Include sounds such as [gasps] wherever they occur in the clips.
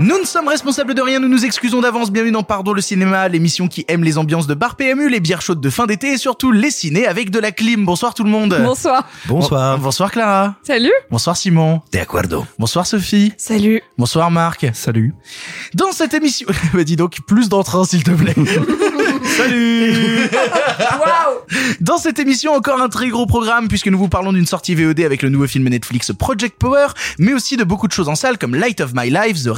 Nous ne sommes responsables de rien, nous nous excusons d'avance. Bienvenue dans Pardon le cinéma, l'émission qui aime les ambiances de bar PMU, les bières chaudes de fin d'été et surtout les ciné avec de la clim. Bonsoir tout le monde. Bonsoir. Bonsoir. Bonsoir Clara. Salut. Bonsoir Simon. De acuerdo. Bonsoir Sophie. Salut. Bonsoir Marc. Salut. Dans cette émission, [laughs] bah dis donc plus d'entrain s'il te plaît. [laughs] Salut. Waouh. Dans cette émission, encore un très gros programme puisque nous vous parlons d'une sortie VOD avec le nouveau film Netflix Project Power, mais aussi de beaucoup de choses en salle comme Light of My Life, The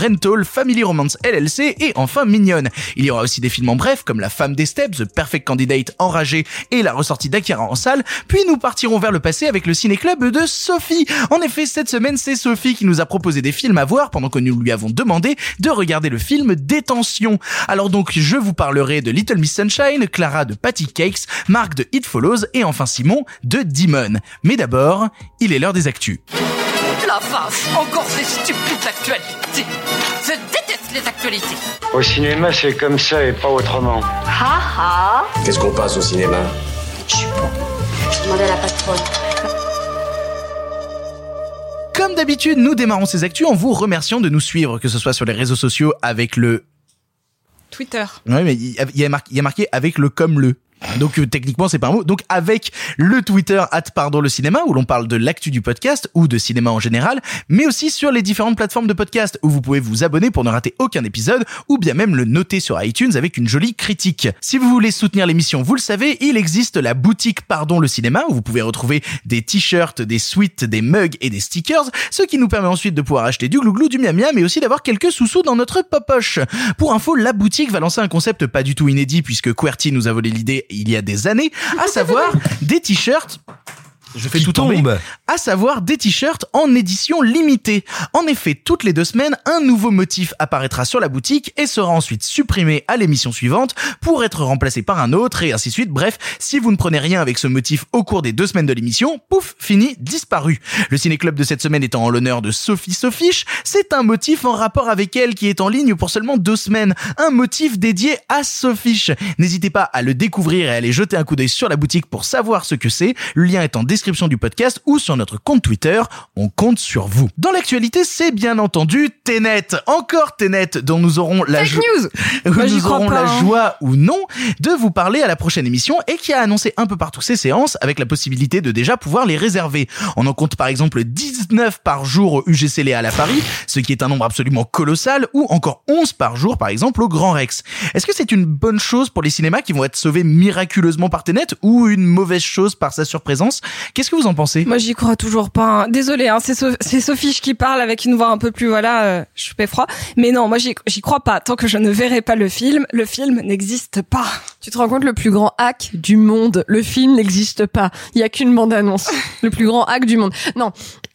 Family Romance LLC et enfin Mignonne. Il y aura aussi des films en bref comme La Femme des Steps, The Perfect Candidate, Enragé et la ressortie d'Akira en salle. Puis nous partirons vers le passé avec le ciné-club de Sophie. En effet, cette semaine, c'est Sophie qui nous a proposé des films à voir pendant que nous lui avons demandé de regarder le film Détention. Alors donc, je vous parlerai de Little Miss Sunshine, Clara de Patty Cakes, Marc de It Follows et enfin Simon de Demon. Mais d'abord, il est l'heure des actus. La vache, encore ces stupides actualités. Les actualités. Au cinéma, c'est comme ça et pas autrement. Ha ha Qu'est-ce qu'on passe au cinéma? Je suis pas. Je demandais à la patronne. Comme d'habitude, nous démarrons ces actus en vous remerciant de nous suivre, que ce soit sur les réseaux sociaux avec le... Twitter. Oui, mais il y a- il y a marqué, il y a marqué avec le comme le. Donc euh, techniquement c'est pas un mot. Donc avec le Twitter at pardon le cinéma où l'on parle de l'actu du podcast ou de cinéma en général, mais aussi sur les différentes plateformes de podcast où vous pouvez vous abonner pour ne rater aucun épisode ou bien même le noter sur iTunes avec une jolie critique. Si vous voulez soutenir l'émission, vous le savez, il existe la boutique Pardon le cinéma où vous pouvez retrouver des t-shirts, des suites, des mugs et des stickers, ce qui nous permet ensuite de pouvoir acheter du glouglou, du miam miam, mais aussi d'avoir quelques sous-sous dans notre popoche. Pour info, la boutique va lancer un concept pas du tout inédit puisque QWERTY nous a volé l'idée il y a des années, à savoir des t-shirts je fais Qui tout tomber. tombe. À savoir des t-shirts en édition limitée. En effet, toutes les deux semaines, un nouveau motif apparaîtra sur la boutique et sera ensuite supprimé à l'émission suivante pour être remplacé par un autre et ainsi de suite. Bref, si vous ne prenez rien avec ce motif au cours des deux semaines de l'émission, pouf, fini, disparu. Le ciné-club de cette semaine étant en l'honneur de Sophie Sophiche, c'est un motif en rapport avec elle qui est en ligne pour seulement deux semaines. Un motif dédié à Sophiche. N'hésitez pas à le découvrir et à aller jeter un coup d'œil sur la boutique pour savoir ce que c'est. Le lien est en description du podcast ou sur notre compte Twitter. On compte sur vous. Dans l'actualité, c'est bien entendu Tenet. Encore Tenet dont nous aurons la Fake jo- news. où [laughs] Moi, j'y nous crois aurons pas, la hein. joie ou non de vous parler à la prochaine émission et qui a annoncé un peu partout ses séances avec la possibilité de déjà pouvoir les réserver. On en compte par exemple 19 par jour au UGC Léal à Paris, ce qui est un nombre absolument colossal, ou encore 11 par jour par exemple au Grand Rex. Est-ce que c'est une bonne chose pour les cinémas qui vont être sauvés miraculeusement par Tenet ou une mauvaise chose par sa surprésence? Qu'est-ce que vous en pensez? Moi, j'y crois toujours pas. hein. Désolée, hein, c'est So- c'est Sophie qui parle avec une voix un peu plus, voilà, euh, je fais froid. Mais non, moi, j'y j'y crois pas. Tant que je ne verrai pas le film, le film n'existe pas. Tu te rends compte le plus grand hack du monde Le film n'existe pas. Il y a qu'une bande-annonce. [laughs] le plus grand hack du monde. Non.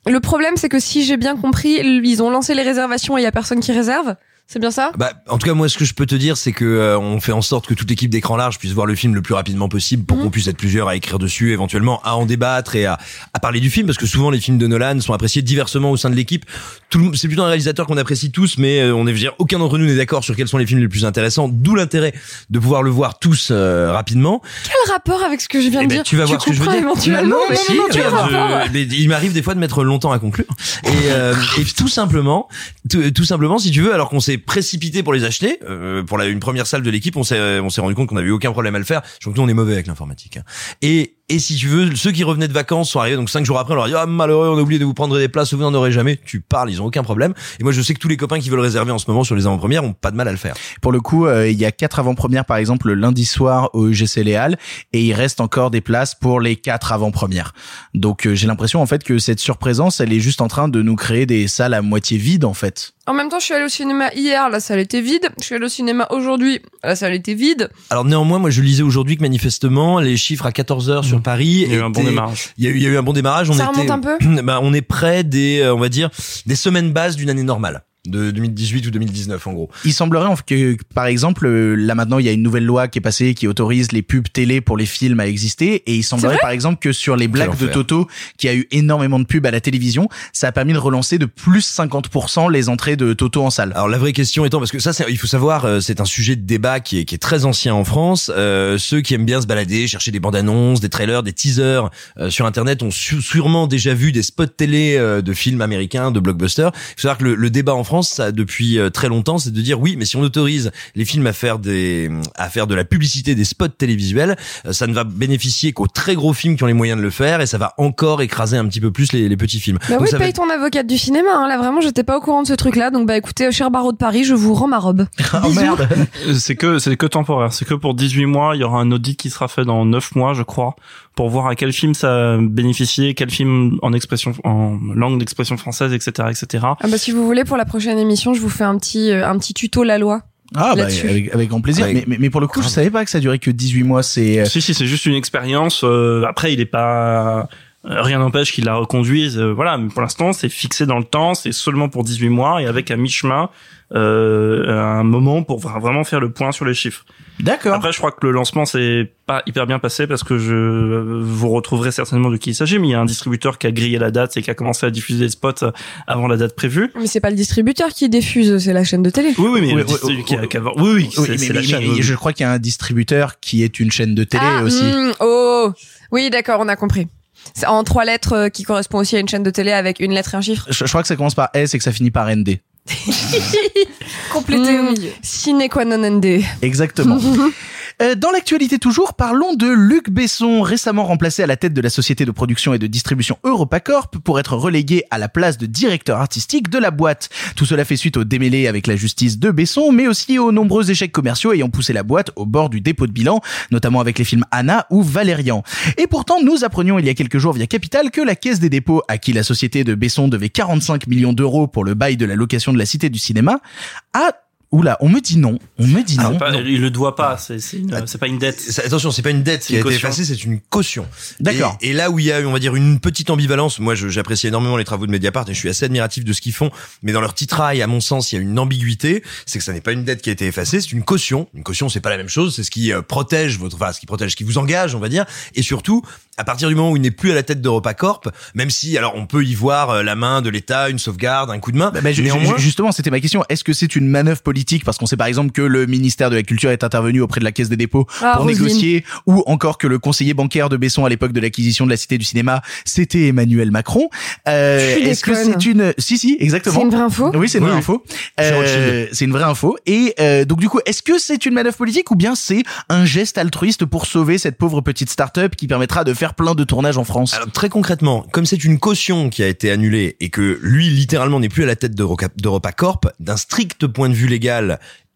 Le problème, c'est que si j'ai bien compris, ils ont lancé les réservations et il y a personne qui réserve. C'est bien ça? Bah, en tout cas, moi, ce que je peux te dire, c'est que euh, on fait en sorte que toute équipe d'écran large puisse voir le film le plus rapidement possible pour Mhm. qu'on puisse être plusieurs à écrire dessus, éventuellement à en débattre et à, à parler du film, parce que souvent les films de Nolan sont appréciés diversement au sein de l'équipe. C'est plutôt un réalisateur qu'on apprécie tous, mais euh, on est, je veux dire, aucun d'entre nous n'est d'accord sur quels sont les films les plus intéressants. D'où l'intérêt de pouvoir le voir tous euh, rapidement. Quel rapport avec ce que je viens Eh de ben, dire? tu vas voir ce que je veux dire. éventuellement? Non, mais non, Si, non, quel rapport je- mais il m'arrive des fois de mettre longtemps à conclure. Et, euh, et tout simplement, tout, tout simplement, si tu veux, alors qu'on s'est précipité pour les acheter, euh, pour la, une première salle de l'équipe, on s'est, on s'est rendu compte qu'on n'avait aucun problème à le faire. Je crois que nous, on est mauvais avec l'informatique. hein. Et, et si tu veux, ceux qui revenaient de vacances sont arrivés, donc cinq jours après, on leur a dit, ah, malheureux, on a oublié de vous prendre des places, vous n'en aurez jamais. Tu parles, ils ont aucun problème. Et moi, je sais que tous les copains qui veulent réserver en ce moment sur les avant-premières ont pas de mal à le faire. Pour le coup, euh, il y a quatre avant-premières par exemple le lundi soir au UGC Léal et il reste encore des places pour les quatre avant-premières. Donc euh, j'ai l'impression en fait que cette surprésence, elle est juste en train de nous créer des salles à moitié vides en fait. En même temps, je suis allée au cinéma hier, la salle était vide. Je suis allée au cinéma aujourd'hui, la salle était vide. Alors néanmoins, moi, je lisais aujourd'hui que manifestement, les chiffres à 14 heures sur Paris, Il y a eu un bon démarrage. Il y a eu, il y a eu un bon démarrage. On Ça était, remonte un peu? bah, on est près des, euh, on va dire, des semaines bases d'une année normale. De 2018 ou 2019 en gros. Il semblerait en fait que, par exemple, euh, là maintenant, il y a une nouvelle loi qui est passée qui autorise les pubs télé pour les films à exister. Et il semblerait, par exemple, que sur les blagues de. Toto, qui a eu énormément de pubs à la télévision, ça a permis de relancer de plus 50% les entrées de Toto en salle. Alors la vraie question étant parce que ça il faut savoir euh, c'est un sujet de débat qui est, qui est très ancien en France. Euh, ceux qui aiment bien se balader, chercher des bandes annonces, des trailers, des teasers euh, sur internet ont sûrement déjà vu des spots télé euh, de films américains, de blockbusters. Il faut savoir que le, le débat en France ça depuis euh, très longtemps c'est de dire oui mais si on autorise les films à faire des à faire de la publicité des spots télévisuels, euh, ça ne va bénéficier qu'aux très gros films qui ont les moyens de le faire et ça va encore écraser un petit peu plus les, les petits films. Bah Donc oui, ça va paye ton avocate du cinéma. Hein. Là, vraiment, j'étais pas au courant de ce truc-là. Donc, bah écoutez, cher barreau de Paris, je vous rends ma robe. [laughs] Oh merde Euh, C'est que c'est que temporaire. C'est que pour 18 mois, il y aura un audit qui sera fait dans 9 mois, je crois, pour voir à quel film ça bénéficiait, quel film en expression en langue d'expression française, etc., etc. Ah bah si vous voulez, pour la prochaine émission, je vous fais un petit, euh, un petit tuto la loi. Ah bah avec, avec grand plaisir. Avec- Mais, mais, mais pour le coup, je savais pas que ça durait que 18 mois. C'est euh, Si si, c'est juste une expérience. euh, après, il est pas rien n'empêche qu'il la reconduise. euh, voilà, mais pour l'instant, c'est fixé dans le temps. C'est seulement pour 18 mois et avec à mi-chemin euh, un moment pour vra- vraiment faire le point sur les chiffres. d'accord. Après, je crois que le lancement s'est pas hyper bien passé parce que je vous retrouverez certainement de qui il s'agit. Mais il y a un distributeur qui a grillé la date et qui a commencé à diffuser les spots avant la date prévue. Mais c'est pas le distributeur qui diffuse, c'est la chaîne de télé. Oui, oui, mais Oui, le oui, qui a- oui. qui a- oui, mais, la chaîne. mais je crois qu'il y a un distributeur qui est une chaîne de télé ah, aussi. hmm, oh, oui, d'accord, on a compris. C'est en trois lettres euh, qui correspond aussi à une chaîne de télé avec une lettre et un chiffre. Je, je crois que ça commence par S et que ça finit par ND. Complété au Hmm, milieu. Sine qua non ND. Exactement. [laughs] Euh, Dans l'actualité toujours, parlons de Luc Besson, récemment remplacé à la tête de la société de production et de distribution EuropaCorp pour être relégué à la place de directeur artistique de la boîte. Tout cela fait suite au démêlé avec la justice de Besson, mais aussi aux nombreux échecs commerciaux ayant poussé la boîte au bord du dépôt de bilan, notamment avec les films Anna ou Valérian. Et pourtant, nous apprenions il y a quelques jours via Capital que la Caisse des dépôts, à qui la société de Besson devait 45 millions d'euros pour le bail de la location de la Cité du cinéma, a... Oula, on me dit non, on me dit Ah, non. pas- il le doit pas. C'est c'est pas une dette. Attention, c'est pas une dette C'est qui a une été caution. effacée, c'est une caution. D'accord. Et, et là où il y a, on va dire, une petite ambivalence, moi j'apprécie énormément les travaux de Mediapart et je suis assez admiratif de ce qu'ils font, mais dans leur titrail, à mon sens, il y a une ambiguïté, c'est que ça n'est pas une dette qui a été effacée, c'est une caution. Une caution, c'est pas la même chose, c'est ce qui euh, protège votre, enfin, ce qui protège, ce qui vous engage, on va dire, et surtout, à partir du moment où il n'est plus à la tête d'EuropaCorp, même si, alors, on peut y voir euh, la main de l'État, une sauvegarde, un coup de main, Bah, bah, néanmoins, ju- justement, c'était ma question. Est-ce que c'est une manœuvre politique parce qu'on sait par exemple que le ministère de la Culture est intervenu auprès de la Caisse des dépôts Ah, pour Roselyne. négocier, ou encore que le conseiller bancaire de Besson à l'époque de l'acquisition de la Cité du Cinéma, c'était Emmanuel Macron. Euh, Est-ce que c'est une Si, si, exactement. C'est une vraie info Oui, c'est une vraie oui. info. C'est Euh, c'est une vraie info. Et euh, donc du coup, est-ce que c'est une manœuvre politique ou bien c'est un geste altruiste pour sauver cette pauvre petite start-up qui permettra de faire plein de tournages en France? Alors très concrètement, comme c'est une caution qui a été annulée et que lui littéralement n'est plus à la tête d'Euroca- d'EuropaCorp, d'un strict point de vue légal,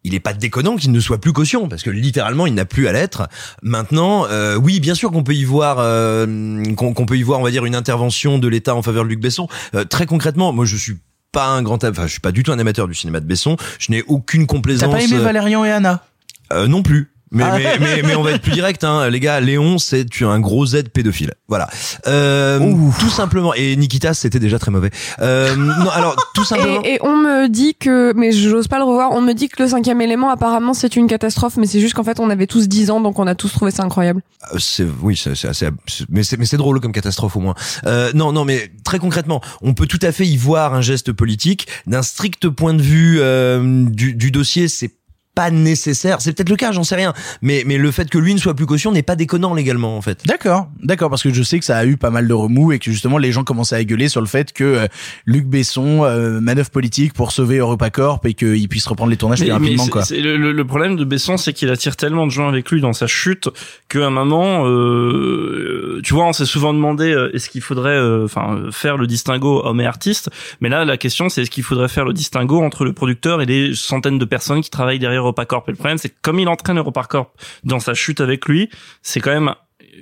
il est pas déconnant qu'il ne soit plus caution parce que littéralement il n'a plus à l'être. Maintenant, euh, oui, bien sûr qu'on peut y voir, euh, qu'on peut y voir, on va dire une intervention de l'État en faveur de Luc Besson. Euh, très concrètement, moi je suis pas un grand, enfin je suis pas du tout un amateur du cinéma de Besson. Je n'ai aucune T'as complaisance. pas aimé euh, Valérian et Anna? euh, non plus. Mais, Ah. mais, mais, mais on va être plus direct, hein. les gars. Léon, c'est un gros Z pédophile. Voilà. Euh, tout simplement. Et Nikita, c'était déjà très mauvais. Euh, non, alors tout [laughs] simplement. Et, et on me dit que, mais j'ose pas le revoir, on me dit que le cinquième élément apparemment c'est une catastrophe, mais c'est juste qu'en fait on avait tous 10 ans donc on a tous trouvé ça incroyable. Euh, C'est oui, c'est assez, mais c'est mais c'est drôle comme catastrophe au moins. Euh, non, non, mais très concrètement, on peut tout à fait y voir un geste politique. D'un strict point de vue euh, du, du dossier, c'est pas nécessaire. C'est peut-être le cas, j'en sais rien. Mais mais le fait que lui ne soit plus caution n'est pas déconnant légalement en fait. D'accord, d'accord, parce que je sais que ça a eu pas mal de remous et que justement les gens commençaient à gueuler sur le fait que euh, Luc Besson euh, manœuvre politique pour sauver EuropaCorp et qu'il puisse reprendre les tournages plus Mais, rapidement quoi. le, le- problème de Besson, c'est qu'il attire tellement de gens avec lui dans sa chute qu'à un moment, euh, tu vois, on s'est souvent demandé euh, est-ce qu'il faudrait, euh, enfin, euh, faire le distinguo homme et artiste? Mais là, la question, c'est est-ce qu'il faudrait faire le distinguo entre le producteur et les centaines de personnes qui travaillent derrière EuropaCorp. Et le problème, c'est que comme il entraîne EuropaCorp dans sa chute avec lui, c'est quand même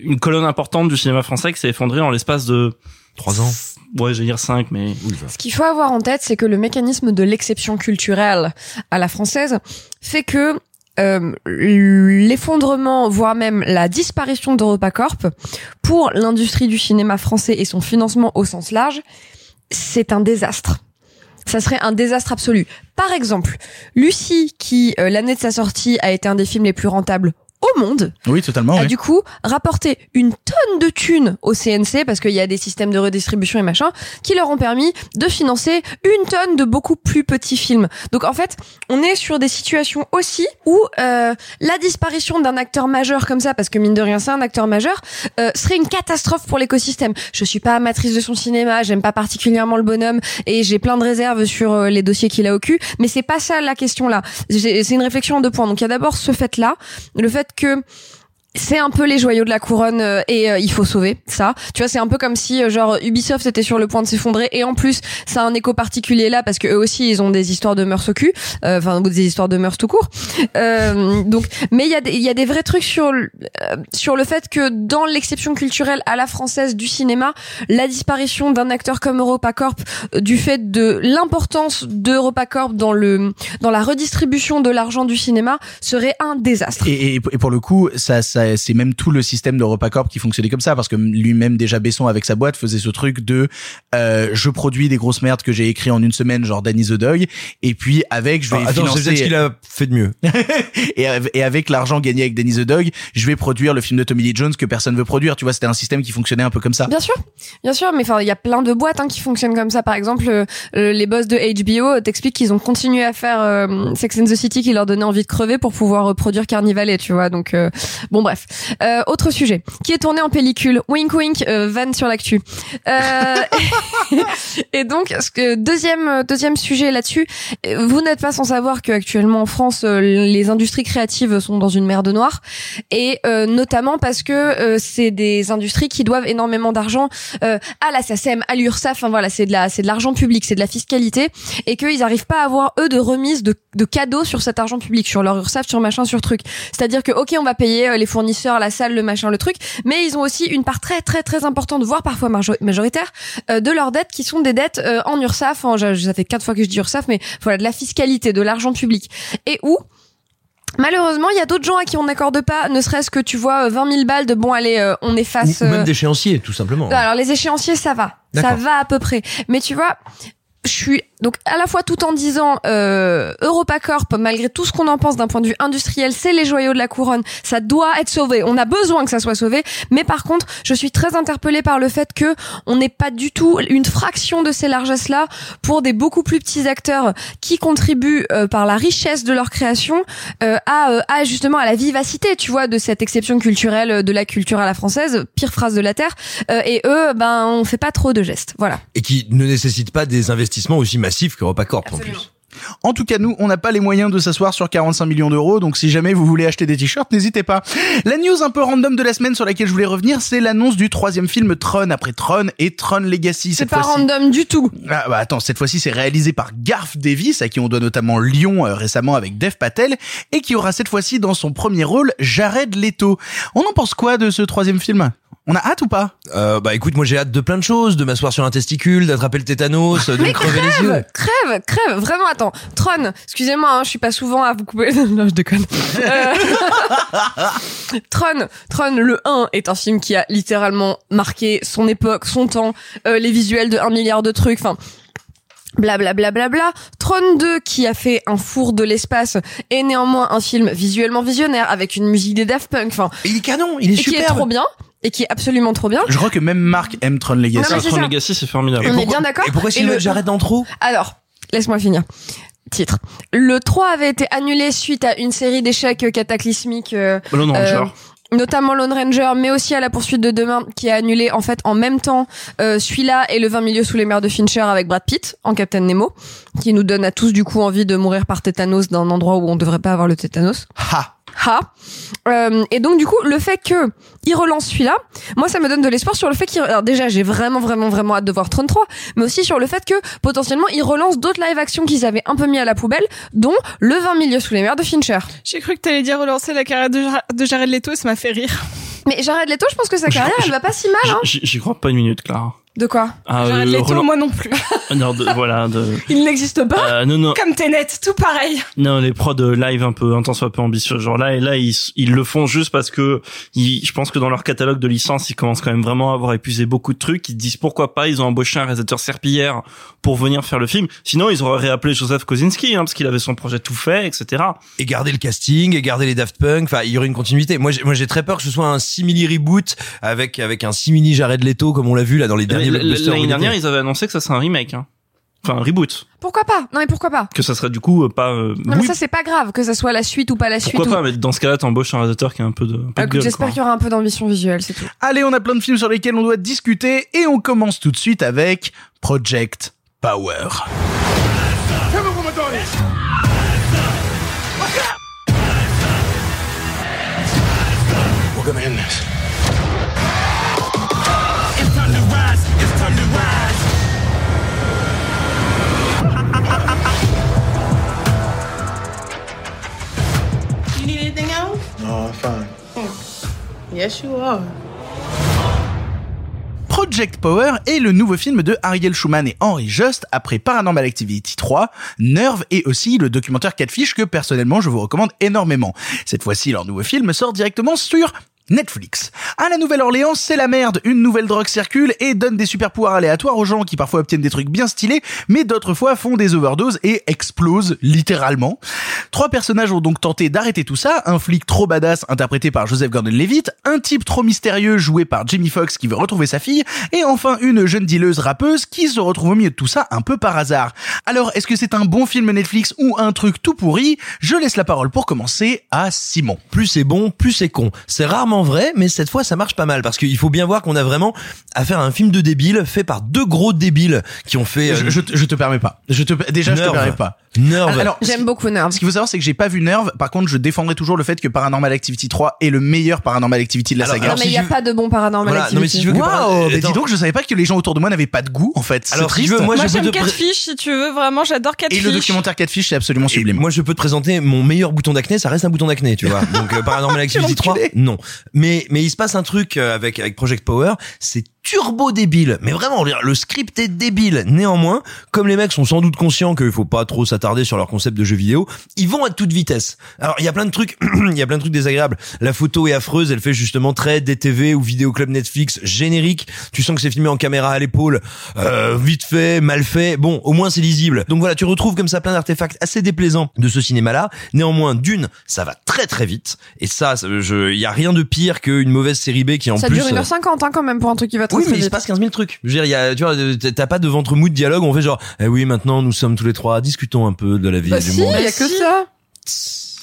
une colonne importante du cinéma français qui s'est effondrée en l'espace de Trois ans. Ouais, je vais dire cinq, mais Ce qu'il faut avoir en tête, c'est que le mécanisme de l'exception culturelle à la française fait que euh, l'effondrement, voire même la disparition d'EuropaCorp pour l'industrie du cinéma français et son financement au sens large, c'est un désastre. Ça serait un désastre absolu. Par exemple, Lucie, qui euh, l'année de sa sortie a été un des films les plus rentables au monde, Oui, totalement. a oui. du coup rapporté une tonne de thunes au CNC parce qu'il y a des systèmes de redistribution et machin qui leur ont permis de financer une tonne de beaucoup plus petits films. Donc en fait, on est sur des situations aussi où euh, la disparition d'un acteur majeur comme ça, parce que mine de rien c'est un acteur majeur, euh, serait une catastrophe pour l'écosystème. Je suis pas amatrice de son cinéma, j'aime pas particulièrement le bonhomme et j'ai plein de réserves sur euh, les dossiers qu'il a au cul, mais c'est pas ça la question là. C'est une réflexion en deux points. Donc il y a d'abord ce fait là, le fait que c'est un peu les joyaux de la couronne euh, et euh, il faut sauver ça. Tu vois, c'est un peu comme si euh, genre Ubisoft était sur le point de s'effondrer et en plus ça a un écho particulier là parce que eux aussi ils ont des histoires de mœurs au cul, euh, enfin des histoires de mœurs tout court. Euh, donc, mais il y a il y a des vrais trucs sur sur le fait que dans l'exception culturelle à la française du cinéma, la disparition d'un acteur comme EuropaCorp du fait de l'importance d'EuropaCorp dans le dans la redistribution de l'argent du cinéma serait un désastre. Et, et, et pour le coup, ça, ça, c'est même tout le système d'EuropaCorp qui fonctionnait comme ça, parce que lui-même déjà Besson avec sa boîte faisait ce truc de euh, je produis des grosses merdes que j'ai écrit en une semaine, genre Danny the Dog, et puis avec je vais Ah, attends, c'est financer peut-être ce qu'il a fait de mieux. [laughs] et, av- et avec l'argent gagné avec Danny the Dog, je vais produire le film de Tommy Lee Jones que personne veut produire. Tu vois, c'était un système qui fonctionnait un peu comme ça. Bien sûr, bien sûr, mais enfin, il y a plein de boîtes hein, qui fonctionnent comme ça. Par exemple, euh, euh, les boss de HBO euh, t'expliquent qu'ils ont continué à faire euh, Sex and the City, qui leur donnait envie de crever pour pouvoir euh, produire Carnivale, tu vois. Donc, euh, bon, bref. Euh, autre sujet, qui est tourné en pellicule? Wink, wink, euh, van sur l'actu. Euh, [laughs] et donc, ce que, deuxième deuxième sujet là-dessus, vous n'êtes pas sans savoir qu'actuellement en France, euh, les industries créatives sont dans une merde noire, et euh, notamment parce que euh, c'est des industries qui doivent énormément d'argent à la SACEM, à l'URSSAF, enfin voilà, c'est de la c'est de l'argent public, c'est de la fiscalité, et qu'ils n'arrivent pas à avoir eux de remise de, de cadeaux sur cet argent public, sur leur URSSAF, sur machin, sur truc. C'est-à-dire que ok, on va payer les fournisseurs, la salle, le machin, le truc, mais ils ont aussi une part très très très importante, voire parfois majoritaire, euh, de leurs dettes qui sont des dettes euh, en URSSAF. En, je- ça fait quatre fois que je dis URSSAF, mais voilà, de la fiscalité, de l'argent public, et où Malheureusement, il y a d'autres gens à qui on n'accorde pas, ne serait-ce que tu vois euh, 20 000 balles de bon allez, euh, on efface. ou même euh, d'échéancier, tout simplement. alors les échéanciers, ça va, ça va à peu près. Mais tu vois, je suis donc à la fois tout en disant euh, EuropaCorp, malgré tout ce qu'on en pense d'un point de vue industriel, c'est les joyaux de la couronne, ça doit être sauvé. On a besoin que ça soit sauvé. Mais par contre, je suis très interpellée par le fait que on n'est pas du tout une fraction de ces largesses-là pour des beaucoup plus petits acteurs qui contribuent euh, par la richesse de leur création euh, à, euh, à justement à la vivacité, tu vois, de cette exception culturelle euh, de la culture à la française, pire phrase de la terre. Euh, et eux, ben, on fait pas trop de gestes. Voilà. Et qui ne nécessite pas des investissements aussi massifs qu'EuropaCorp en plus. En tout cas, nous, on n'a pas les moyens de s'asseoir sur 45 millions d'euros, donc si jamais vous voulez acheter des t-shirts, n'hésitez pas. La news un peu random de la semaine sur laquelle je voulais revenir, c'est l'annonce du troisième film Tron après Tron et Tron Legacy. C'est pas random du tout. Ah, bah attends, cette fois-ci c'est réalisé par Garth Davis, à qui on doit notamment Lyon euh, récemment avec Dev Patel, et qui aura cette fois-ci dans son premier rôle Jared Leto. On en pense quoi de ce troisième film? On a hâte ou pas? Euh, bah écoute, moi j'ai hâte de plein de choses, de m'asseoir sur un testicule, d'attraper le tétanos, de me crever les yeux. Crève, crève, vraiment, attends. Tron, excusez-moi, hein, je suis pas souvent à vous couper. [laughs] non, je déconne. Euh, [laughs] Tron, Tron, le 1 est un film qui a littéralement marqué son époque, son temps, euh, les visuels de 1 milliard de trucs, enfin... Blablabla. Bla, bla, bla. Tron 2 qui a fait un four de l'espace est néanmoins un film visuellement visionnaire avec une musique des Daft Punk, enfin, Et il est canon, il est et qui est trop bien et qui est absolument trop bien. Je crois que même Marc aime Tron Legacy. Non, mais c'est Tron ça. Legacy, c'est formidable. On est bien d'accord Et pourquoi s'il le- Jared dans trop? Alors, laisse-moi finir. Titre. Le 3 avait été annulé suite à une série d'échecs cataclysmiques, euh, Lone Ranger. euh, notamment Lone Ranger, mais aussi à la poursuite de demain, qui est annulé en fait en même temps euh, celui-là et le 20 milieux sous les mers de Fincher avec Brad Pitt en Captain Nemo, qui nous donne à tous du coup envie de mourir par tétanos dans un endroit où on devrait pas avoir le tétanos. Ha Ha. Euh, et donc du coup, le fait que il relance celui-là, moi ça me donne de l'espoir sur le fait qu'il alors déjà j'ai vraiment vraiment vraiment hâte de voir 33, mais aussi sur le fait que potentiellement il relance d'autres live action qu'ils avaient un peu mis à la poubelle, dont le 20 milieux sous les mers de Fincher. J'ai cru que t'allais dire relancer la carrière de, Jar- de Jared Leto, ça m'a fait rire. Mais Jared Leto, je pense que sa carrière elle va pas si mal hein. J'y j'y crois pas une minute, Clara. De quoi Ah, Jared Leto, Roland- moi non plus. [laughs] Non, de- voilà. De... Il n'existe pas. Euh, non, non. Comme Tenet, tout pareil. Non, les prods euh, live un peu intenses, un peu ambitieux, genre là et là ils, ils le font juste parce que ils, je pense que dans leur catalogue de licences, ils commencent quand même vraiment à avoir épuisé beaucoup de trucs. Ils disent pourquoi pas, ils ont embauché un réalisateur serpillière pour venir faire le film. Sinon, ils auraient réappelé Joseph Kosinski hein, parce qu'il avait son projet tout fait, etc. Et garder le casting, et garder les Daft Punk. Enfin, il y aurait une continuité. Moi, j'ai, moi, j'ai très peur que ce soit un simili reboot avec avec un simili Jared Leto comme on l'a vu là dans les derniers blockbusters. L'année dernière, ils avaient annoncé que ça serait un remake, hein. enfin un reboot, Pourquoi pas? Non mais pourquoi pas? Que ça serait du coup euh, pas. euh, Non mais oui, ça c'est pas grave que ça soit la suite ou pas la suite. pourquoi ou- pas, mais dans ce cas-là, t'embauches un réalisateur qui a un peu de. un peu de Écoute, gueule, J'espère qu'il y aura un peu d'ambition visuelle, c'est tout. Allez, on a plein de films sur lesquels on doit discuter et on commence tout de suite avec Project Power. We're gonna end this. I'm fine. Yes, you are. Project Power est le nouveau film de Ariel Schumann et Henry Just après Paranormal Activity 3, Nerve et aussi le documentaire Catfish que personnellement je vous recommande énormément. Cette fois-ci, leur nouveau film sort directement sur Netflix. À la Nouvelle-Orléans, c'est la merde. Une nouvelle drogue circule et donne des super pouvoirs aléatoires aux gens qui parfois obtiennent des trucs bien stylés, mais d'autres fois font des overdoses et explosent littéralement. Trois personnages ont donc tenté d'arrêter tout ça. Un flic trop badass interprété par Joseph Gordon-Levitt, un type trop mystérieux joué par Jamie Foxx qui veut retrouver sa fille, et enfin une jeune dealeuse rappeuse qui se retrouve au milieu de tout ça un peu par hasard. Alors, est-ce que c'est un bon film Netflix ou un truc tout pourri? Je laisse la parole pour commencer à Simon. plus c'est bon, plus c'est con. C'est rarement vrai, mais cette fois ça marche pas mal parce qu'il faut bien voir qu'on a vraiment affaire à un film de débile fait par deux gros débiles qui ont fait. euh, Je, je, te- je te permets pas. Je te, déjà, je te permets pas. Nerve. Alors, J'aime beaucoup Nerve. Ce qu'il faut savoir, c'est que j'ai pas vu Nerve. Par contre, je défendrai toujours le fait que Paranormal Activity 3 est le meilleur Paranormal Activity de la Alors, saga. Non mais si il y a pas de bon paranormal Voilà, non, mais si activity. tu veux que Waouh, mais dis donc, je savais pas que les gens autour de moi n'avaient pas de goût, en fait. Alors, si triste. tu veux, moi, Moi, je j'aime te pré- Catfish, si tu veux, vraiment, j'adore Et Catfish. le documentaire Catfish, c'est absolument Et sublime. moi, je peux te présenter mon meilleur bouton d'acné, ça reste un bouton d'acné, tu vois. [laughs] Donc, euh, Paranormal Activity 3, l'enculé. non. Mais, mais il se passe un truc euh, avec, avec Project Power, c'est turbo débile. Mais vraiment, le script est débile. Néanmoins, comme les mecs sont sans doute conscients qu'il faut pas trop s'attarder sur leur concept de jeu vidéo, ils vont à toute vitesse. Alors, il y a plein de trucs, [clears throat] il y a plein de trucs désagréables. La photo est affreuse, elle fait justement très DTV ou vidéo club Netflix générique. Tu sens que c'est filmé en caméra à l'épaule, euh, vite fait, mal fait. Bon, au moins c'est lisible. Donc voilà, tu retrouves comme ça plein d'artefacts assez déplaisants de ce cinéma-là. Néanmoins, d'une, ça va très très vite. Et ça, ça- il y a rien de pire qu'une mauvaise série B qui en Ça plus. dure 1h50 hein, quand même pour un truc qui va très Oui, mais il se passe 15 000 trucs. Je veux dire, il y a, tu vois, t'as pas de ventre mou de dialogue. On fait genre, eh oui, maintenant nous sommes tous les trois, discutons un peu de la vie Bah du si, monde. il y a que ça.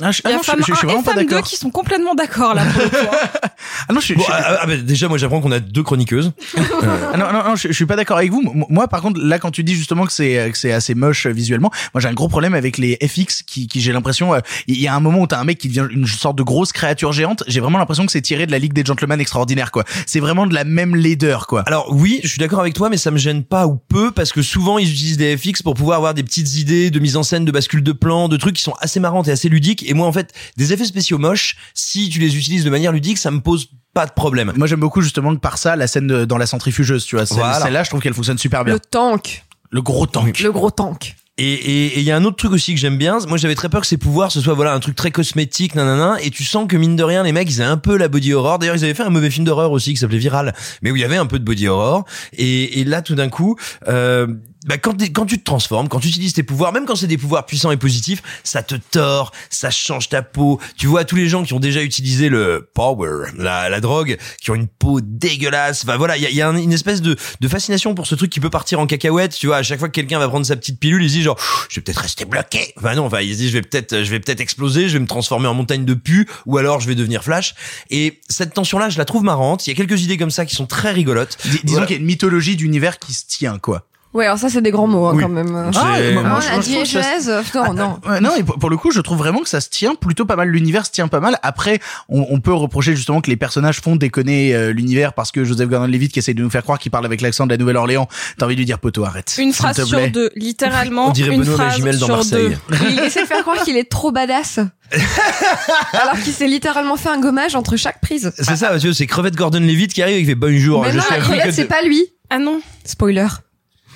Ah, je, Il ah y a non, je, femme je- je suis 1 vraiment et pas femme 2 d'accord. qui sont complètement d'accord là pour le coup. hein. [laughs] Ah non, je, suis- Bon, je- ah, ah, bah, déjà, moi, j'apprends qu'on a deux chroniqueuses. [laughs] ah non, non, non, je, je suis pas d'accord avec vous. Moi, par contre, là, quand tu dis justement que c'est que c'est assez moche euh, visuellement, moi j'ai un gros problème avec les FX qui, qui j'ai l'impression, euh, il y a un moment où t'as un mec qui devient une sorte de grosse créature géante. J'ai vraiment l'impression que c'est tiré de la Ligue des Gentlemen extraordinaires, quoi. C'est vraiment de la même laideur, quoi. Alors oui, je suis d'accord avec toi, mais ça me gêne pas ou peu parce que souvent ils utilisent des FX pour pouvoir avoir des petites idées de mise en scène, de bascule de plan, de trucs qui sont assez marrantes et assez ludiques. Et moi, en fait, des effets spéciaux moches, si tu les utilises de manière ludique, ça me pose pas de problème. Moi, j'aime beaucoup justement que par ça, la scène de- dans la centrifugeuse, tu vois. Celle- Voilà. Celle-là, je trouve qu'elle fonctionne super bien. Le tank. Le, gros tank. Le gros tank. Et et- et il y a un autre truc aussi que j'aime bien. Moi, j'avais très peur que ces pouvoirs ce soit voilà un truc très cosmétique, nanana. Et tu sens que mine de rien, les mecs, ils avaient un peu la body horror. D'ailleurs, ils avaient fait un mauvais film d'horreur aussi qui s'appelait Viral, mais où il y avait un peu de body horror. Et, et là, tout d'un coup. Euh, bah quand, quand tu te transformes, quand tu utilises tes pouvoirs, même quand c'est des pouvoirs puissants et positifs, ça te tord, ça change ta peau. Tu vois tous les gens qui ont déjà utilisé le power, la, la drogue, qui ont une peau dégueulasse. Enfin voilà, il y a, y a un- une espèce de, de fascination pour ce truc qui peut partir en cacahuète. Tu vois, à chaque fois que quelqu'un va prendre sa petite pilule, il se dit genre, je vais peut-être rester bloqué. Enfin non, enfin il se dit, je vais peut-être, je vais peut-être exploser, je vais me transformer en montagne de pu, ou alors je vais devenir Flash. Et cette tension-là, je la trouve marrante. Il y a quelques idées comme ça qui sont très rigolotes. Dis- disons Voilà. qu'il y a une mythologie d'univers qui se tient, quoi. Ouais, alors ça c'est des grands mots hein, Oui. quand même. Ah, moi, moi, Ah, je- la je ça- non, non. Ouais, non, et pour, le coup, je trouve vraiment que ça se tient plutôt pas mal. L'univers se tient pas mal. Après, on, on peut reprocher justement que les personnages font déconner euh, l'univers parce que Joseph Gordon-Levitt qui essaie de nous faire croire qu'il parle avec l'accent de la Nouvelle-Orléans. T'as envie de lui dire poteau, arrête. Une phrase sur plaît. deux, littéralement. On dirait une Benoît phrase Magimel dans sur Marseille. deux. Il essaie de faire croire qu'il est trop badass. [laughs] alors qu'il s'est littéralement fait un gommage entre chaque prise. C'est ça, vois, c'est Crevette Gordon Levitt qui arrive et qui fait bonjour. Mais je non, suis la crevette de- c'est pas lui. Ah non. Spoiler.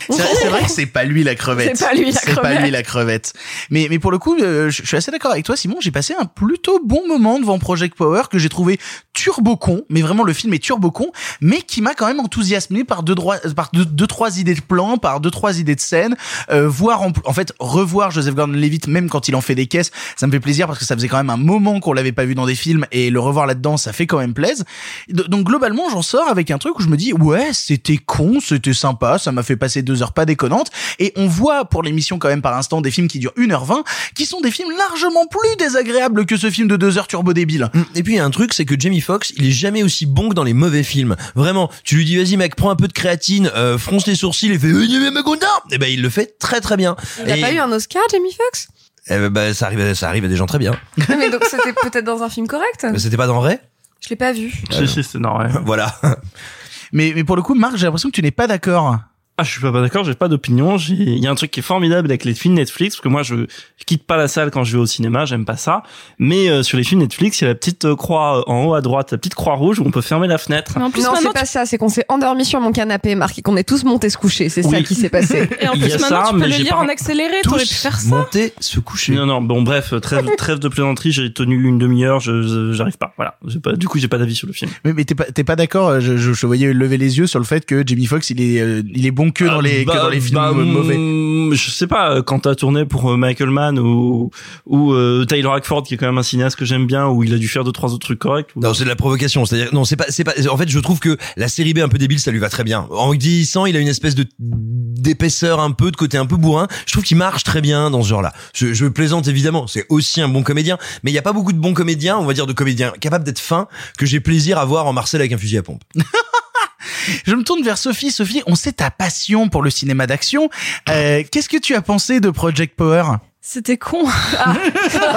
C'est vrai, que c'est pas lui la crevette. C'est pas lui la C'est pas crevette. lui la crevette. Mais mais pour le coup, euh, je suis assez d'accord avec toi, Simon. J'ai passé un plutôt bon moment devant Project Power que j'ai trouvé turbo con, mais vraiment le film est turbo con, mais qui m'a quand même enthousiasmé par deux droits, par deux, deux trois idées de plans, par deux trois idées de scènes. Euh, voir en, en fait revoir Joseph Gordon-Levitt même quand il en fait des caisses, ça me fait plaisir parce que ça faisait quand même un moment qu'on l'avait pas vu dans des films et le revoir là-dedans, ça fait quand même plaisir. Donc globalement, j'en sors avec un truc où je me dis ouais, c'était con, c'était sympa, ça m'a fait passer deux heures pas déconnantes et on voit pour l'émission quand même par instant des films qui durent 1h20 qui sont des films largement plus désagréables que ce film de deux heures turbo débile. Et puis il y a un truc, c'est que Jamie Foxx, il est jamais aussi bon que dans les mauvais films. Vraiment, tu lui dis vas-y mec, prends un peu de créatine, euh, fronce les sourcils et fais et ben il le fait très très bien. Il a Et- pas eu un Oscar, Jamie Foxx? Eh ben, bah, ça arrive, ça arrive à des gens très bien. [laughs] Mais donc c'était peut-être dans un film correct? Mais C'était pas dans Ray? Je l'ai pas vu. Si, si, c'est normal. [laughs] Voilà. Mais, mais pour le coup, Marc, j'ai l'impression que tu n'es pas d'accord. Ah, je suis pas d'accord, j'ai pas d'opinion. J'ai- Il y a un truc qui est formidable avec les films Netflix, parce que moi, je, je quitte pas la salle quand je vais au cinéma, j'aime pas ça. Mais euh, sur les films Netflix, il y a la petite euh, croix euh, en haut à droite, la petite croix rouge où on peut fermer la fenêtre. Mais en plus, non, c'est maintenant, pas ça. C'est qu'on s'est endormi sur mon canapé, Marc, et qu'on est tous montés se coucher. C'est ça Oui. qui s'est passé. [laughs] Et en Il y plus, a maintenant, ça, tu peux le lire en accéléré, t'aurais pu faire ça. monter, se coucher. Non, non, bon, bref, trêve, [laughs] trêve de plaisanterie, j'ai tenu une demi-heure, je, j'arrive pas. Voilà. J'ai pas, du coup, j'ai pas d'avis sur le film. Mais, mais t'es pas, pas d'accord euh, je, je, je voyais lever les yeux sur le fait que Jamie Foxx, il est, euh, il est bon que dans les, que Bah, dans les films bah, mauvais. mm, Je sais pas, euh, quand t'as tourné pour euh, Michael Mann ou, ou euh, Tyler Hackford, qui est quand même un cinéaste que j'aime bien, où il a dû faire deux, trois autres trucs corrects. ou- Non, c'est de la provocation. C'est-à-dire, non, c'est pas, c'est pas. En fait, je trouve que la série B un peu débile, ça lui va très bien. En vieillissant, il a une espèce de d'épaisseur un peu, de côté un peu bourrin. Je trouve qu'il marche très bien dans ce genre-là. Je, je plaisante évidemment. C'est aussi un bon comédien, mais il y a pas beaucoup de bons comédiens, on va dire de comédiens capables d'être fins, que j'ai plaisir à voir en Marcel avec un fusil à pompe. [laughs] Je me tourne vers Sophie. Sophie, on sait ta passion pour le cinéma d'action. Euh, qu'est-ce que tu as pensé de Project Power? C'était con. [laughs]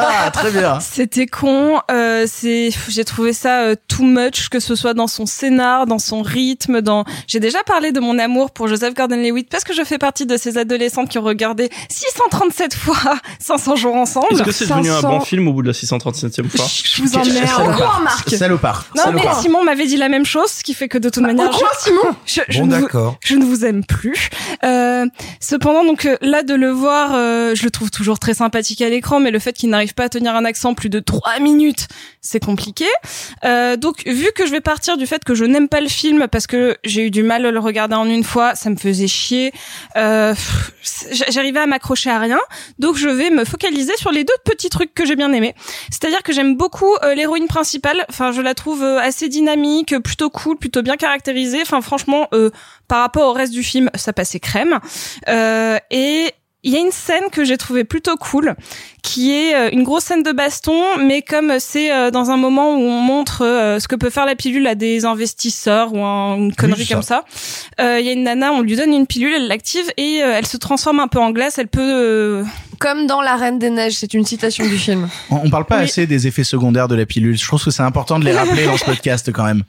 Ah, très bien. C'était con. Euh, c'est, j'ai trouvé ça euh, too much, que ce soit dans son scénar, dans son rythme, dans. J'ai déjà parlé de mon amour pour Joseph Gordon-Levitt parce que je fais partie de ces adolescentes qui ont regardé 637 fois [laughs] 500 jours ensemble. Est-ce que c'est devenu un 500 bon film au bout de la 637e fois Je vous emmerde. Salopard. Marc. Salopard. Non mais. Simon m'avait dit la même chose, ce qui fait que de toute manière, quoi, je, Simon je, je Bon, ne vous, d'accord. je ne vous aime plus. Euh, cependant, donc euh, là de le voir, euh, je le trouve toujours très sympathique à l'écran, mais le fait qu'il n'arrive pas à tenir un accent plus de trois minutes, c'est compliqué. Euh, donc vu que je vais partir du fait que je n'aime pas le film parce que j'ai eu du mal à le regarder en une fois, ça me faisait chier. Euh, J'arrivais à m'accrocher à rien, donc je vais me focaliser sur les deux petits trucs que j'ai bien aimés. C'est-à-dire que j'aime beaucoup euh, l'héroïne principale. Enfin, je la trouve euh, assez dynamique, plutôt cool, plutôt bien caractérisée. Enfin, franchement, par rapport au reste du film, ça passait crème. Et il y a une scène que j'ai trouvée plutôt cool, qui est euh, une grosse scène de baston, mais comme c'est euh, dans un moment où on montre euh, ce que peut faire la pilule à des investisseurs ou un- une connerie ça. comme ça, euh, il y a une nana, on lui donne une pilule, elle l'active et elle se transforme un peu en glace. Elle peut Comme dans La Reine des Neiges, c'est une citation du film. [laughs] On, on parle pas Oui. assez des effets secondaires de la pilule. Je trouve que c'est important de les rappeler dans ce [laughs] podcast quand même.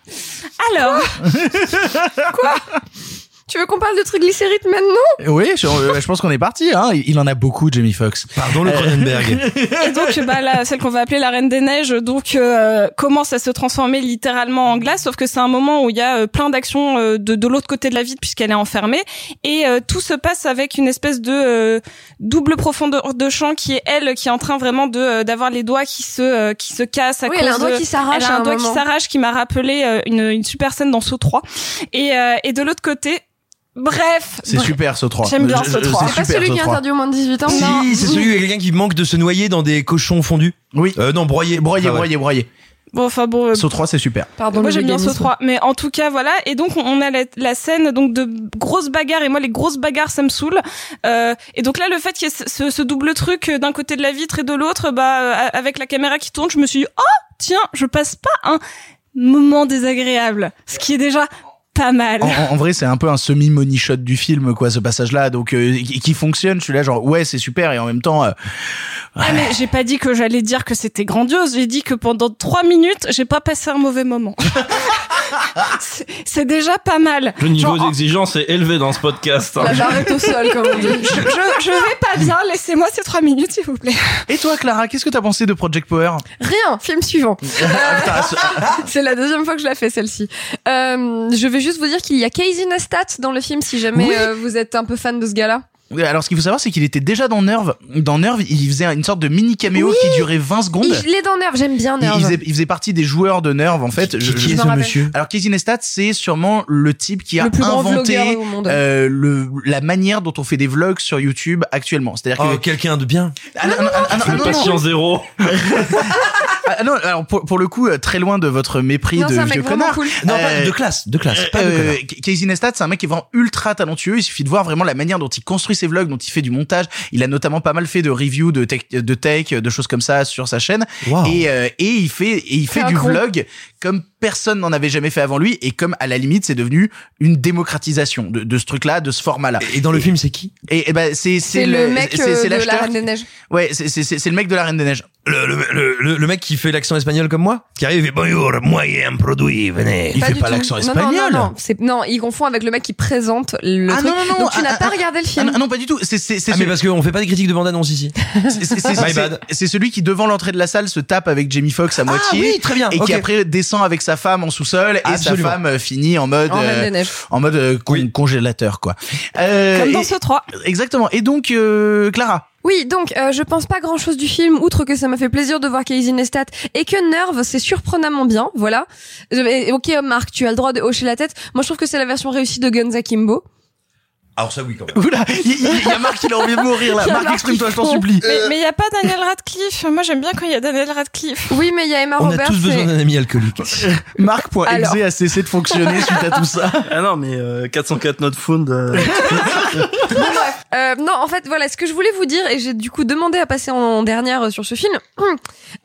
alors? [laughs] Tu veux qu'on parle de triglycérides maintenant? Oui, je, euh, je pense qu'on est parti. Hein. Il en a beaucoup, Jamie Foxx. Pardon le Cronenberg. [laughs] Et donc, bah, la, celle qu'on va appeler la Reine des Neiges, donc euh, commence à se transformer littéralement en glace, sauf que c'est un moment où il y a euh, plein d'actions euh, de, de l'autre côté de la vitre puisqu'elle est enfermée, et euh, tout se passe avec une espèce de euh, double profondeur de champ qui est elle qui est en train vraiment de euh, d'avoir les doigts qui se euh, qui se cassent à Oui, cause elle a un doigt de- qui s'arrache elle a un un doigt qui s'arrache qui m'a rappelé euh, une, une super scène dans Saut 3 et euh, et de l'autre côté bref C'est bref. super ce 3. J'aime bien ce 3. C'est pas celui qui est interdit aux moins de 18 ans Si, Non. c'est celui où il y a quelqu'un qui manque de se noyer dans des cochons fondus. Oui. Euh, non, broyés. Broyé, Ah ouais. broyé, broyé. bon enfin bon euh, Saut 3, c'est super. Pardon, moi j'aime bien ce véganisme. 3 mais en tout cas voilà et donc on- a la, la scène donc de grosses bagarres et moi les grosses bagarres ça me saoule euh, et donc là le fait qu'il y ait ce, ce- ce double truc euh, d'un côté de la vitre et de l'autre bah euh, avec la caméra qui tourne je me suis dit oh tiens je passe pas un moment désagréable ce qui est déjà pas mal En, vrai, c'est un peu un semi money shot du film, quoi, ce passage-là. Donc, euh, qui, fonctionne. Je suis là, genre, ouais, c'est super. Et en même temps, euh, Ah, mais j'ai pas dit que j'allais dire que c'était grandiose j'ai dit que pendant trois minutes j'ai pas passé un mauvais moment [laughs] C'est- déjà pas mal. Le niveau Genre, d'exigence est élevé dans ce podcast. hein. Est au sol, comme on dit. je, je, je vais pas bien, laissez-moi ces trois minutes s'il vous plaît. Et toi, Clara, qu'est-ce que t'as pensé de Project Power? Rien, film suivant. Ce- [laughs] C'est la deuxième fois que je la fais celle-ci. Euh, je vais juste vous dire qu'il y a Casey Neistat dans le film si jamais Oui. euh, vous êtes un peu fan de ce gars-là. Alors, ce qu'il faut savoir, c'est qu'il était déjà dans Nerve. Dans Nerve, il faisait une sorte de mini caméo Oui. qui durait 20 secondes. Il est dans Nerve, j'aime bien Nerve. il faisait, il faisait partie des joueurs de Nerve, en fait. Je- Qui je- est ce monsieur? Alors, Casey Neistat, c'est sûrement le type qui a le plus grand inventé vlogueur au monde. euh, le, la manière dont on fait des vlogs sur YouTube actuellement. C'est-à-dire que Oh, quelqu'un de bien. Ah, non, non, non, Le non, non. patient zéro. [laughs] Ah, non, alors pour, pour le coup, euh, très loin de votre mépris non, de vieux connard. cool. Non, Euh, pas de classe, de classe, pas de Euh, connard. Casey Neistat, c'est un mec qui est vraiment ultra talentueux. Il suffit de voir vraiment la manière dont il construit ses vlogs, dont il fait du montage. Il a notamment pas mal fait de reviews de tech, de tech, de choses comme ça sur sa chaîne. Wow. Et, euh, et il fait, et il fait du vlog comme personne n'en avait jamais fait avant lui et comme à la limite c'est devenu une démocratisation de, de ce truc-là, de ce format-là. Et dans le film, c'est qui? Et, et ben c'est C'est le mec c'est- euh, de la Reine des Neiges. Ouais, c'est c'est c'est le mec de la Reine des Neiges. le, le, le, le- le mec qui fait l'accent espagnol comme moi Qui arrive et bonjour, un produit, venez. Il fait du pas tout. l'accent Non, non, espagnol. Non, non, c'est non, il confond avec le mec qui présente le Ah truc. non, non, non, Donc tu ah, n'as ah, pas ah, regardé le Ah, film. non, non, pas du tout. C'est c'est c'est Ah, mais ce- parce qu'on fait pas de critique de bande-annonce ici. c'est- c'est- c'est- [laughs] My c'est- bad. c'est celui qui devant l'entrée de la salle se tape avec Jamie Foxx à Ah moitié. oui, très bien. et ok. qui après descend avec sa femme en sous-sol et Absolument. sa femme euh, finit en mode En Reine euh, des Neiges. en mode euh, con- Oui. congélateur quoi. Euh, Comme dans et- ce 3. exactement. Et donc euh, Clara. Oui, donc euh, je pense pas grand chose du film, outre que ça m'a fait plaisir de voir Casey Neistat et que Nerve c'est surprenamment bien, voilà. Euh, et- ok Marc, tu as le droit de hocher la tête. Moi je trouve que c'est la version réussie de Guns Akimbo. Alors ça oui quand même. [laughs] Oula, il y, a Marc qui a envie de mourir là. Marc exprime-toi, je t'en supplie. Mais il y a pas Daniel Radcliffe. Moi j'aime bien quand il y a Daniel Radcliffe. Oui, mais il y a Emma On a Roberts. tous besoin d'un ami alcoolique. [laughs] Marc.exe a cessé de fonctionner suite à tout ça. Ah non, mais euh, 404 not found. euh, [laughs] bref. Euh, non, en fait, voilà, ce que je voulais vous dire, et j'ai du coup demandé à passer en dernière euh, sur ce film. [clears throat]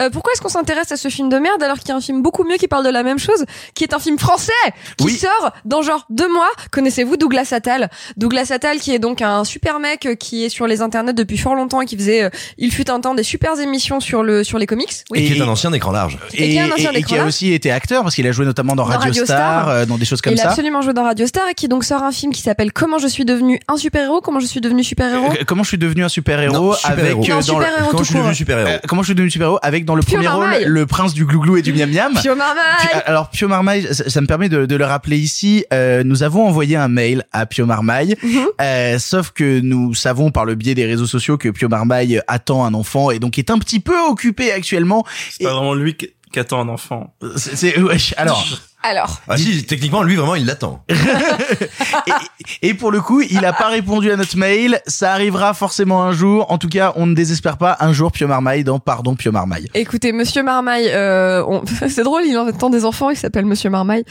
Euh, pourquoi est-ce qu'on s'intéresse à ce film de merde alors qu'il y a un film beaucoup mieux qui parle de la même chose, qui est un film français, qui Oui. sort dans genre deux mois. Connaissez-vous Douglas Attal? Douglas Attal, qui est donc un super mec euh, qui est sur les internets depuis fort longtemps et qui faisait, euh, il fut un temps des super émissions sur le sur les comics. Et qui est un ancien écran large. Et qui est un ancien et qui écran a aussi été acteur parce qu'il a joué notamment dans Dans Radio, Radio Star, Star. euh, dans des choses comme il a ça. absolument joué dans Radio Star et qui donc sort un film qui s'appelle Comment je suis devenu un super-héros, comment je suis devenu super-héros. Euh, Comment je suis devenu un super-héros Non, avec euh, Non, dans le- super-héros Quand tout je suis devenu super-héros. Euh, comment je suis devenu super-héros avec dans le Pio premier Marmaille. rôle le prince du glouglou et du miam miam. Pio Marmaille Alors Pio Marmaille, ça, ça me permet de, de le rappeler ici. euh, nous avons envoyé un mail à Pio Marmaille, Mhm. euh, sauf que nous savons par le biais des réseaux sociaux que Pio Marmaille attend un enfant et donc est un petit peu occupé actuellement. C'est pas vraiment lui qui attend un enfant. C'est c'est- wesh, alors [laughs] Alors, Ah si, techniquement, lui vraiment, il l'attend. [laughs] et, et pour le coup, il a pas répondu à notre mail. Ça arrivera forcément un jour. En tout cas, on ne désespère pas. Un jour, Pio Marmaille dans Pardon Pio Marmaille. écoutez, Monsieur Marmaille, euh, on- [laughs] c'est drôle, il entend des enfants, il s'appelle Monsieur Marmaille.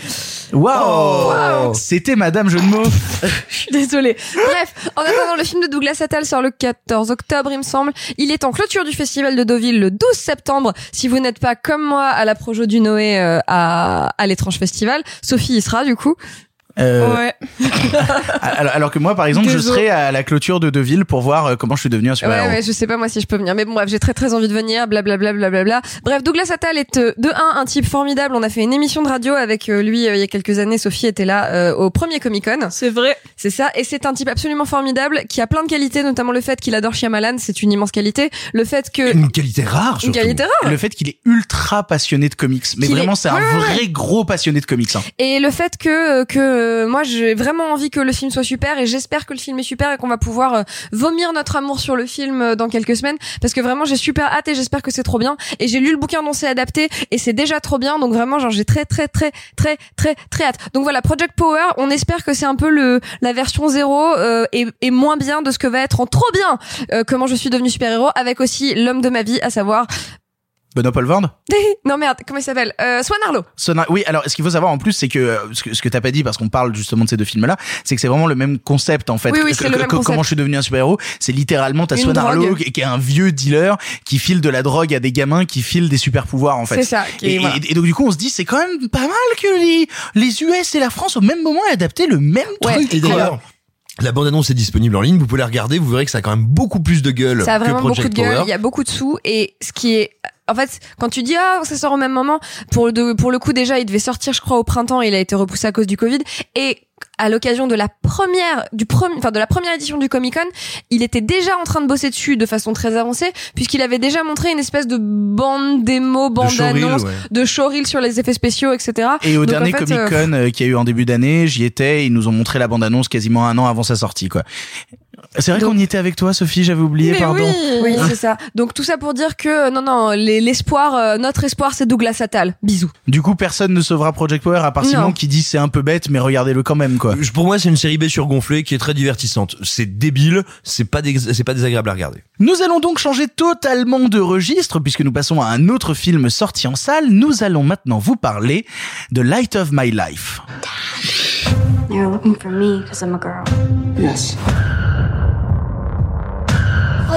Waouh C'était Madame Jeu de mots. [laughs] Je suis désolée. Bref, en attendant, le film de Douglas Attal sort le 14 octobre, il me semble. Il est en clôture du festival de Deauville le 12 septembre. Si vous n'êtes pas comme moi à la Projo du Noé euh, à, à l'étrange Sophie y sera du coup. Euh, Ouais. [laughs] alors, alors que moi, par exemple, je serai à la clôture de Deville pour voir euh, comment je suis devenu un super-héros. Ouais, ouais, je sais pas moi si je peux venir, mais bon bref, j'ai très très envie de venir, blablabla, blablabla. Bref, Douglas Attal est euh, de un un type formidable. On a fait une émission de radio avec euh, lui euh, il y a quelques années. Sophie était là euh, au premier Comic Con. C'est vrai. C'est ça, et c'est un type absolument formidable qui a plein de qualités, notamment le fait qu'il adore Shyamalan, c'est une immense qualité. Le fait que Une qualité rare, une qualité rare. Le fait qu'il est ultra passionné de comics, mais vraiment est- c'est un Ouais, ouais, vrai gros passionné de comics. Hein. Et le fait que que euh, moi j'ai vraiment envie que le film soit super et j'espère que le film est super et qu'on va pouvoir euh, vomir notre amour sur le film euh, dans quelques semaines. Parce que vraiment j'ai super hâte et j'espère que c'est trop bien. Et j'ai lu le bouquin dont c'est adapté et c'est déjà trop bien. Donc vraiment genre j'ai très très très très très très hâte. Donc voilà Project Power, on espère que c'est un peu le la version zéro et, et moins bien de ce que va être en trop bien comment je suis devenu super-héros avec aussi l'homme de ma vie à savoir Benoît Paul Vande non merde comment il s'appelle? Euh, Swan Arlo. Sona- Oui, alors ce qu'il faut savoir en plus, c'est que euh, ce que, ce que t'as pas dit, parce qu'on parle justement de ces deux films-là, c'est que c'est vraiment le même concept en fait. Oui, oui, Que- c'est le que- même que- concept. Comment je suis devenu un super-héros? C'est littéralement t'as Swan Arlo drogue. qui qui est un vieux dealer qui file de la drogue à des gamins qui filent des super-pouvoirs en fait. C'est ça. qui Et, voilà. et- et donc du coup on se dit c'est quand même pas mal que les, les US et la France au même moment aient adapté le même Ouais. truc. Et d'ailleurs, la bande-annonce est disponible en ligne, vous pouvez la regarder, vous verrez que ça a quand même beaucoup plus de gueule Ça a que vraiment Project beaucoup de gueule, Power. il y a beaucoup de sous et ce qui est en fait, quand tu dis ah ça sort au même moment, pour le pour le coup déjà il devait sortir je crois au printemps, il a été repoussé à cause du Covid et à l'occasion de la première du premier enfin de la première édition du Comic Con, il était déjà en train de bosser dessus de façon très avancée puisqu'il avait déjà montré une espèce de bande démo, bande showreel, annonce, ouais. de showreel sur les effets spéciaux, etc. Et au Donc, en dernier fait, Comic euh, Con euh, qu'il y a eu en début d'année, j'y étais, ils nous ont montré la bande-annonce quasiment un an avant sa sortie, quoi. C'est vrai qu'on y était avec toi, Sophie, j'avais oublié, Mais pardon. Oui, c'est ça. Donc tout ça pour dire que non, non, les- l'espoir, euh, notre espoir, c'est Douglas Attal. Bisous. Du coup, personne ne sauvera Project Power à part Non. Simon qui dit c'est un peu bête, mais regardez-le quand même, quoi. Pour moi, c'est une série B surgonflée qui est très divertissante. C'est débile, c'est pas dés- c'est pas désagréable à regarder. Nous allons donc changer totalement de registre puisque nous passons à un autre film sorti en salle. Nous allons maintenant vous parler de Light of My Life. You're looking for me because I'm a girl. Yes.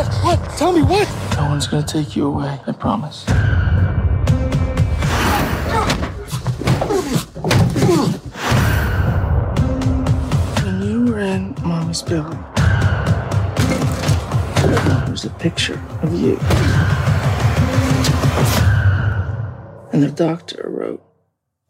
What? What? Tell me what? No one's gonna take you away. I promise. When you were in Mommy's belly, there was a picture of you. And the doctor wrote,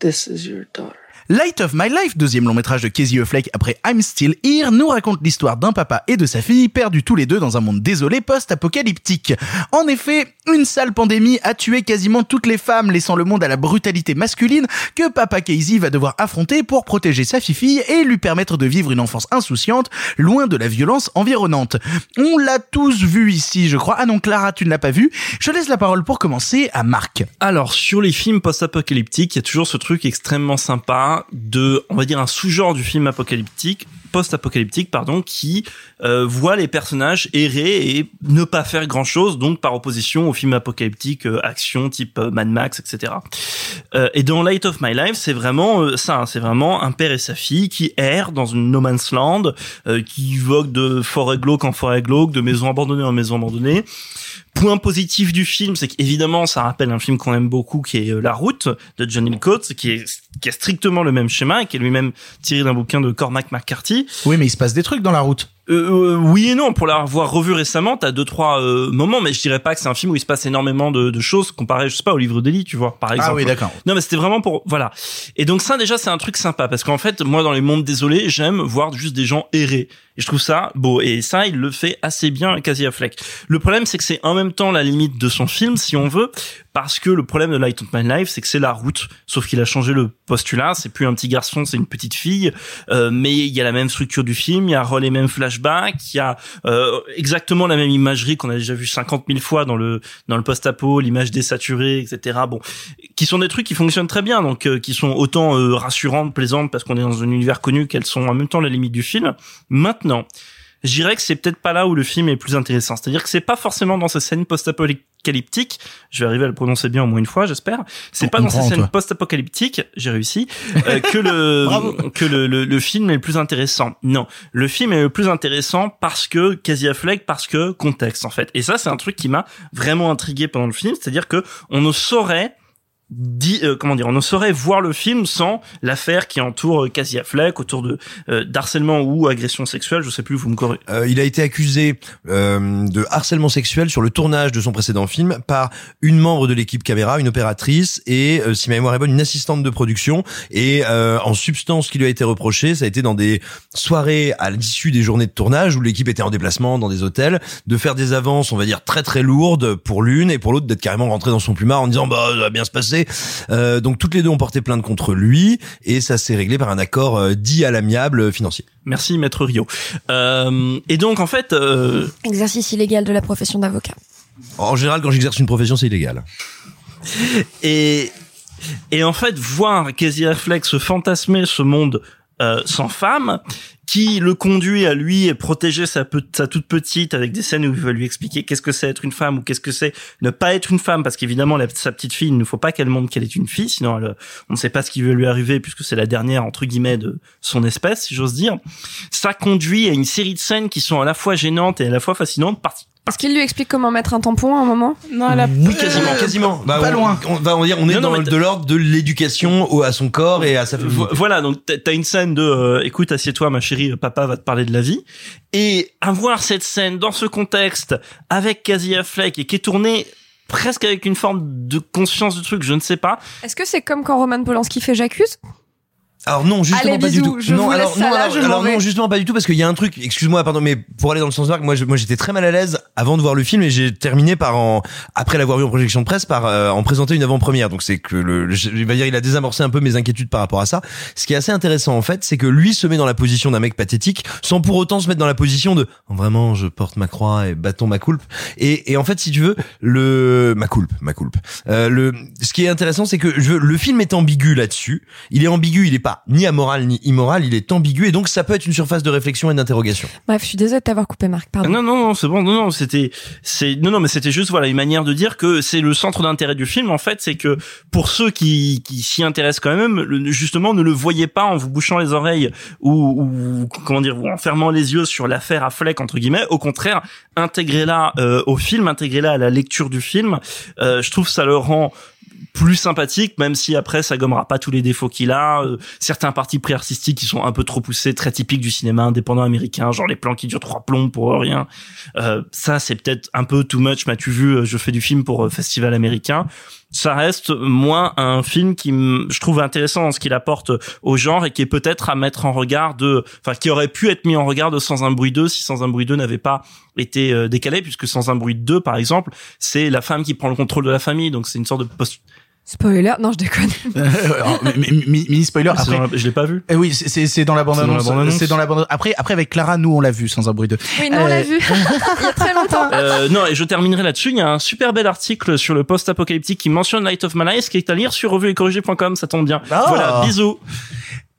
This is your daughter. Light of My Life, deuxième long métrage de Casey Affleck après I'm Still Here, nous raconte l'histoire d'un papa et de sa fille perdus tous les deux dans un monde désolé post-apocalyptique. En effet, une sale pandémie a tué quasiment toutes les femmes, laissant le monde à la brutalité masculine que papa Casey va devoir affronter pour protéger sa fille et lui permettre de vivre une enfance insouciante, loin de la violence environnante. On l'a tous vu ici, je crois. Ah non, Clara, tu ne l'as pas vu. Je laisse la parole pour commencer à Marc. Alors sur les films post-apocalyptiques, il y a toujours ce truc extrêmement sympa de, on va dire un sous-genre du film apocalyptique, post-apocalyptique pardon, qui euh, voit les personnages errer et ne pas faire grand-chose, donc par opposition aux films apocalyptiques euh, action type euh, Mad Max, etc. Euh, et dans Light of My Life, c'est vraiment ça, hein, c'est vraiment un père et sa fille qui errent dans une no man's land, qui voguent de forêt glauque en forêt glauque, de maison abandonnée en maison abandonnée. Point positif du film, c'est qu'évidemment, ça rappelle un film qu'on aime beaucoup, qui est euh, La Route de John Hillcoat, qui est qui a strictement le même schéma et qui est lui-même tiré d'un bouquin de Cormac McCarthy. Oui, mais il se passe des trucs dans la route. Euh, euh, oui et non, pour l'avoir revu récemment, t'as deux trois euh, moments, mais je dirais pas que c'est un film où il se passe énormément de, de choses comparé, je sais pas, au livre d'Eli, tu vois, par exemple. Ah oui, d'accord. Non, mais c'était vraiment pour voilà. Et donc ça déjà c'est un truc sympa parce qu'en fait moi dans les mondes désolés j'aime voir juste des gens errer et je trouve ça beau et ça il le fait assez bien Casey Affleck. Le problème c'est que c'est en même temps la limite de son film si on veut parce que le problème de Light of My Life c'est que c'est la route sauf qu'il a changé le postulat c'est plus un petit garçon c'est une petite fille euh, mais il y a la même structure du film il y a les mêmes flashbacks il y a euh, exactement la même imagerie qu'on a déjà vu 50 000 fois dans le dans le post-apo l'image désaturée etc bon qui sont des trucs qui fonctionnent très bien donc euh, qui sont autant euh, rassurantes plaisantes parce qu'on est dans un univers connu qu'elles sont en même temps la limite du film. Maintenant je dirais que c'est peut-être pas là où le film est le plus intéressant. C'est-à-dire que c'est pas forcément dans ces scènes post-apocalyptiques, je vais arriver à le prononcer bien au moins une fois, j'espère. C'est pas dans ces scènes post-apocalyptiques, j'ai réussi, euh, que le [laughs] que le, le, le film est le plus intéressant. Non, le film est le plus intéressant parce que Casey Affleck, parce que contexte en fait. Et ça, c'est un truc qui m'a vraiment intrigué pendant le film, c'est-à-dire que on ne saurait dit euh, comment dire on ne saurait voir le film sans l'affaire qui entoure euh, Casey Affleck autour de euh, d'harcèlement ou agression sexuelle je sais plus vous me corrigez Euh, il a été accusé euh, de harcèlement sexuel sur le tournage de son précédent film par une membre de l'équipe caméra, une opératrice et, euh, si ma mémoire est bonne, une assistante de production. Et en substance, ce qui lui a été reproché, ça a été dans des soirées à l'issue des journées de tournage où l'équipe était en déplacement dans des hôtels, de faire des avances, on va dire très très lourdes pour l'une et pour l'autre d'être carrément rentré dans son plumard en disant bah ça va bien se passer. Euh, donc toutes les deux ont porté plainte contre lui et ça s'est réglé par un accord euh, dit à l'amiable euh, financier. merci maître Rio euh, et donc en fait euh, Exercice illégal de la profession d'avocat. En général, quand j'exerce une profession, c'est illégal. et et en fait voir se fantasmer ce monde euh, sans femme qui le conduit à lui et protéger sa, toute petite avec des scènes où il va lui expliquer qu'est-ce que c'est être une femme ou qu'est-ce que c'est ne pas être une femme. Parce qu'évidemment sa petite fille il ne faut pas qu'elle montre qu'elle est une fille sinon elle, on ne sait pas ce qui va lui arriver puisque c'est la dernière entre guillemets de son espèce si j'ose dire. Ça conduit à une série de scènes qui sont à la fois gênantes et à la fois fascinantes Est-ce qu'il lui explique comment mettre un tampon à un moment Non, elle a Oui, quasiment, quasiment. Bah, pas on, loin. On, va on dire, on est Non, non, dans le- de l'ordre de l'éducation à son corps et à sa féminité. Voilà, donc t'as- t'as une scène de euh, écoute, assieds-toi, ma chérie, papa va te parler de la vie. Et avoir cette scène dans ce contexte avec Casey Affleck et qui est tournée presque avec une forme de conscience du truc, je ne sais pas. Est-ce que c'est comme quand Roman Polanski fait J'accuse? Alors non, justement Allez, pas du tout. je non, vous laisse alors, ça non, là, alors, je non, justement pas du tout parce qu'il y a un truc. Excuse-moi, pardon, mais pour aller dans le sens vague, moi, je, moi, j'étais très mal à l'aise avant de voir le film et j'ai terminé par en après l'avoir vu en projection de presse par euh, en présenter une avant-première. Donc c'est que le, je vais dire, il a désamorcé un peu mes inquiétudes par rapport à ça. Ce qui est assez intéressant en fait, c'est que lui se met dans la position d'un mec pathétique sans pour autant se mettre dans la position de vraiment je porte ma croix et bâton ma coulpe. Et, et en fait, si tu veux, le ma coulpe, ma coulpe. Euh, le ce qui est intéressant, c'est que je, le film est ambigu là-dessus. Il est ambigu, il est pas ni amoral ni immoral, il est ambigu et donc ça peut être une surface de réflexion et d'interrogation. Bref, je suis désolée de t'avoir coupé, Marc. Pardon. Non, non, non, c'est bon. Non, non, c'était, c'est, non, non, mais c'était juste voilà une manière de dire que c'est le centre d'intérêt du film. En fait, c'est que pour ceux qui, qui s'y intéressent quand même, le- justement, ne le voyez pas en vous bouchant les oreilles ou, ou comment dire, ou en fermant les yeux sur l'affaire à Fleck entre guillemets. Au contraire, intégrez-la euh, au film, intégrez-la à la lecture du film. Euh, je trouve que ça le rend plus sympathique, même si après ça gommera pas tous les défauts qu'il a. Euh, certains partis pris artistiques qui sont un peu trop poussés, très typiques du cinéma indépendant américain, genre les plans qui durent trois plombs pour rien. Euh, ça c'est peut-être un peu too much. M'as-tu vu euh, Je fais du film pour euh, festival américain? Ça reste moins un film qui je trouve intéressant dans ce qu'il apporte au genre et qui est peut-être à mettre en regard de, enfin qui aurait pu être mis en regard de Sans un bruit 2 si Sans un bruit 2 n'avait pas été euh, décalé puisque Sans un bruit 2 par exemple c'est la femme qui prend le contrôle de la famille. Donc c'est une sorte de post Spoiler, non, je déconne. [laughs] Alors, mi- mini spoiler. C'est Après, dans la- je l'ai pas vu. Eh oui, c'est- c'est c'est dans la bande C'est dans la annonce. bande-annonce. C'est dans la bande. Après, après avec Clara, nous on l'a vu sans un bruit de. Oui, non, on l'a Euh, vu. [laughs] Il y a très longtemps. Euh, non, et je terminerai là-dessus. Il y a un super bel article sur le post-apocalyptique qui mentionne Light of My Life, qui est à lire sur revueetcorrigé.com. Ça tombe bien. Ah. Voilà, bisous.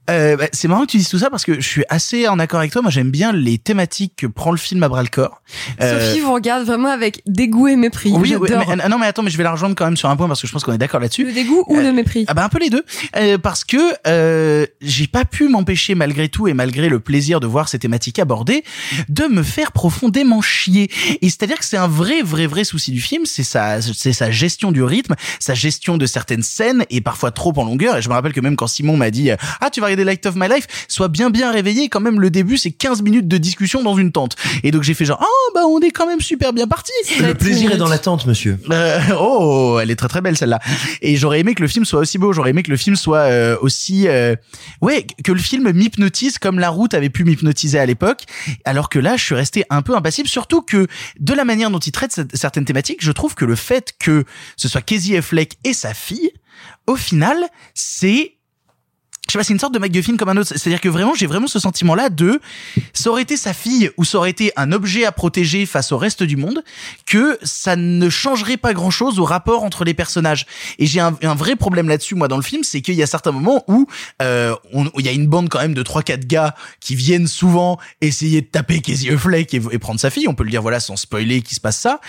Euh, bah, c'est marrant que tu dises tout ça parce que je suis assez en accord avec toi. Moi, j'aime bien les thématiques que prend le film à bras le corps. Euh, Sophie vous regarde vraiment avec dégoût et mépris. oui, oui, mais, euh, non, mais attends, mais je vais la rejoindre quand même sur un point parce que je pense qu'on est d'accord là-dessus. Le dégoût ou le mépris Ah bah un peu les deux, Euh, parce que euh, j'ai pas pu m'empêcher malgré tout et malgré le plaisir de voir ces thématiques abordées, de me faire profondément chier. Et c'est-à-dire que c'est un vrai, vrai, vrai souci du film, c'est sa, c'est sa gestion du rythme, sa gestion de certaines scènes et parfois trop en longueur. Et je me rappelle que même quand Simon m'a dit ah tu vas regarder Light of My Life, sois bien bien réveillé. Quand même le début c'est 15 minutes de discussion dans une tente. Et donc j'ai fait genre oh bah on est quand même super bien parti. Le plaisir est dans l'attente, monsieur. Euh, oh, elle est très très belle celle-là. Et j'aurais aimé que le film soit aussi beau. J'aurais aimé que le film soit euh, aussi, euh, ouais, que le film m'hypnotise comme La Route avait pu m'hypnotiser à l'époque. Alors que là, je suis resté un peu impassible. Surtout que de la manière dont il traite cette- certaines thématiques, je trouve que le fait que ce soit Casey Affleck et sa fille, au final, c'est je sais pas, c'est une sorte de MacGuffin comme un autre. C'est-à-dire que vraiment, j'ai vraiment ce sentiment-là de, ça aurait été sa fille ou ça aurait été un objet à protéger face au reste du monde, que ça ne changerait pas grand-chose au rapport entre les personnages. Et j'ai un, vrai problème là-dessus, moi, dans le film, c'est qu'il y a certains moments où euh, il y a une bande quand même de trois quatre gars qui viennent souvent essayer de taper Casey Affleck et, et prendre sa fille. On peut le dire, voilà, sans spoiler qu'il se passe ça.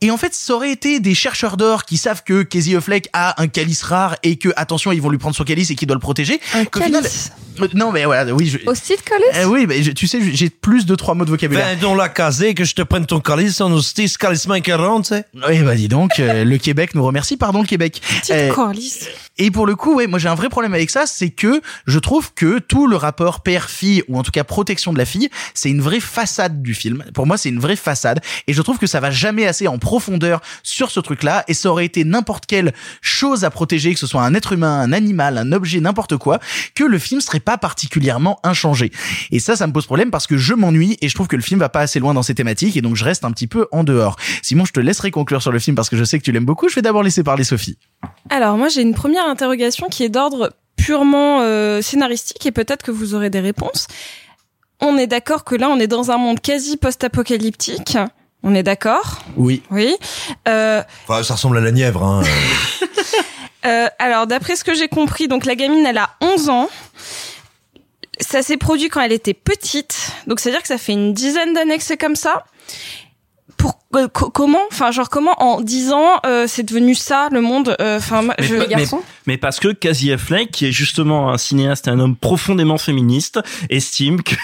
Et en fait, ça aurait été des chercheurs d'or qui savent que Casey Affleck a un calice rare et que, attention, ils vont lui prendre son calice et qu'il doit le protéger. Un Qu'au final- calice Euh, Non, mais voilà, oui. Je... Hostie de calice Euh, oui, mais je- tu sais, j'ai plus de trois mots de vocabulaire. Ben, dans la casée, que je te prenne ton calice en hostie, calice 40, tu sais. Oui, bah dis donc, euh, le Québec nous remercie, pardon le Québec. Euh, calice. et pour le coup, ouais, moi j'ai un vrai problème avec ça, c'est que je trouve que tout le rapport père-fille, ou en tout cas protection de la fille, c'est une vraie façade du film. Pour moi, c'est une vraie façade, et je trouve que ça va jamais assez en profondeur sur ce truc-là, et ça aurait été n'importe quelle chose à protéger, que ce soit un être humain, un animal, un objet, n'importe quoi, que le film serait pas particulièrement inchangé. Et ça, ça me pose problème parce que je m'ennuie, et je trouve que le film va pas assez loin dans ses thématiques, et donc je reste un petit peu en dehors. Simon, je te laisserai conclure sur le film parce que je sais que tu l'aimes beaucoup. Je vais d'abord laisser parler Sophie. Alors moi j'ai une première interrogation qui est d'ordre purement euh, scénaristique et peut-être que vous aurez des réponses. On est d'accord que là on est dans un monde quasi post-apocalyptique. On est d'accord? Oui. Oui. Euh, Enfin, ça ressemble à la Nièvre, hein. [laughs] euh, alors d'après ce que j'ai compris, donc la gamine elle a 11 ans. Ça s'est produit quand elle était petite. Donc c'est-à-dire que ça fait une dizaine d'années que c'est comme ça. Euh, co- comment enfin genre comment en 10 ans euh, c'est devenu ça le monde euh, enfin Mais, je mais- mais parce que Casey Affleck, qui est justement un cinéaste et un homme profondément féministe, estime que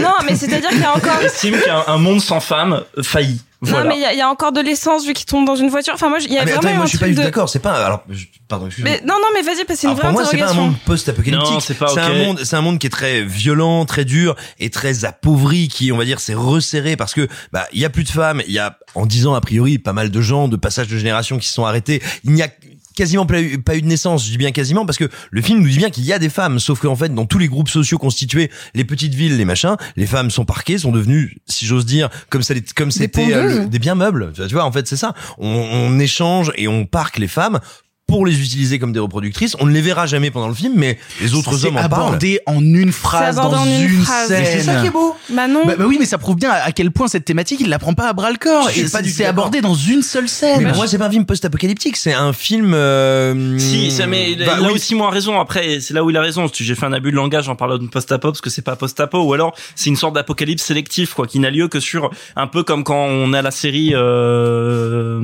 Non, mais c'est-à-dire qu'il y a encore [laughs] estime qu'un un monde sans femmes faillit. Voilà. Non, mais il y, a- il y a encore de l'essence vu qu'il tombe dans une voiture. Enfin, moi, il y a Ah, mais vraiment attends, moi un je suis pas truc du tout de... d'accord. C'est pas. Alors, je- pardon, excuse-moi. Mais non, non, mais vas-y, parce que c'est une vraie pour moi, c'est pas un monde post-apocalyptique. C'est pas ok. un monde, c'est un monde qui est très violent, très dur et très appauvri, qui, on va dire, c'est resserré parce que, bah, il y a plus de femmes. Il y a, en 10 ans, a priori, pas mal de gens de passage de génération qui se sont arrêtés. Il n'y a quasiment pas eu, pas eu de naissance. Je dis bien quasiment parce que le film nous dit bien qu'il y a des femmes. Sauf qu'en fait, dans tous les groupes sociaux constitués, les petites villes, les machins, les femmes sont parquées, sont devenues, si j'ose dire, comme ça, comme c'était euh, des biens meubles. Tu vois, tu vois, en fait, c'est ça. On, on échange et on parque les femmes pour les utiliser comme des reproductrices. On ne les verra jamais pendant le film, mais les autres hommes en parlent. abordé en une phrase dans en une une phrase. scène. C'est ça qui est beau. Bah non. Bah, bah oui, mais ça prouve bien à quel point cette thématique, il la prend pas à bras le corps. Je suis Et pas c'est abordé dans une seule scène. Mais pour moi, c'est pas un film post-apocalyptique, c'est un film. Euh, Si, ça, mais il a, bah, oui. aussi moins raison. Après, c'est là où il a raison. Si J'ai fait un abus de langage en parlant de post-apo parce que c'est pas post-apo, ou alors c'est une sorte d'apocalypse sélectif, quoi, qui n'a lieu que sur un peu comme quand on a la série euh,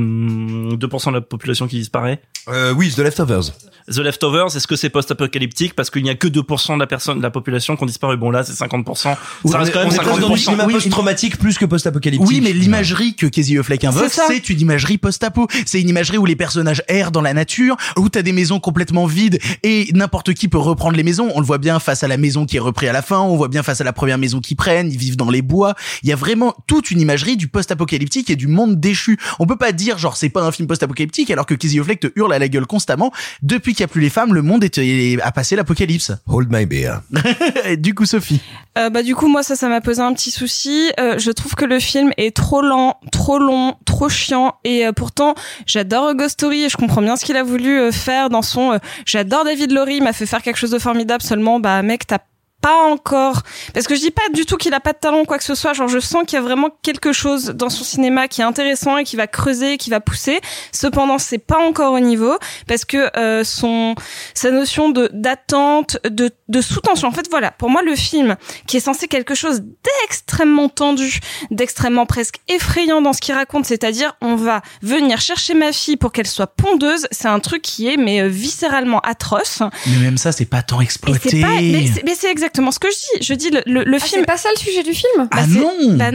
2% de la population qui disparaît. Euh, oui, The Leftovers. The Leftovers, est-ce que c'est post-apocalyptique parce qu'il n'y a que 2% de la personne, de la population qui ont disparu? Bon là, c'est 50%. Ça on reste est, quand même on est presque dans du 50%. cinéma Oui, post-traumatique plus que post-apocalyptique. Oui, mais l'imagerie que Casey Affleck invoque, C'est ça. c'est une imagerie post-apo. C'est une imagerie où les personnages errent dans la nature, où t'as des maisons complètement vides et n'importe qui peut reprendre les maisons. On le voit bien face à la maison qui est reprise à la fin, on voit bien face à la première maison qu'ils prennent, ils vivent dans les bois. Il y a vraiment toute une imagerie du post-apocalyptique et du monde déchu. On peut pas dire genre c'est pas un film post-apocalyptique alors que Casey Affleck te hurle à la gueule constamment. Depuis qu'il y a plus les femmes, le monde est, est- a passé l'apocalypse. Hold my beer. [laughs] Du coup, Sophie. Euh, bah du coup moi ça ça m'a posé un petit souci. Euh, je trouve que le film est trop lent, trop long, trop chiant et euh, pourtant j'adore Ghost Story et je comprends bien ce qu'il a voulu euh, faire dans son. euh, j'adore David Laurie, il m'a fait faire quelque chose de formidable. Seulement bah mec t'as pas encore. Parce que je dis pas du tout qu'il a pas de talent ou quoi que ce soit. Genre je sens qu'il y a vraiment quelque chose dans son cinéma qui est intéressant et qui va creuser qui va pousser. Cependant c'est pas encore au niveau. Parce que euh, son sa notion de d'attente de de sous-tension. En fait voilà. Pour moi le film qui est censé quelque chose d'extrêmement tendu d'extrêmement presque effrayant dans ce qu'il raconte c'est-à-dire on va venir chercher ma fille pour qu'elle soit pondeuse c'est un truc qui est mais euh, viscéralement atroce. Mais même ça, c'est pas tant exploité. pas mais c'est- c'est exactement ce que je dis je dis le, le, le Ah, film c'est pas ça le sujet du film Ah c'est- non bah,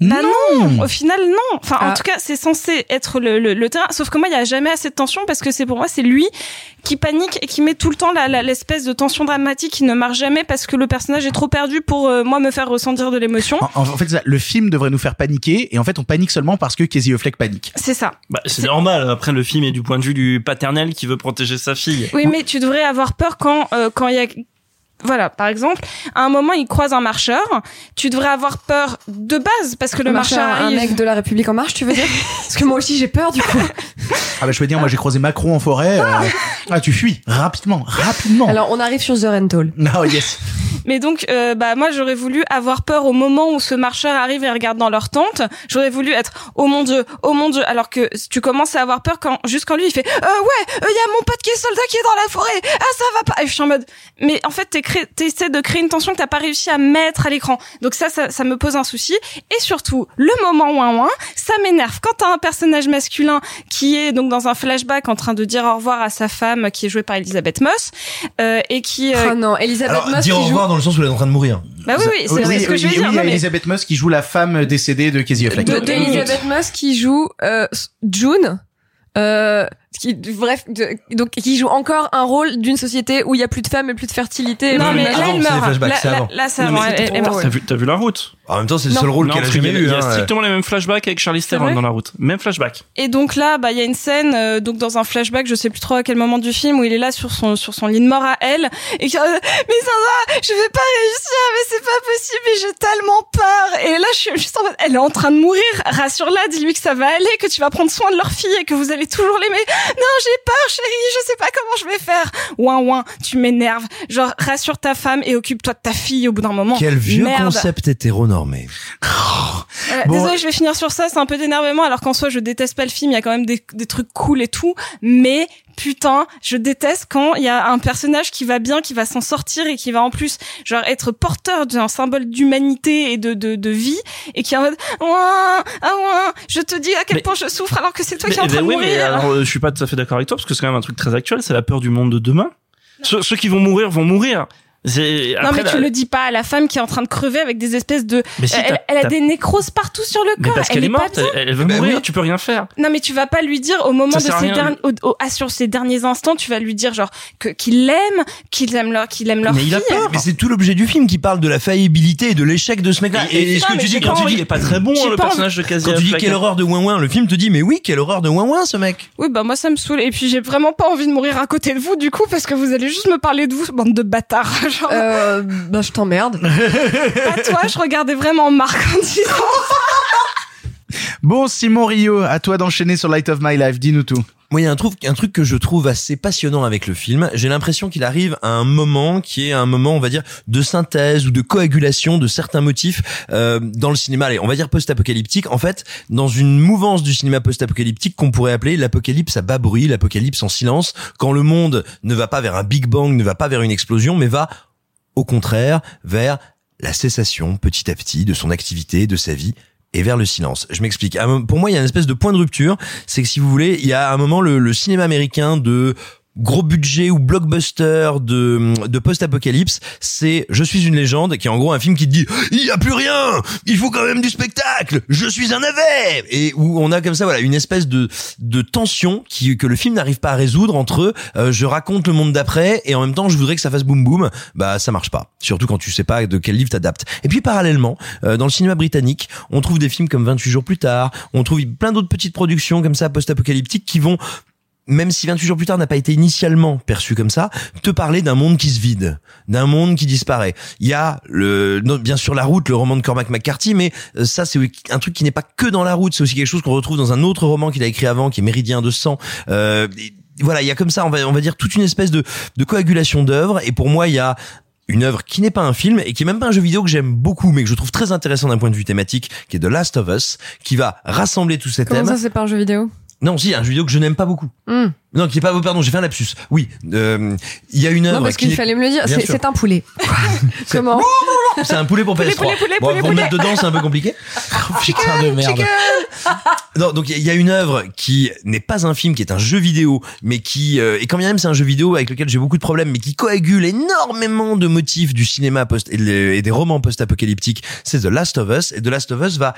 bah non. au final non. Enfin en Ah. tout cas c'est censé être le, le, le terrain. Sauf que moi il y a jamais assez de tension parce que c'est pour moi c'est lui qui panique et qui met tout le temps la- la- l'espèce de tension dramatique qui ne marche jamais parce que le personnage est trop perdu pour euh, moi me faire ressentir de l'émotion. En, en fait, ça, le film devrait nous faire paniquer, et en fait, on panique seulement parce que Casey Affleck panique. C'est ça. Bah, c'est normal. Après, le film est du point de vue du paternel qui veut protéger sa fille. Oui mais tu devrais avoir peur quand euh, quand il y a voilà, par exemple, à un moment, il croise un marcheur. Tu devrais avoir peur de base parce que le marcheur un arrive. mec de la République en marche, tu veux dire [laughs] Parce que moi aussi j'ai peur du coup. Ah bah je peux dire, moi j'ai croisé Macron en forêt. euh, ah tu fuis rapidement, rapidement. Alors on arrive sur The Rental. Non yes. Mais donc, euh, bah moi j'aurais voulu avoir peur au moment où ce marcheur arrive et regarde dans leur tente. J'aurais voulu être oh mon dieu, oh mon dieu. Alors que tu commences à avoir peur quand juste quand lui il fait euh, ouais, il y a mon pote qui est soldat qui est dans la forêt. Ah ça va pas. Et je suis en mode mais en fait t'essaies de créer une tension que t'as pas réussi à mettre à l'écran. Donc ça, ça ça me pose un souci. Et surtout le moment ouin ouin, ça m'énerve quand t'as un personnage masculin qui est donc dans un flashback en train de dire au revoir à sa femme qui est jouée par Elisabeth Moss euh, et qui euh, Oh non, Elisabeth Alors, Moss dire au qui joue. revoir dans le sens où elle est en train de mourir. bah oui oui, c'est c'est ce que je veux oui, dire. oui, il y a mais- Elisabeth Moss qui joue la femme décédée de Casey Affleck. de, de Elisabeth Moss qui joue euh, June. Euh, qui, bref, de- donc qui joue encore un rôle d'une société où il y a plus de femmes et plus de fertilité. Non, mais mais là, elle meurt. Là, c'est là, avant. là, c'est Non, avant. T'as vu, t'as vu la route En même temps, c'est le seul rôle qu'elle a jamais eu. Il y a hein. strictement les mêmes flashbacks avec Charlize Theron dans la route. Même flashback. Et donc là, bah, il y a une scène, euh, donc dans un flashback, je sais plus trop à quel moment du film, où il est là sur son sur son lit de mort à elle, et qui, euh, mais ça va, je vais pas réussir, mais c'est pas possible, mais j'ai tellement peur. Et là, je suis juste en mode, elle est en train de mourir, rassure-la, dis-lui que ça va aller, que tu vas prendre soin de leur fille et que vous allez toujours l'aimer. Non, j'ai peur, chérie, je sais pas comment je vais faire. Ouin ouin, tu m'énerves. Genre, rassure ta femme et occupe-toi de ta fille au bout d'un moment. Quel vieux Merde. concept hétéronormé. Voilà, Bon. Désolée, je vais finir sur ça, c'est un peu d'énervement, alors qu'en soi, je déteste pas le film, il y a quand même des, des trucs cool et tout, mais putain, je déteste quand il y a un personnage qui va bien, qui va s'en sortir et qui va en plus, genre, être porteur d'un symbole d'humanité et de, de, de vie, et qui est en mode, ouin, ah ouin, je te dis à quel Mais- point je souffre alors que c'est toi Mais, qui es en train ben de oui, mourir. mais alors, euh, je suis pas tout à fait d'accord avec toi parce que c'est quand même un truc très actuel. C'est la peur du monde de demain. Ceux, ceux qui vont mourir vont mourir. Non mais tu la- le dis pas à la femme qui est en train de crever avec des espèces de. Mais si, elle, a des nécroses partout sur le Mais corps. parce elle qu'elle est pas morte, elle, elle veut Bah mourir, oui. tu peux rien faire. Non mais tu vas pas lui dire au moment Ça de ses derniers, au- au- ah, sur ses derniers instants, tu vas lui dire genre que qu'il l'aime, qu'il aime leur, qu'il aime leur Mais fille. il a peur. Mais c'est tout l'objet du film qui parle de la faillibilité et de l'échec de ce mec-là. Et, et ce que mais tu dis quand tu dis il est pas très bon j'ai le personnage de Casey Quand tu dis quelle horreur de ouin ouin, le film te dit mais oui, quelle horreur de ouin ouin ce mec. Oui bah moi ça me saoule et puis j'ai vraiment pas envie de mourir à côté de vous du coup parce que vous allez juste me parler de vous bande de bâtards. [laughs] Genre Euh, bah, je t'emmerde. [laughs] pas toi, je regardais vraiment Marc en disant. [laughs] Bon, Simon Rio, à toi d'enchaîner sur Light of My Life. Dis-nous tout. Moi, il y a un truc, un truc que je trouve assez passionnant avec le film. J'ai l'impression qu'il arrive à un moment qui est un moment, on va dire, de synthèse ou de coagulation de certains motifs euh, dans le cinéma. Allez, on va dire post-apocalyptique. En fait, dans une mouvance du cinéma post-apocalyptique qu'on pourrait appeler l'apocalypse à bas bruit, l'apocalypse en silence, quand le monde ne va pas vers un Big Bang, ne va pas vers une explosion, mais va au contraire vers la cessation petit à petit de son activité, de sa vie et vers le silence. Je m'explique. Moment- Pour moi, il y a une espèce de point de rupture. C'est que si vous voulez, il y a un moment le, le cinéma américain de gros budget ou blockbuster de, de post-apocalypse, c'est Je suis une légende, qui est en gros un film qui te dit Il y a plus rien Il faut quand même du spectacle Je suis un navet Et où on a comme ça voilà une espèce de, de tension qui, que le film n'arrive pas à résoudre entre euh, je raconte le monde d'après et en même temps je voudrais que ça fasse boum boum. Bah ça marche pas. Surtout quand tu sais pas de quel livre t'adaptes. Et puis parallèlement, euh, dans le cinéma britannique, on trouve des films comme 28 jours plus tard, on trouve plein d'autres petites productions comme ça post-apocalyptiques qui vont même si 28 jours plus tard n'a pas été initialement perçu comme ça, te parler d'un monde qui se vide, d'un monde qui disparaît. Il y a le, bien sûr la route, le roman de Cormac McCarthy, mais euh, ça c'est un truc qui n'est pas que dans la route, c'est aussi quelque chose qu'on retrouve dans un autre roman qu'il a écrit avant, qui est Méridien de sang. Euh, voilà, il y a comme ça, on va, on va dire toute une espèce de, de coagulation d'œuvres. Et pour moi, il y a une œuvre qui n'est pas un film et qui est même pas un jeu vidéo que j'aime beaucoup, mais que je trouve très intéressant d'un point de vue thématique, qui est The Last of Us, qui va rassembler tous ces Comment thèmes. ça, c'est pas un jeu vidéo? Non, si, un jeu vidéo que je n'aime pas beaucoup. Hmm. Non, qui est pas, pardon, j'ai fait un lapsus. Oui, euh, il y a une œuvre Non, parce qui qu'il fallait me le dire. C'est un poulet. [laughs] [laughs] Comment C'est un poulet pour PS3. Poulet, poulet, poulet, bon, poulet, pour mettre dedans, c'est un peu compliqué. [laughs] Putain de merde. Non, donc il y a une œuvre qui n'est pas un film, qui est un jeu vidéo, mais qui euh, et quand bien même c'est un jeu vidéo avec lequel j'ai beaucoup de problèmes, mais qui coagule énormément de motifs du cinéma post et, et des romans post-apocalyptiques. C'est The Last of Us et The Last of Us va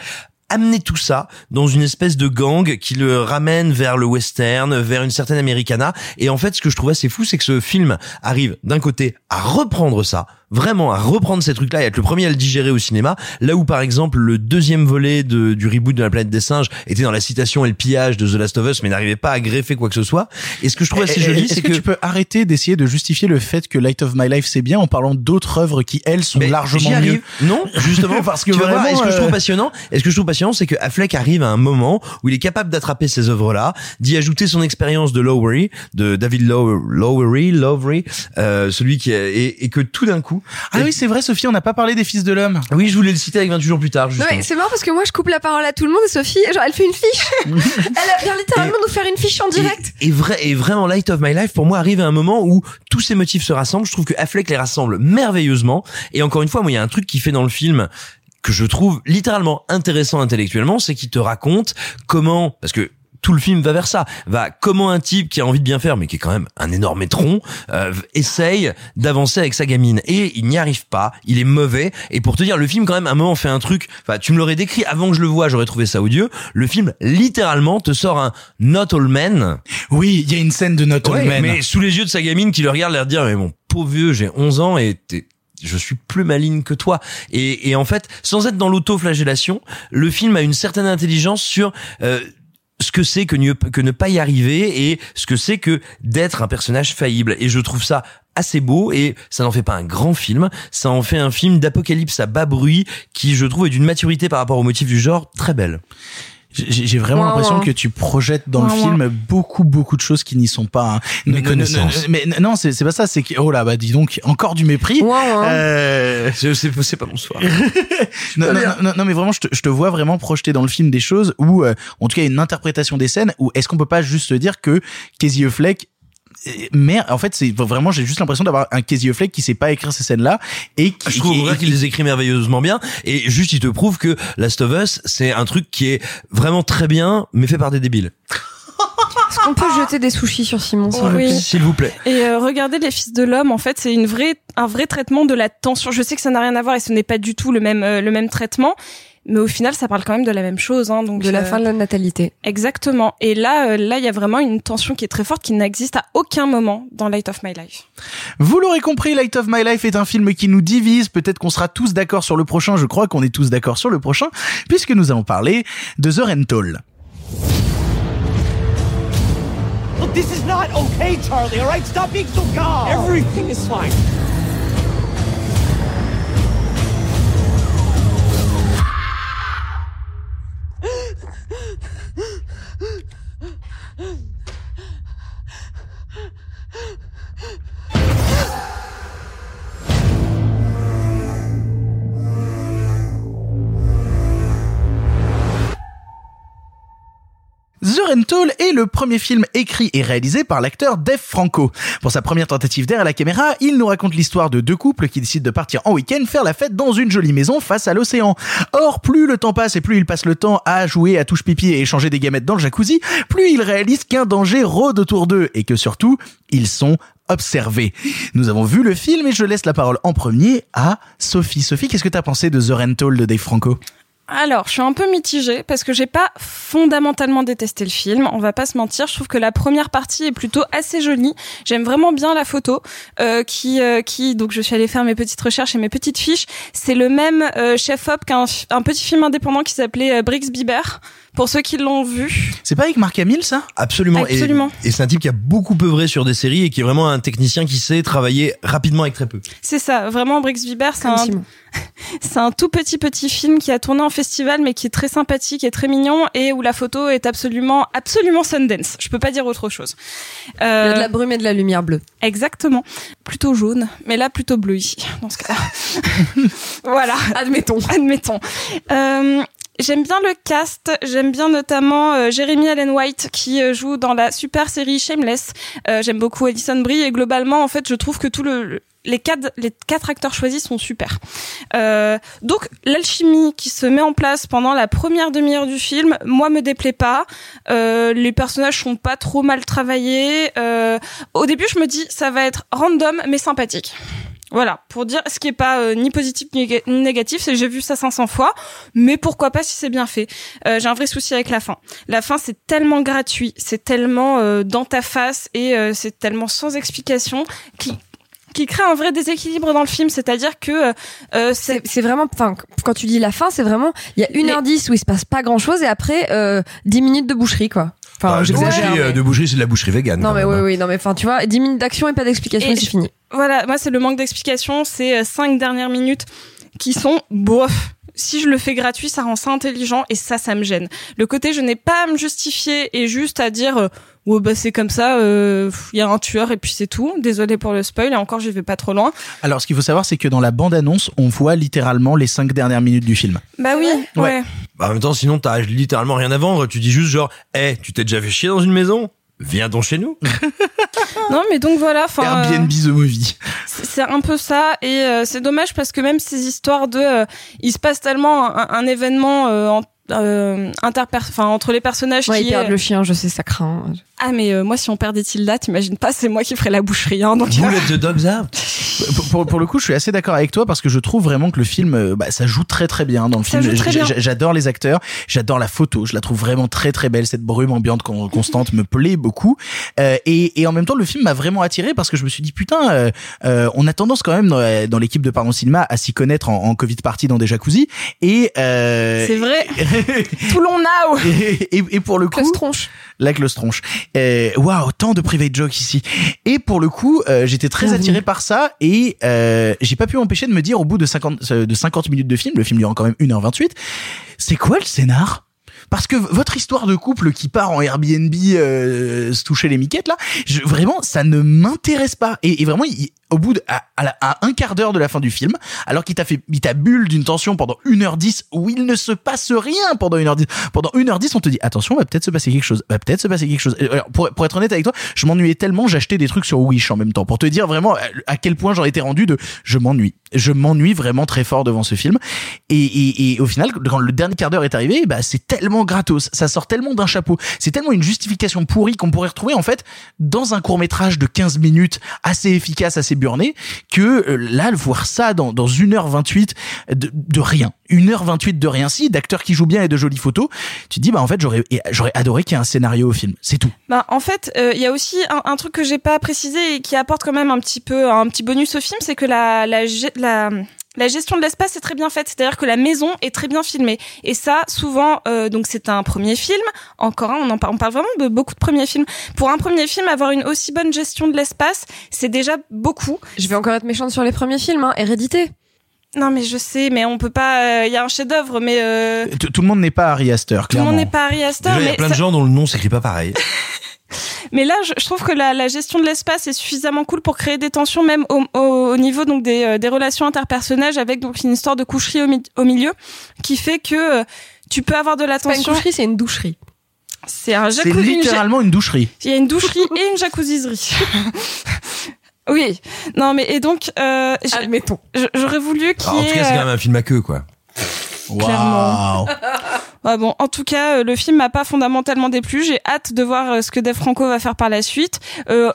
amener tout ça dans une espèce de gang qui le ramène vers le western, vers une certaine americana. Et en fait, ce que je trouve assez fou, c'est que ce film arrive d'un côté à reprendre ça, vraiment à reprendre ces trucs-là et être le premier à le digérer au cinéma, là où par exemple le deuxième volet de, du reboot de la planète des singes était dans la citation et le pillage de The Last of Us, mais n'arrivait pas à greffer quoi que ce soit. Et ce que je trouve assez Eh, eh, joli, Est-ce c'est que, que tu peux arrêter d'essayer de justifier le fait que Light of My Life c'est bien en parlant d'autres œuvres qui elles sont Mais largement mieux? Non, justement, [laughs] Parce que tu vas voir, vraiment, est-ce que je trouve euh, passionnant Est-ce que je trouve passionnant, c'est que Affleck arrive à un moment où il est capable d'attraper ces œuvres-là, d'y ajouter son expérience de Lowery, de David Low- Lowery, Lowery, euh, celui qui est, et, et que tout d'un coup. Ah oui, c'est vrai, Sophie, on n'a pas parlé des Fils de l'homme. Oui, je voulais le citer avec 28 jours plus tard. Justement. c'est marrant parce que moi je coupe la parole à tout le monde et Sophie, genre elle fait une fiche. [laughs] elle vient littéralement nous faire une fiche en direct. Et, vrai, et vraiment, Light of My Life, pour moi, arrive à un moment où tous ces motifs se rassemblent. Je trouve que Affleck les rassemble merveilleusement. Et encore une fois, moi, il y a un truc qui fait dans le film que je trouve littéralement intéressant intellectuellement, c'est qu'il te raconte comment, parce que tout le film va vers ça, va comment un type qui a envie de bien faire, mais qui est quand même un énorme tronc, euh, essaye d'avancer avec sa gamine et il n'y arrive pas, il est mauvais. Et pour te dire, le film quand même à un moment fait un truc. Enfin, tu me l'aurais décrit avant que je le voie, j'aurais trouvé ça odieux. Le film littéralement te sort un Not All Men. Oui, il y a une scène de Not All Men. mais sous les yeux de sa gamine qui le regarde, l'air de dire mais mon pauvre vieux, j'ai 11 ans et t'es je suis plus maligne que toi. Et, et en fait, sans être dans l'autoflagellation, le film a une certaine intelligence sur euh, ce que c'est que, ne- pas y arriver et ce que c'est que d'être un personnage faillible. Et je trouve ça assez beau et ça n'en fait pas un grand film, ça en fait un film d'apocalypse à bas bruit qui, je trouve, est d'une maturité par rapport au motif du genre très belle. J'ai vraiment l'impression que tu projettes dans le film beaucoup beaucoup de choses qui n'y sont pas. hein. Méconnaissance. Mais non, c'est pas ça. C'est que oh là bah dis donc encore du mépris. Euh, C'est pas mon soir. [laughs] non, non, non, non, mais vraiment, je te, je te vois vraiment projeter dans le film des choses où, euh, en tout cas, une interprétation des scènes. Où est-ce qu'on peut pas juste dire que Casey Affleck mais en fait c'est vraiment j'ai juste l'impression d'avoir un Casey Affleck qui sait pas écrire ces scènes là et qui Je trouve qu'il les écrit merveilleusement bien et juste il te prouve que Last of Us c'est un truc qui est vraiment très bien mais fait par des débiles. Est-ce qu'on peut jeter des sushis sur Simon s'il vous Oui. plaît S'il vous plaît. Et euh, regardez les fils de l'homme, en fait, c'est une vraie, un vrai traitement de la tension. Je sais que ça n'a rien à voir et ce n'est pas du tout le même, euh, le même traitement, mais au final, ça parle quand même de la même chose. Hein, donc De la euh, fin de la natalité. Exactement. Et là, euh, là, il y a vraiment une tension qui est très forte, qui n'existe à aucun moment dans Light of My Life. Vous l'aurez compris, Light of My Life est un film qui nous divise. Peut-être qu'on sera tous d'accord sur le prochain. Je crois qu'on est tous d'accord sur le prochain, puisque nous allons parler de The Rental. Look, this is not okay, Charlie, alright? Stop being so calm. Everything is fine. Yeah. [gasps] [laughs] The Rental est le premier film écrit et réalisé par l'acteur Dave Franco. Pour sa première tentative d'air à la caméra, il nous raconte l'histoire de deux couples qui décident de partir en week-end faire la fête dans une jolie maison face à l'océan. Or, plus le temps passe et plus ils passent le temps à jouer à touche pipi et échanger des gamètes dans le jacuzzi, plus ils réalisent qu'un danger rôde autour d'eux et que surtout, ils sont observés. Nous avons vu le film et je laisse la parole en premier à Sophie. Sophie, qu'est-ce que t'as pensé de The Rental de Dave Franco? Alors, je suis un peu mitigée parce que j'ai pas fondamentalement détesté le film. On va pas se mentir. Je trouve que la première partie est plutôt assez jolie. J'aime vraiment bien la photo euh, qui, euh, qui. Donc, je suis allée faire mes petites recherches et mes petites fiches. C'est le même euh, chef-op qu'un un petit film indépendant qui s'appelait euh, Brix Bieber. Pour ceux qui l'ont vu. C'est pas avec Marc Hamill, ça? Absolument. Et- Absolument. Et, c'est un type qui a beaucoup œuvré sur des séries et qui est vraiment un technicien qui sait travailler rapidement avec très peu. C'est ça, vraiment Brix Bieber, c'est un, [laughs] c'est un tout petit petit film qui a tourné en festival mais qui est très sympathique et très mignon et où la photo est absolument absolument Sundance. Je peux pas dire autre chose. Il y Euh, a de la brume et de la lumière bleue. Exactement. Plutôt jaune, mais là plutôt bleu ici, dans ce cas-là. [laughs] voilà. Admettons. Admettons. Euh, J'aime bien le cast, j'aime bien notamment euh, Jeremy Allen White qui euh, joue dans la super série Shameless. Euh, j'aime beaucoup Alison Brie et globalement en fait je trouve que tout le, le- les quatre les quatre acteurs choisis sont super. Euh, donc l'alchimie qui se met en place pendant la première demi-heure du film, moi me déplaît pas. Euh, les personnages sont pas trop mal travaillés. Euh, au début je me dis ça va être random mais sympathique. Voilà, pour dire ce qui est pas euh, ni positif ni néga- ni négatif, c'est j'ai vu ça 500 fois, mais pourquoi pas si c'est bien fait. Euh, j'ai un vrai souci avec la fin. La fin c'est tellement gratuit, c'est tellement euh, dans ta face et euh, c'est tellement sans explication qui qui crée un vrai déséquilibre dans le film, c'est-à-dire que euh, C'est c'est vraiment, enfin, quand tu dis la fin, c'est vraiment, il y a une heure dix où il se passe pas grand chose et après, euh, 10 minutes de boucherie, quoi. Enfin, Bah, de j'exagère. boucherie, mais- euh, de boucherie, c'est de la boucherie végane. Non, mais même, oui, hein. oui, non, mais enfin, tu vois, 10 minutes d'action et pas d'explication c'est fini. Voilà, moi c'est le manque d'explication, c'est euh, cinq dernières minutes qui sont bof. Si je le fais gratuit, ça rend ça intelligent et ça, ça me gêne. Le côté je n'ai pas à me justifier et juste à dire euh, ouais bah c'est comme ça, euh, il y a un tueur et puis c'est tout. Désolé pour le spoil et encore j'y vais pas trop loin. Alors, ce qu'il faut savoir, c'est que dans la bande-annonce, on voit littéralement les cinq dernières minutes du film. Bah oui, ouais. Ouais. Bah, en même temps, sinon, t'as littéralement rien à vendre. Tu dis juste genre, eh, tu t'es déjà fait chier dans une maison? Viens donc chez nous. [laughs] Non mais donc voilà, enfin. euh, Airbnb The Movie. C'est c'est un peu ça et euh, c'est dommage parce que même ces histoires de euh, il se passe tellement un, un événement euh, en- euh, interper enfin entre les personnages Ouais, qui ils perdent est- le chien, je sais, ça craint. ah mais euh, moi si on perdait Tilda t'imagines pas c'est moi qui ferais la boucherie hein, donc [laughs] dogs out. Pour, pour, pour le coup, je suis assez d'accord avec toi parce que je trouve vraiment que le film, euh, bah, ça joue très très bien dans le Ça film. J'adore les acteurs, j'adore la photo, je la trouve vraiment très très belle. Cette brume ambiante con- constante me plaît beaucoup. Euh, et, et en même temps, le film m'a vraiment attiré parce que je me suis dit putain, euh, euh, on a tendance quand même dans, dans l'équipe de Pardon Cinéma à s'y connaître en, en Covid party dans des jacuzzi. Et euh, c'est vrai tout l'on now et, et- et pour le coup, tronche. la tronche. Euh, Waouh, tant de private jokes ici. Et pour le coup, euh, j'étais très attiré par ça et euh, j'ai pas pu m'empêcher de me dire au bout de 50 euh, de 50 minutes de film, le film dure quand même 1h28, c'est quoi le scénar? Parce que votre histoire de couple qui part en Airbnb euh, se toucher les miquettes là, je, vraiment ça ne m'intéresse pas et, et vraiment il- au bout de, à, un quart d'heure de la fin du film, alors qu'il t'a fait, il t'a bulle d'une tension pendant 1h10 où il ne se passe rien pendant 1h10. Pendant 1h10, on te dit, attention, va peut-être se passer quelque chose, va peut-être se passer quelque chose. Pour, être honnête avec toi, je m'ennuyais tellement, j'achetais des trucs sur Wish en même temps, pour te dire vraiment à- quel point j'en étais rendu de, je m'ennuie. Je m'ennuie vraiment très fort devant ce film. Et, et, et au final, quand le dernier quart d'heure est arrivé, bah, c'est tellement gratos. Ça sort tellement d'un chapeau. C'est tellement une justification pourrie qu'on pourrait retrouver, en fait, dans un court métrage de 15 minutes assez efficace, assez burné, que euh, là, voir ça dans, dans 1h28 de, de rien. 1h28 de rien. Si, d'acteurs qui jouent bien et de jolies photos, tu te dis, bah, en fait, j'aurais, j'aurais adoré qu'il y ait un scénario au film. C'est tout. Bah, en fait, euh, il y a aussi un, un truc que j'ai pas précisé et qui apporte quand même un petit peu un petit bonus au film, c'est que la la, la la gestion de l'espace est très bien faite, c'est-à-dire que la maison est très bien filmée. Et ça, souvent, euh, donc c'est un premier film. Encore un, on en parle, on parle vraiment de beaucoup de premiers films. Pour un premier film, avoir une aussi bonne gestion de l'espace, c'est déjà beaucoup. Je vais encore être méchante sur les premiers films, hein. Hérédité. Non, mais je sais, mais on peut pas. Il y a un chef-d'œuvre, mais euh, Tout le monde n'est pas Harry Astor, tout le clairement. monde n'est pas Harry Astor. Il y a plein ça- de gens dont le nom s'écrit pas pareil. [laughs] Mais là, je, je trouve que la, la gestion de l'espace est suffisamment cool pour créer des tensions, même au, au, au niveau donc des, euh, des relations interpersonnelles, avec donc une histoire de coucherie au, mi- au milieu, qui fait que euh, tu peux avoir de la C'est pas une tension. coucherie, c'est une doucherie. C'est un C'est jacuzzi. une ja- littéralement une doucherie. Il y a une doucherie et une jacuzziserie. [laughs] oui. Non, mais et donc, euh, Admettons. j- j'aurais voulu qu'il Alors, en y tout ait. cas, c'est quand même un film à queue, quoi. [laughs] Clairement. Ouais, bon, en tout cas, euh, le film m'a pas fondamentalement déplu. J'ai hâte de voir euh, ce que Dave Franco va faire par la suite. Euh,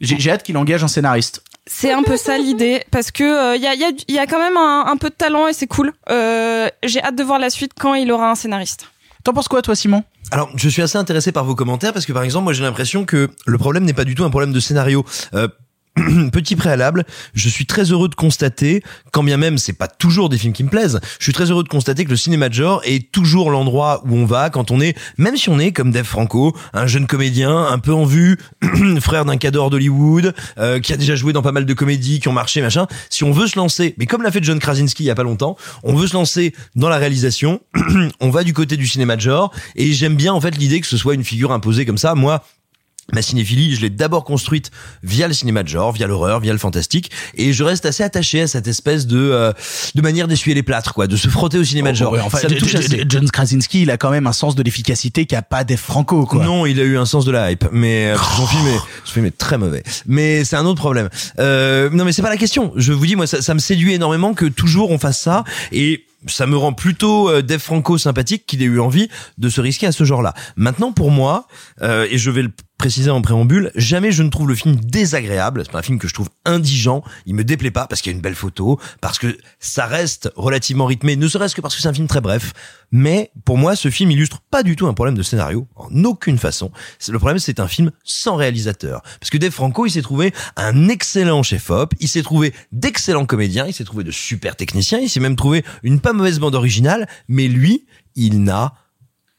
J'ai j'ai hâte qu'il engage un scénariste. C'est un peu ça l'idée, parce que il y, a, y, a, y a quand même un, un peu de talent et c'est cool. Euh, J'ai hâte de voir la suite quand il aura un scénariste. T'en penses quoi, toi, Simon? Alors, je suis assez intéressé par vos commentaires parce que, par exemple, moi, j'ai l'impression que le problème n'est pas du tout un problème de scénario. Euh, [clears throat] Petit préalable, je suis très heureux de constater, quand bien même c'est pas toujours des films qui me plaisent, je suis très heureux de constater que le cinéma de genre est toujours l'endroit où on va quand on est, même si on est comme Dave Franco, un jeune comédien un peu en vue, [clears throat] frère d'un cador d'Hollywood, euh, qui a déjà joué dans pas mal de comédies qui ont marché, machin. Si on veut se lancer, mais comme l'a fait John Krasinski il y a pas longtemps, on veut se lancer dans la réalisation, [clears throat] on va du côté du cinéma de genre, et j'aime bien en fait l'idée que ce soit une figure imposée comme ça. Moi, Ma cinéphilie, je l'ai d'abord construite via le cinéma de genre, via l'horreur, via le fantastique, et je reste assez attaché à cette espèce de euh, de manière d'essuyer les plâtres, quoi, de se frotter au cinéma de genre. Oh, Ouais, enfin, Ça me touche assez. John Krasinski, il a quand même un sens de l'efficacité qu'a pas Dave Franco, quoi. Non, il a eu un sens de la hype, mais euh, son film est, son film est très mauvais. Mais c'est un autre problème. Euh, non, mais c'est pas la question. Je vous dis, moi, ça, ça me séduit énormément que toujours on fasse ça, et ça me rend plutôt euh, Dave Franco sympathique qu'il ait eu envie de se risquer à ce genre-là. Maintenant, pour moi, euh, et je vais le préciser en préambule, jamais je ne trouve le film désagréable. C'est pas un film que je trouve indigent. Il me déplaît pas parce qu'il y a une belle photo, parce que ça reste relativement rythmé, ne serait-ce que parce que c'est un film très bref. Mais pour moi, ce film illustre pas du tout un problème de scénario, en aucune façon. Le problème, c'est un film sans réalisateur. Parce que Dave Franco, il s'est trouvé un excellent chef-op, il s'est trouvé d'excellents comédiens, il s'est trouvé de super techniciens, il s'est même trouvé une pas mauvaise bande originale, mais lui, il n'a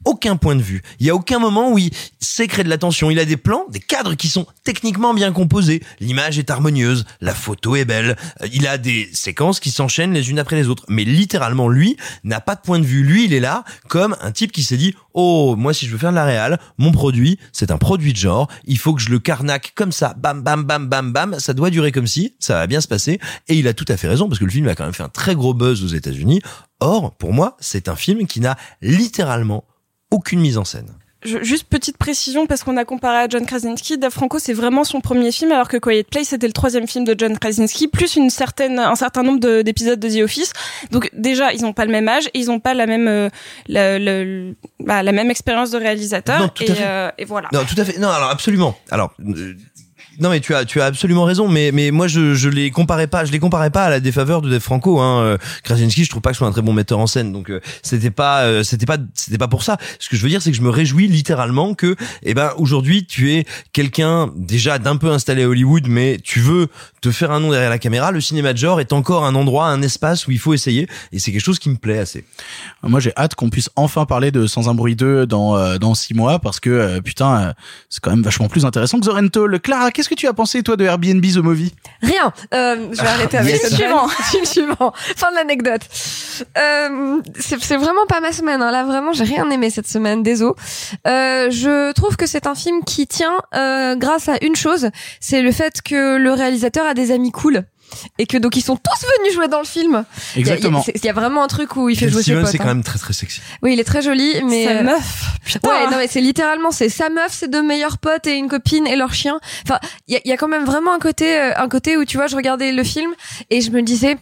aucun point de vue. Il y a aucun moment où il sait créer de la tension. Il a des plans, des cadres qui sont techniquement bien composés. L'image est harmonieuse, la photo est belle. Euh, Il a des séquences qui s'enchaînent les unes après les autres. Mais littéralement, lui n'a pas de point de vue. Lui, il est là comme un type qui s'est dit "Oh, moi si je veux faire de la réal, mon produit, c'est un produit de genre, il faut que je le carnaque comme ça, bam bam bam bam bam, ça doit durer comme si, ça va bien se passer." Et il a tout à fait raison parce que le film a quand même fait un très gros buzz aux États-Unis. Or, pour moi, c'est un film qui n'a littéralement aucune mise en scène. Je- juste petite précision parce qu'on a comparé à John Krasinski. Dave Franco c'est vraiment son premier film alors que Quiet Place c'était le troisième film de John Krasinski plus une certaine un certain nombre de- d'épisodes de, The Office. Donc déjà ils ont pas le même âge et ils ont pas la même euh, la, le- bah, la même expérience de réalisateur Non, tout à et, fait. euh, et voilà. Non, tout à fait. Non, alors absolument. Alors. Non mais tu as tu as absolument raison mais mais moi je je les comparais pas je les comparais pas à la défaveur de Dave Franco hein Euh, Krasinski je trouve pas que ce soit un très bon metteur en scène donc euh, c'était pas euh, c'était pas c'était pas pour ça. Ce que je veux dire c'est que je me réjouis littéralement que eh ben aujourd'hui tu es quelqu'un déjà d'un peu installé à Hollywood mais tu veux te faire un nom derrière la caméra. Le cinéma de genre est encore un endroit un espace où il faut essayer et c'est quelque chose qui me plaît assez. Moi, j'ai hâte qu'on puisse enfin parler de Sans un bruit 2 dans, euh, dans six mois parce que, euh, putain, euh, c'est quand même vachement plus intéressant que Zorento. Le Clara, qu'est-ce qu'est-ce que tu as pensé toi de Airbnb The Movie? Rien. Euh, je vais arrêter avec yes. le suivant. [laughs] Film suivant. Fin de l'anecdote. Euh, c'est c'est vraiment pas ma semaine. hein. Là, vraiment, j'ai rien aimé cette semaine. Désolé. Euh, je trouve que c'est un film qui tient euh, grâce à une chose, c'est le fait que le réalisateur a des amis cool. Et que donc ils sont tous venus jouer dans le film. Il y a- Exactement. Il y, a- il y a vraiment un truc où il fait jouer ses potes. c'est hein. quand même très très sexy. Oui, il est très joli, mais Sa euh, meuf. Putain. Ouais, non mais c'est littéralement c'est sa meuf, ses deux meilleurs potes et une copine et leur chien. Enfin, il y a, y a quand même vraiment un côté, euh, un côté où tu vois, je regardais le film et je me disais.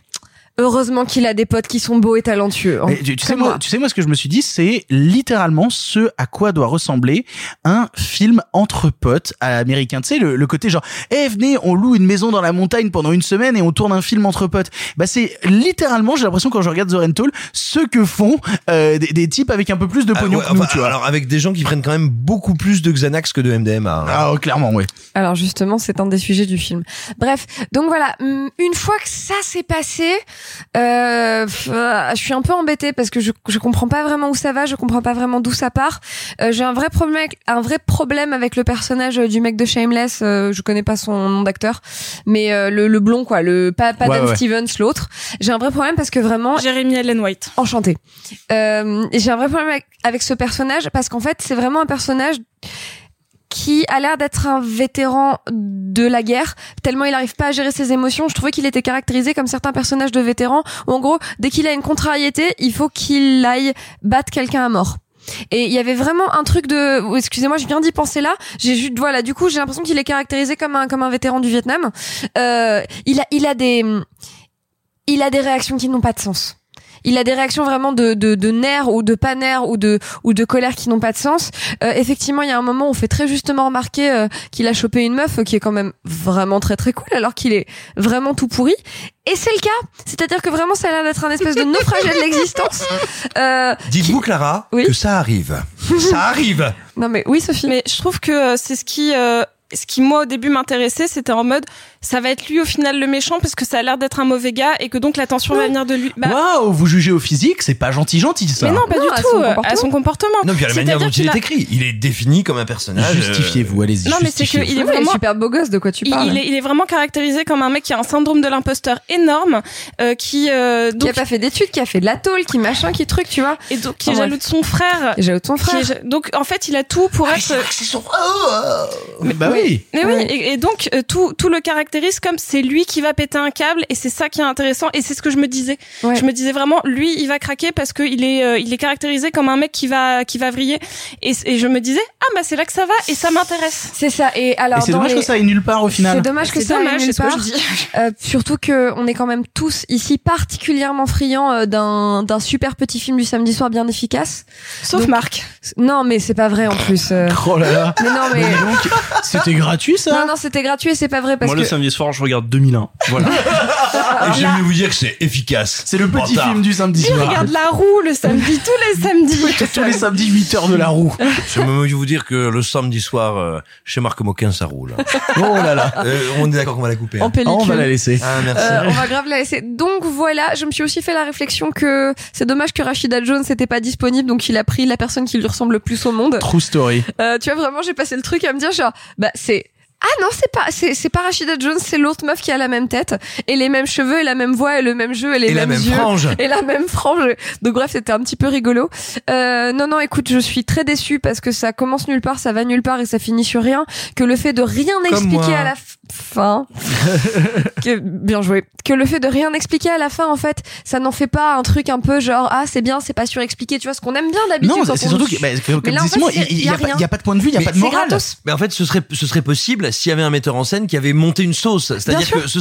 Heureusement qu'il a des potes qui sont beaux et talentueux. hein. Tu, tu sais moi, tu sais moi ce que je me suis dit, c'est littéralement ce à quoi doit ressembler un film entre potes à l'américain. Tu sais le, le côté genre, eh venez, on loue une maison dans la montagne pendant une semaine et on tourne un film entre potes. Bah c'est littéralement, j'ai l'impression quand je regarde The Rental, ce que font euh, des, des types avec un peu plus de Ah, pognon ouais, que nous, enfin, tu vois. alors avec des gens qui prennent quand même beaucoup plus de Xanax que de MDMA. hein. Ah clairement ouais. Alors justement, c'est un des sujets du film. Bref, donc voilà, hum, une fois que ça s'est passé, euh, euh, je suis un peu embêtée parce que je je comprends pas vraiment où ça va, je comprends pas vraiment d'où ça part. Euh, J'ai un vrai problème, avec- un vrai problème avec le personnage du mec de Shameless. Euh, je connais pas son nom d'acteur, mais euh, le, le blond quoi, le pas, pas Ouais, Dan ouais. Stevens, l'autre. J'ai un vrai problème parce que vraiment. Jeremy Allen White. Enchanté. Euh, et j'ai un vrai problème avec, avec ce personnage parce qu'en fait, c'est vraiment un personnage qui a l'air d'être un vétéran de la guerre, tellement il arrive pas à gérer ses émotions. Je trouvais qu'il était caractérisé comme certains personnages de vétérans, où en gros, dès qu'il a une contrariété, il faut qu'il aille battre quelqu'un à mort. Et il y avait vraiment un truc de, excusez-moi, je viens d'y penser là. J'ai juste, voilà, du coup, j'ai l'impression qu'il est caractérisé comme un, comme un vétéran du Vietnam. Euh, il a, il a des, il a des réactions qui n'ont pas de sens. Il a des réactions vraiment de, de, de nerfs ou de pas nerfs ou de, ou de colère qui n'ont pas de sens. Euh, effectivement, il y a un moment où on fait très justement remarquer euh, qu'il a chopé une meuf qui est quand même vraiment très très cool alors qu'il est vraiment tout pourri. Et c'est le cas. C'est-à-dire que vraiment ça a l'air d'être un espèce de [laughs] naufragé de l'existence. Euh, Dites-vous Clara que ça arrive. ça arrive. [laughs] non mais oui Sophie. Mais je trouve que euh, c'est ce qui euh, ce qui moi au début m'intéressait, c'était en mode ça va être lui au final le méchant parce que ça a l'air d'être un mauvais gars et que donc l'attention va venir de lui. Bah, Waouh, vous jugez au physique, c'est pas gentil gentil ça. mais non, pas Non, du à tout. son euh, comportement. À son comportement. Non, puis à la manière dont il est qu'il a- écrit, il est défini comme un personnage. euh, Justifiez-vous, allez-y. Non, mais c'est que il est vraiment super beau gosse. De quoi tu parles il est, il est vraiment caractérisé comme un mec qui a un syndrome de l'imposteur énorme, euh, qui euh, Qui donc a pas fait d'études, qui a fait de la tôle, qui machin, qui truc, tu vois. et donc qui est jaloux de son frère. Qui est jaloux de son frère. donc en fait, il a tout pour être. bah oui. Mais oui, et, et donc euh, tout tout le caractérise comme c'est lui qui va péter un câble et c'est ça qui est intéressant et c'est ce que je me disais. Ouais. Je me disais vraiment lui il va craquer parce que il est euh, il est caractérisé comme un mec qui va qui va vriller et, et je me disais ah bah c'est là que ça va et ça m'intéresse. C'est ça. Et alors c'est dommage les- que ça aille nulle part au final. C'est dommage que ça aille nulle c'est ce que part. je dis. [laughs] Euh, surtout que on est quand même tous ici particulièrement friands euh, d'un d'un super petit film du samedi soir bien efficace. Sauf Donc- Marc. Non, mais c'est pas vrai en plus. euh. Oh là là. Mais non, mais Mais dis donc, c'était gratuit ça non, non, c'était gratuit et c'est pas vrai parce Moi, que le samedi soir, je regarde 2001. Voilà. [laughs] Et j'aime mieux vous dire que c'est efficace. C'est le petit Bâtard. film du samedi Lui soir. regarde la roue le samedi tous les [laughs] samedis. Tous les samedis 8 heures de la roue. J'aime mieux vous dire que le samedi soir, euh, chez Marc Moquin, ça roule. [laughs] Oh là là. Euh, on est d'accord qu'on va la couper. en hein. pellicule. Oh, on va la laisser. Ah, merci. Euh, on va grave la laisser. Donc voilà, je me suis aussi fait la réflexion que c'est dommage que Rachida Jones n'était pas disponible, donc il a pris la personne qui lui ressemble le plus au monde. True story. Euh, tu vois vraiment, j'ai passé le truc à me dire genre, bah c'est ah non, c'est pas c'est c'est pas Rachida Jones, c'est l'autre meuf qui a la même tête et les mêmes cheveux et la même voix et le même jeu et les Et la mêmes même yeux frange. et la même frange. Donc bref, c'était un petit peu rigolo. Euh, non non, écoute, je suis très déçue parce que ça commence nulle part, ça va nulle part et ça finit sur rien. Que le fait de rien expliquer moi. à la f- fin, [laughs] que bien joué. Que le fait de rien expliquer à la fin, en fait, ça n'en fait pas un truc un peu genre ah c'est bien, c'est pas surexpliqué. Tu vois ce qu'on aime bien d'habitude. Non, c'est surtout que, bah, comme Mais là, en fait, il y a- y pas- rien. il y a pas de point de vue, il y a Mais pas de morale. gratos. Mais en fait, ce serait, ce serait possible s'il y avait un metteur en scène qui avait monté une sauce. C'est-à-dire que, ce-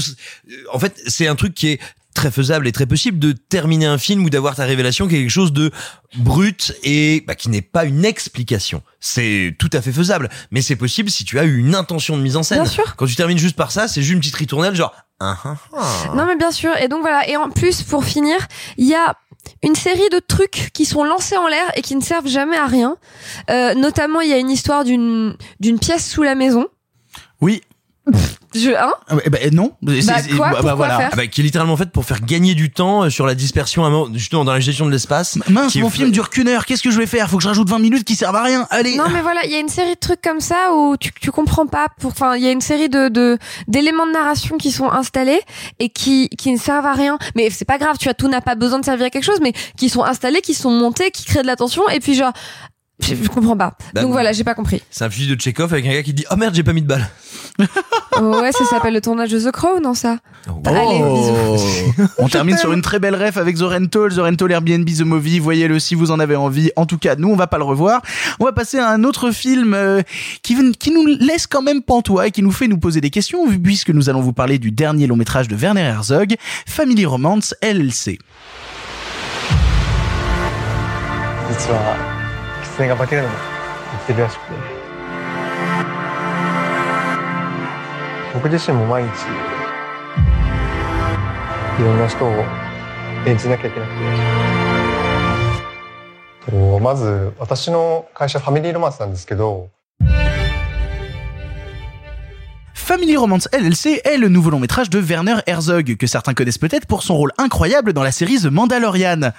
en fait, c'est un truc qui est très faisable et très possible de terminer un film ou d'avoir ta révélation qui est quelque chose de brut et bah, qui n'est pas une explication. C'est tout à fait faisable, mais c'est possible si tu as eu une intention de mise en scène. Bien sûr. Quand tu termines juste par ça, c'est juste une petite ritournelle genre. Ah, ah, ah. Non mais bien sûr. Et donc voilà. Et en plus, pour finir, il y a une série de trucs qui sont lancés en l'air et qui ne servent jamais à rien. Euh, notamment, il y a une histoire d'une d'une pièce sous la maison. Oui. Je, hein Ah, eh ben, non. C'est- Bah, c'est- quoi bah, Pourquoi voilà. faire Ah bah, qui est littéralement faite pour faire gagner du temps euh, sur la dispersion, justement dans la gestion de l'espace. Mince, est mon film dure qu'une heure. Qu'est-ce que je vais faire? Faut que je rajoute 20 minutes qui servent à rien. Allez. Non mais voilà, il y a une série de trucs comme ça où tu, tu comprends pas. Pour, enfin, il y a une série de de- d'éléments de, narration qui sont installés et qui qui ne servent à rien. Mais c'est pas grave, tu vois, tout n'a pas besoin de servir à quelque chose, mais qui sont installés, qui sont montés, qui créent de la tension. Et puis genre, je, je comprends pas. Bah, Donc bah. voilà, j'ai pas compris. C'est un fusil de Chekhov avec un gars qui dit Oh merde, j'ai pas mis de balle. [laughs] ouais, ça s'appelle le tournage de The Crow, non ça Allez, bisous. Oh. On termine [laughs] sur une très belle ref avec The Rental, The Rental Airbnb The Movie. Voyez-le si vous en avez envie. En tout cas, nous, on va pas le revoir. On va passer à un autre film euh, qui, qui nous laisse quand même pantois et qui nous fait nous poser des questions, puisque nous allons vous parler du dernier long métrage de Werner Herzog, Family Romance LLC. 僕自身も毎日いろんな人を演じなきゃいけなくて。まず私の会社ファミリーロマンスなんですけど。Family Romance LLC est le nouveau long métrage de Werner Herzog, que certains connaissent peut-être pour son rôle incroyable dans la série The Mandalorian.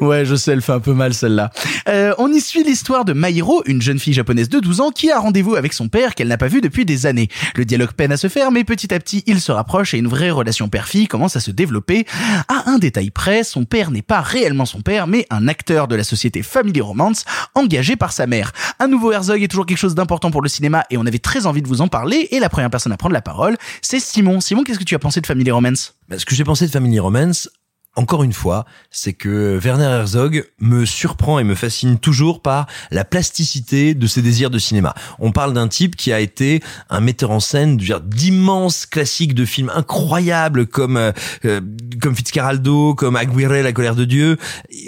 Ouais, je sais, elle fait un peu mal celle-là. Euh, on y suit l'histoire de Mairo, une jeune fille japonaise de 12 ans qui a rendez-vous avec son père qu'elle n'a pas vu depuis des années. Le dialogue peine à se faire, mais petit à petit, ils se rapprochent et une vraie relation père-fille commence à se développer. À un détail près, son père n'est pas réellement son père, mais un acteur de la société Family Romance, engagé par sa mère. Un nouveau Herzog est toujours quelque chose d'important pour le cinéma et on avait très envie de vous en parler, et la première personne à prendre la parole, c'est Simon. Simon, qu'est-ce que tu as pensé de Family Romance? Bah, ce que j'ai pensé de Family Romance, encore une fois, c'est que Werner Herzog me surprend et me fascine toujours par la plasticité de ses désirs de cinéma. On parle d'un type qui a été un metteur en scène d'immenses classiques de films incroyables comme euh, euh, comme Fitzcarraldo, comme Aguirre, La colère de Dieu.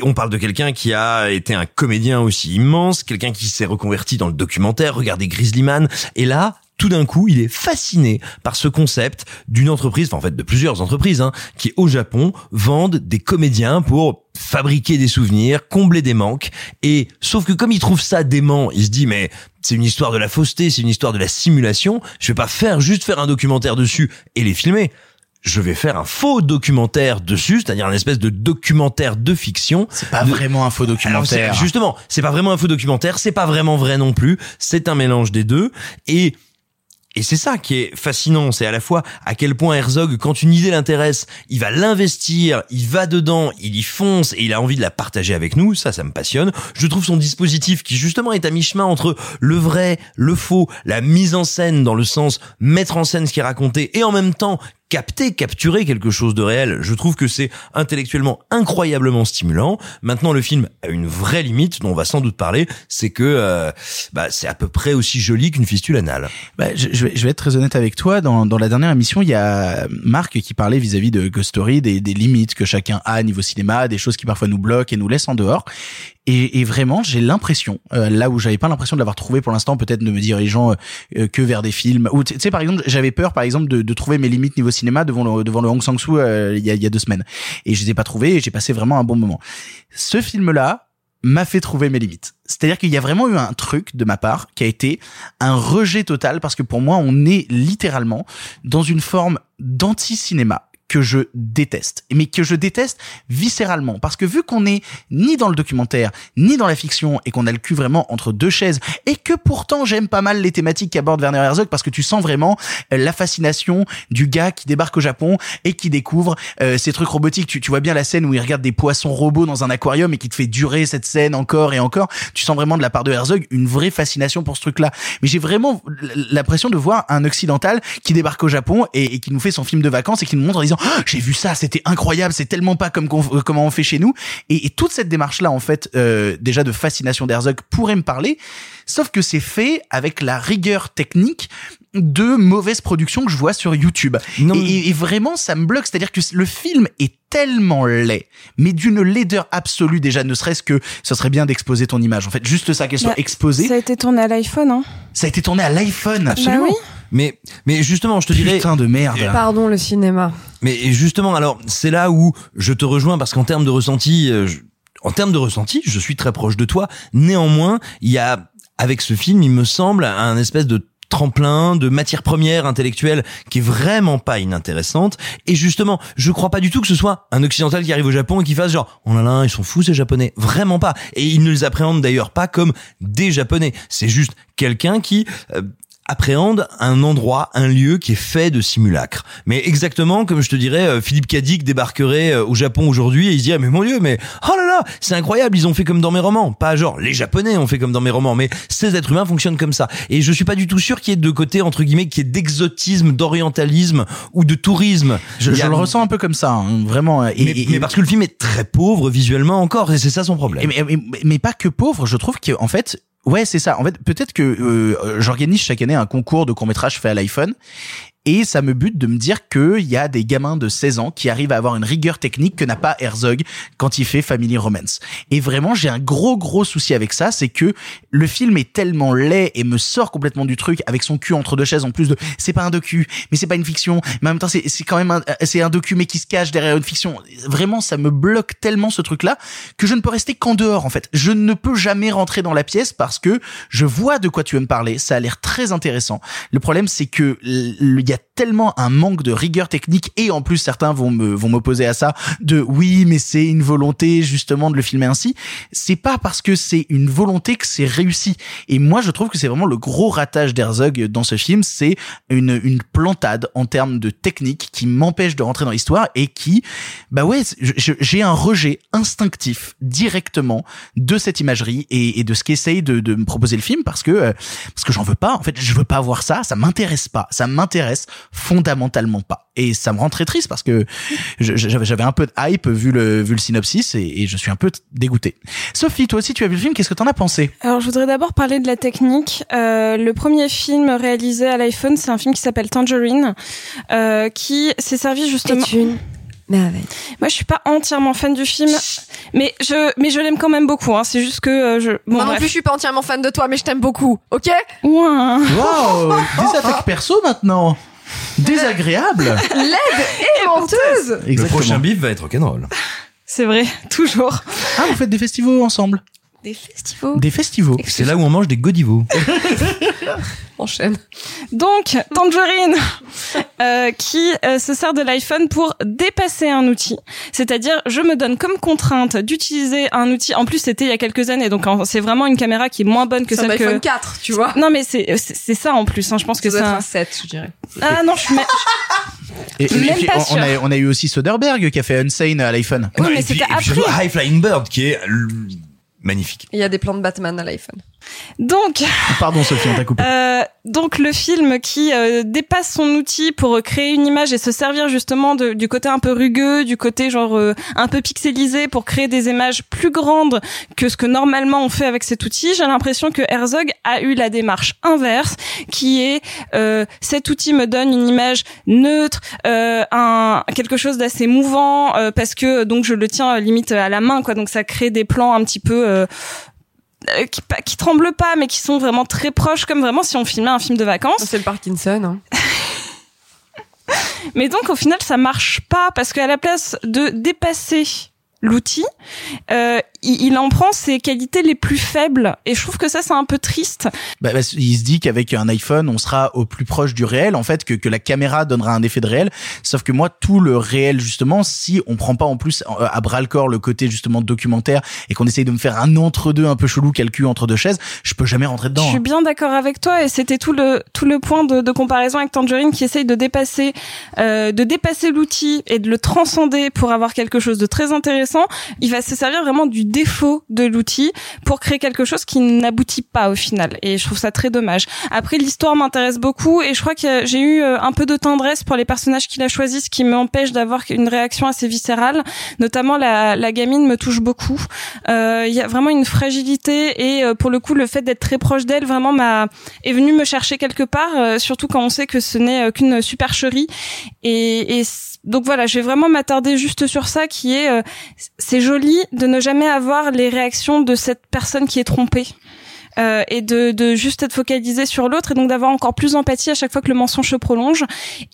On parle de quelqu'un qui a été un comédien aussi immense, quelqu'un qui s'est reconverti dans le documentaire, regardez Grizzly Man. Et là, tout d'un coup, il est fasciné par ce concept d'une entreprise, enfin en fait de plusieurs entreprises, hein, qui au Japon vendent des comédiens pour fabriquer des souvenirs, combler des manques. Et sauf que comme il trouve ça dément, il se dit mais c'est une histoire de la fausseté, c'est une histoire de la simulation. Je vais pas faire juste faire un documentaire dessus et les filmer. Je vais faire un faux documentaire dessus, c'est-à-dire un espèce de documentaire de fiction. C'est pas De- vraiment un faux documentaire. justement, c'est pas vraiment un faux documentaire, c'est pas vraiment vrai non plus, c'est un mélange des deux et et c'est ça qui est fascinant, c'est à la fois à quel point Herzog, quand une idée l'intéresse, il va l'investir, il va dedans, il y fonce et il a envie de la partager avec nous, ça, ça me passionne. Je trouve son dispositif qui justement est à mi-chemin entre le vrai, le faux, la mise en scène dans le sens mettre en scène ce qui est raconté et en même temps capter, capturer quelque chose de réel. Je trouve que c'est intellectuellement incroyablement stimulant. Maintenant, le film a une vraie limite dont on va sans doute parler, c'est que euh, bah, c'est à peu près aussi joli qu'une fistule anale. Bah, je, vais, être très honnête avec toi. Dans, la dernière émission, il y a Marc qui parlait vis-à-vis de Ghost Story des limites que chacun a niveau cinéma, des choses qui parfois nous bloquent et nous laissent en dehors. Et, et vraiment, j'ai l'impression, euh, là où j'avais pas l'impression de l'avoir trouvé pour l'instant, peut-être de me dirigeant euh, que vers des films. Ou tu sais, par exemple, j'avais peur, par exemple, de, de trouver mes limites niveau cinéma devant le, devant le Hong Sang-soo euh, il y, y a deux semaines. Et je les ai pas trouvées et j'ai passé vraiment un bon moment. Ce film-là m'a fait trouver mes limites. C'est-à-dire qu'il y a vraiment eu un truc de ma part qui a été un rejet total parce que pour moi, on est littéralement dans une forme d'anti-cinéma que je déteste, mais que je déteste viscéralement, parce que vu qu'on est ni dans le documentaire, ni dans la fiction, et qu'on a le cul vraiment entre deux chaises, et que pourtant j'aime pas mal les thématiques qu'aborde Werner Herzog, parce que tu sens vraiment euh, la fascination du gars qui débarque au Japon et qui découvre euh, ces trucs robotiques. Tu, tu vois bien la scène où il regarde des poissons robots dans un aquarium et qui te fait durer cette scène encore et encore. Tu sens vraiment de la part de Herzog une vraie fascination pour ce truc-là. Mais j'ai vraiment l'impression de voir un occidental qui débarque au Japon et, et qui nous fait son film de vacances et qui nous montre en disant Ah, [gasps] j'ai vu ça, c'était incroyable, c'est tellement pas comme qu'on- euh, comment on fait chez nous. Et, et toute cette démarche-là, en fait, euh, déjà de fascination d'Herzog pourrait me parler, sauf que c'est fait avec la rigueur technique de mauvaise production que je vois sur YouTube. Et, et- et vraiment, ça me bloque. C'est-à-dire que le film est tellement laid, mais d'une laideur absolue déjà, ne serait-ce que ce serait bien d'exposer ton image. En fait, juste ça, qu'elle soit Bah, exposée. Ça a été tourné à l'iPhone, hein. Ça a été tourné à l'iPhone. Absolument. Bah oui. Mais, mais justement, je te dirais. Putain de merde. Pardon, le cinéma. Mais justement, alors, c'est là où je te rejoins parce qu'en termes de ressenti, euh, je- en termes de ressenti, je suis très proche de toi. Néanmoins, il y a, avec ce film, il me semble, un espèce de tremplin, de matière première intellectuelle qui est vraiment pas inintéressante. Et justement, je crois pas du tout que ce soit un occidental qui arrive au Japon et qui fasse genre, oh là là, ils sont fous ces japonais. Vraiment pas. Et ils ne les appréhendent d'ailleurs pas comme des japonais. C'est juste quelqu'un qui euh, appréhende un endroit, un lieu qui est fait de simulacres. Mais exactement comme je te dirais, euh, Philippe Cadic débarquerait euh, au Japon aujourd'hui et il se dirait mais mon dieu, mais oh là là, c'est incroyable, ils ont fait comme dans mes romans. Pas genre les Japonais ont fait comme dans mes romans, mais ces êtres humains fonctionnent comme ça. Et je suis pas du tout sûr qu'il y ait de côté entre guillemets qu'il y ait d'exotisme, d'orientalisme ou de tourisme. Je, a- le ressens un peu comme ça, hein, vraiment. Et, mais, et- mais parce que le film est très pauvre visuellement encore, et c'est ça son problème. Et- mais, mais- mais pas que pauvre, je trouve que en fait, ouais, c'est ça. En fait, peut-être que euh, j'organise chaque année un concours de court métrage fait à l'iPhone. Et ça me bute de me dire qu'il y a des gamins de 16 ans qui arrivent à avoir une rigueur technique que n'a pas Herzog quand il fait Family Romance. Et vraiment, j'ai un gros gros souci avec ça, c'est que le film est tellement laid et me sort complètement du truc avec son cul entre deux chaises en plus de c'est pas un docu, mais c'est pas une fiction, mais en même temps c'est quand même un c'est un docu mais qui se cache derrière une fiction. Vraiment, ça me bloque tellement ce truc là que je ne peux rester qu'en dehors en fait. Je ne peux jamais rentrer dans la pièce parce que je vois de quoi tu veux me parler, ça a l'air très intéressant. Le problème c'est que il y a tellement un manque de rigueur technique et en plus certains vont me vont m'opposer à ça de oui mais c'est une volonté justement de le filmer ainsi. C'est pas parce que c'est une volonté que c'est réussi. Et moi je trouve que c'est vraiment le gros ratage d'Herzog dans ce film, c'est une une plantade en termes de technique qui m'empêche de rentrer dans l'histoire et qui bah ouais j'ai un rejet instinctif directement de cette imagerie et, et de ce qu'essaye de, de me proposer le film parce que euh, parce que j'en veux pas en fait je veux pas voir ça ça m'intéresse pas ça m'intéresse fondamentalement pas et ça me rend très triste parce que j'avais un peu de hype vu le vu le synopsis et, et je suis un peu dégoûté Sophie toi aussi tu as vu le film qu'est-ce que t'en as pensé? Alors, je voudrais d'abord parler de la technique. Euh, le premier film réalisé à l'iPhone, c'est un film qui s'appelle Tangerine, euh, qui s'est servi justement. Merveille. Moi, je suis pas entièrement fan du film, mais je, mais je l'aime quand même beaucoup. Hein. C'est juste que euh, je. Bon, Moi non plus, je suis pas entièrement fan de toi, mais je t'aime beaucoup, ok? Ouin. Waouh des attaques [laughs] perso maintenant désagréable Laide et menteuse Le prochain bif va être rock'n'roll. C'est vrai, [laughs] toujours. ah vous faites des festivals ensemble Des festivals. des festivals C'est là où on mange des godivos. [laughs] Enchaîne. Donc, Tangerine, euh, qui euh, se sert de l'iPhone pour dépasser un outil. C'est-à-dire, je me donne comme contrainte d'utiliser un outil. En plus, c'était il y a quelques années, donc c'est vraiment une caméra qui est moins bonne que C'est un celle que. iPhone 4, tu vois. Non, mais c'est ça en plus. Hein. Je pense que c'est un. un 7, je dirais. Ah non, je suis. Et, et Même puis, pas on, a, on a eu aussi Soderbergh qui a fait Unsane à l'iPhone. Oui, Non, mais c'était. High Flying Bird qui est magnifique. Il y a des plans de Batman à l'iPhone. Donc, Pardon Sophie, on t'a coupé. Euh, donc le film qui euh, dépasse son outil pour euh, créer une image et se servir justement de- du côté un peu rugueux, du côté genre euh, un peu pixelisé pour créer des images plus grandes que ce que normalement on fait avec cet outil. J'ai l'impression que Herzog a eu la démarche inverse, qui est euh, cet outil me donne une image neutre, euh, un quelque chose d'assez mouvant euh, parce que donc je le tiens limite à la main quoi. Donc ça crée des plans un petit peu euh, qui, qui tremblent pas, mais qui sont vraiment très proches, comme vraiment si on filmait un film de vacances. C'est le Parkinson. Hein. [laughs] Mais donc au final, ça marche pas parce qu'à la place de dépasser l'outil, euh, il, il en prend ses qualités les plus faibles. Et je trouve que ça, c'est un peu triste. Bah, bah, il se dit qu'avec un iPhone, on sera au plus proche du réel, en fait, que, que la caméra donnera un effet de réel. Sauf que moi, tout le réel, justement, si on prend pas en plus euh, à bras le corps le côté justement documentaire et qu'on essaye de me faire un entre-deux un peu chelou, calcul entre deux chaises, je peux jamais rentrer dedans. Je suis hein. bien d'accord avec toi et c'était tout le tout le point de, de comparaison avec Tangerine qui essaye de dépasser euh, de dépasser l'outil et de le transcender pour avoir quelque chose de très intéressant. Il va se servir vraiment du défaut de l'outil pour créer quelque chose qui n'aboutit pas au final et je trouve ça très dommage. Après l'histoire m'intéresse beaucoup et je crois que j'ai eu euh, un peu de tendresse pour les personnages qu'il a choisis, ce qui m'empêche d'avoir une réaction assez viscérale. Notamment la, la gamine me touche beaucoup. Euh, Il y a vraiment une fragilité et euh, pour le coup le fait d'être très proche d'elle vraiment m'a est venu me chercher quelque part. surtout quand on sait que ce n'est qu'une supercherie et, et donc voilà, je vais vraiment m'attarder juste sur ça qui est euh, c'est joli de ne jamais avoir les réactions de cette personne qui est trompée. Euh, et de, de juste être focalisé sur l'autre et donc d'avoir encore plus d'empathie à chaque fois que le mensonge se prolonge.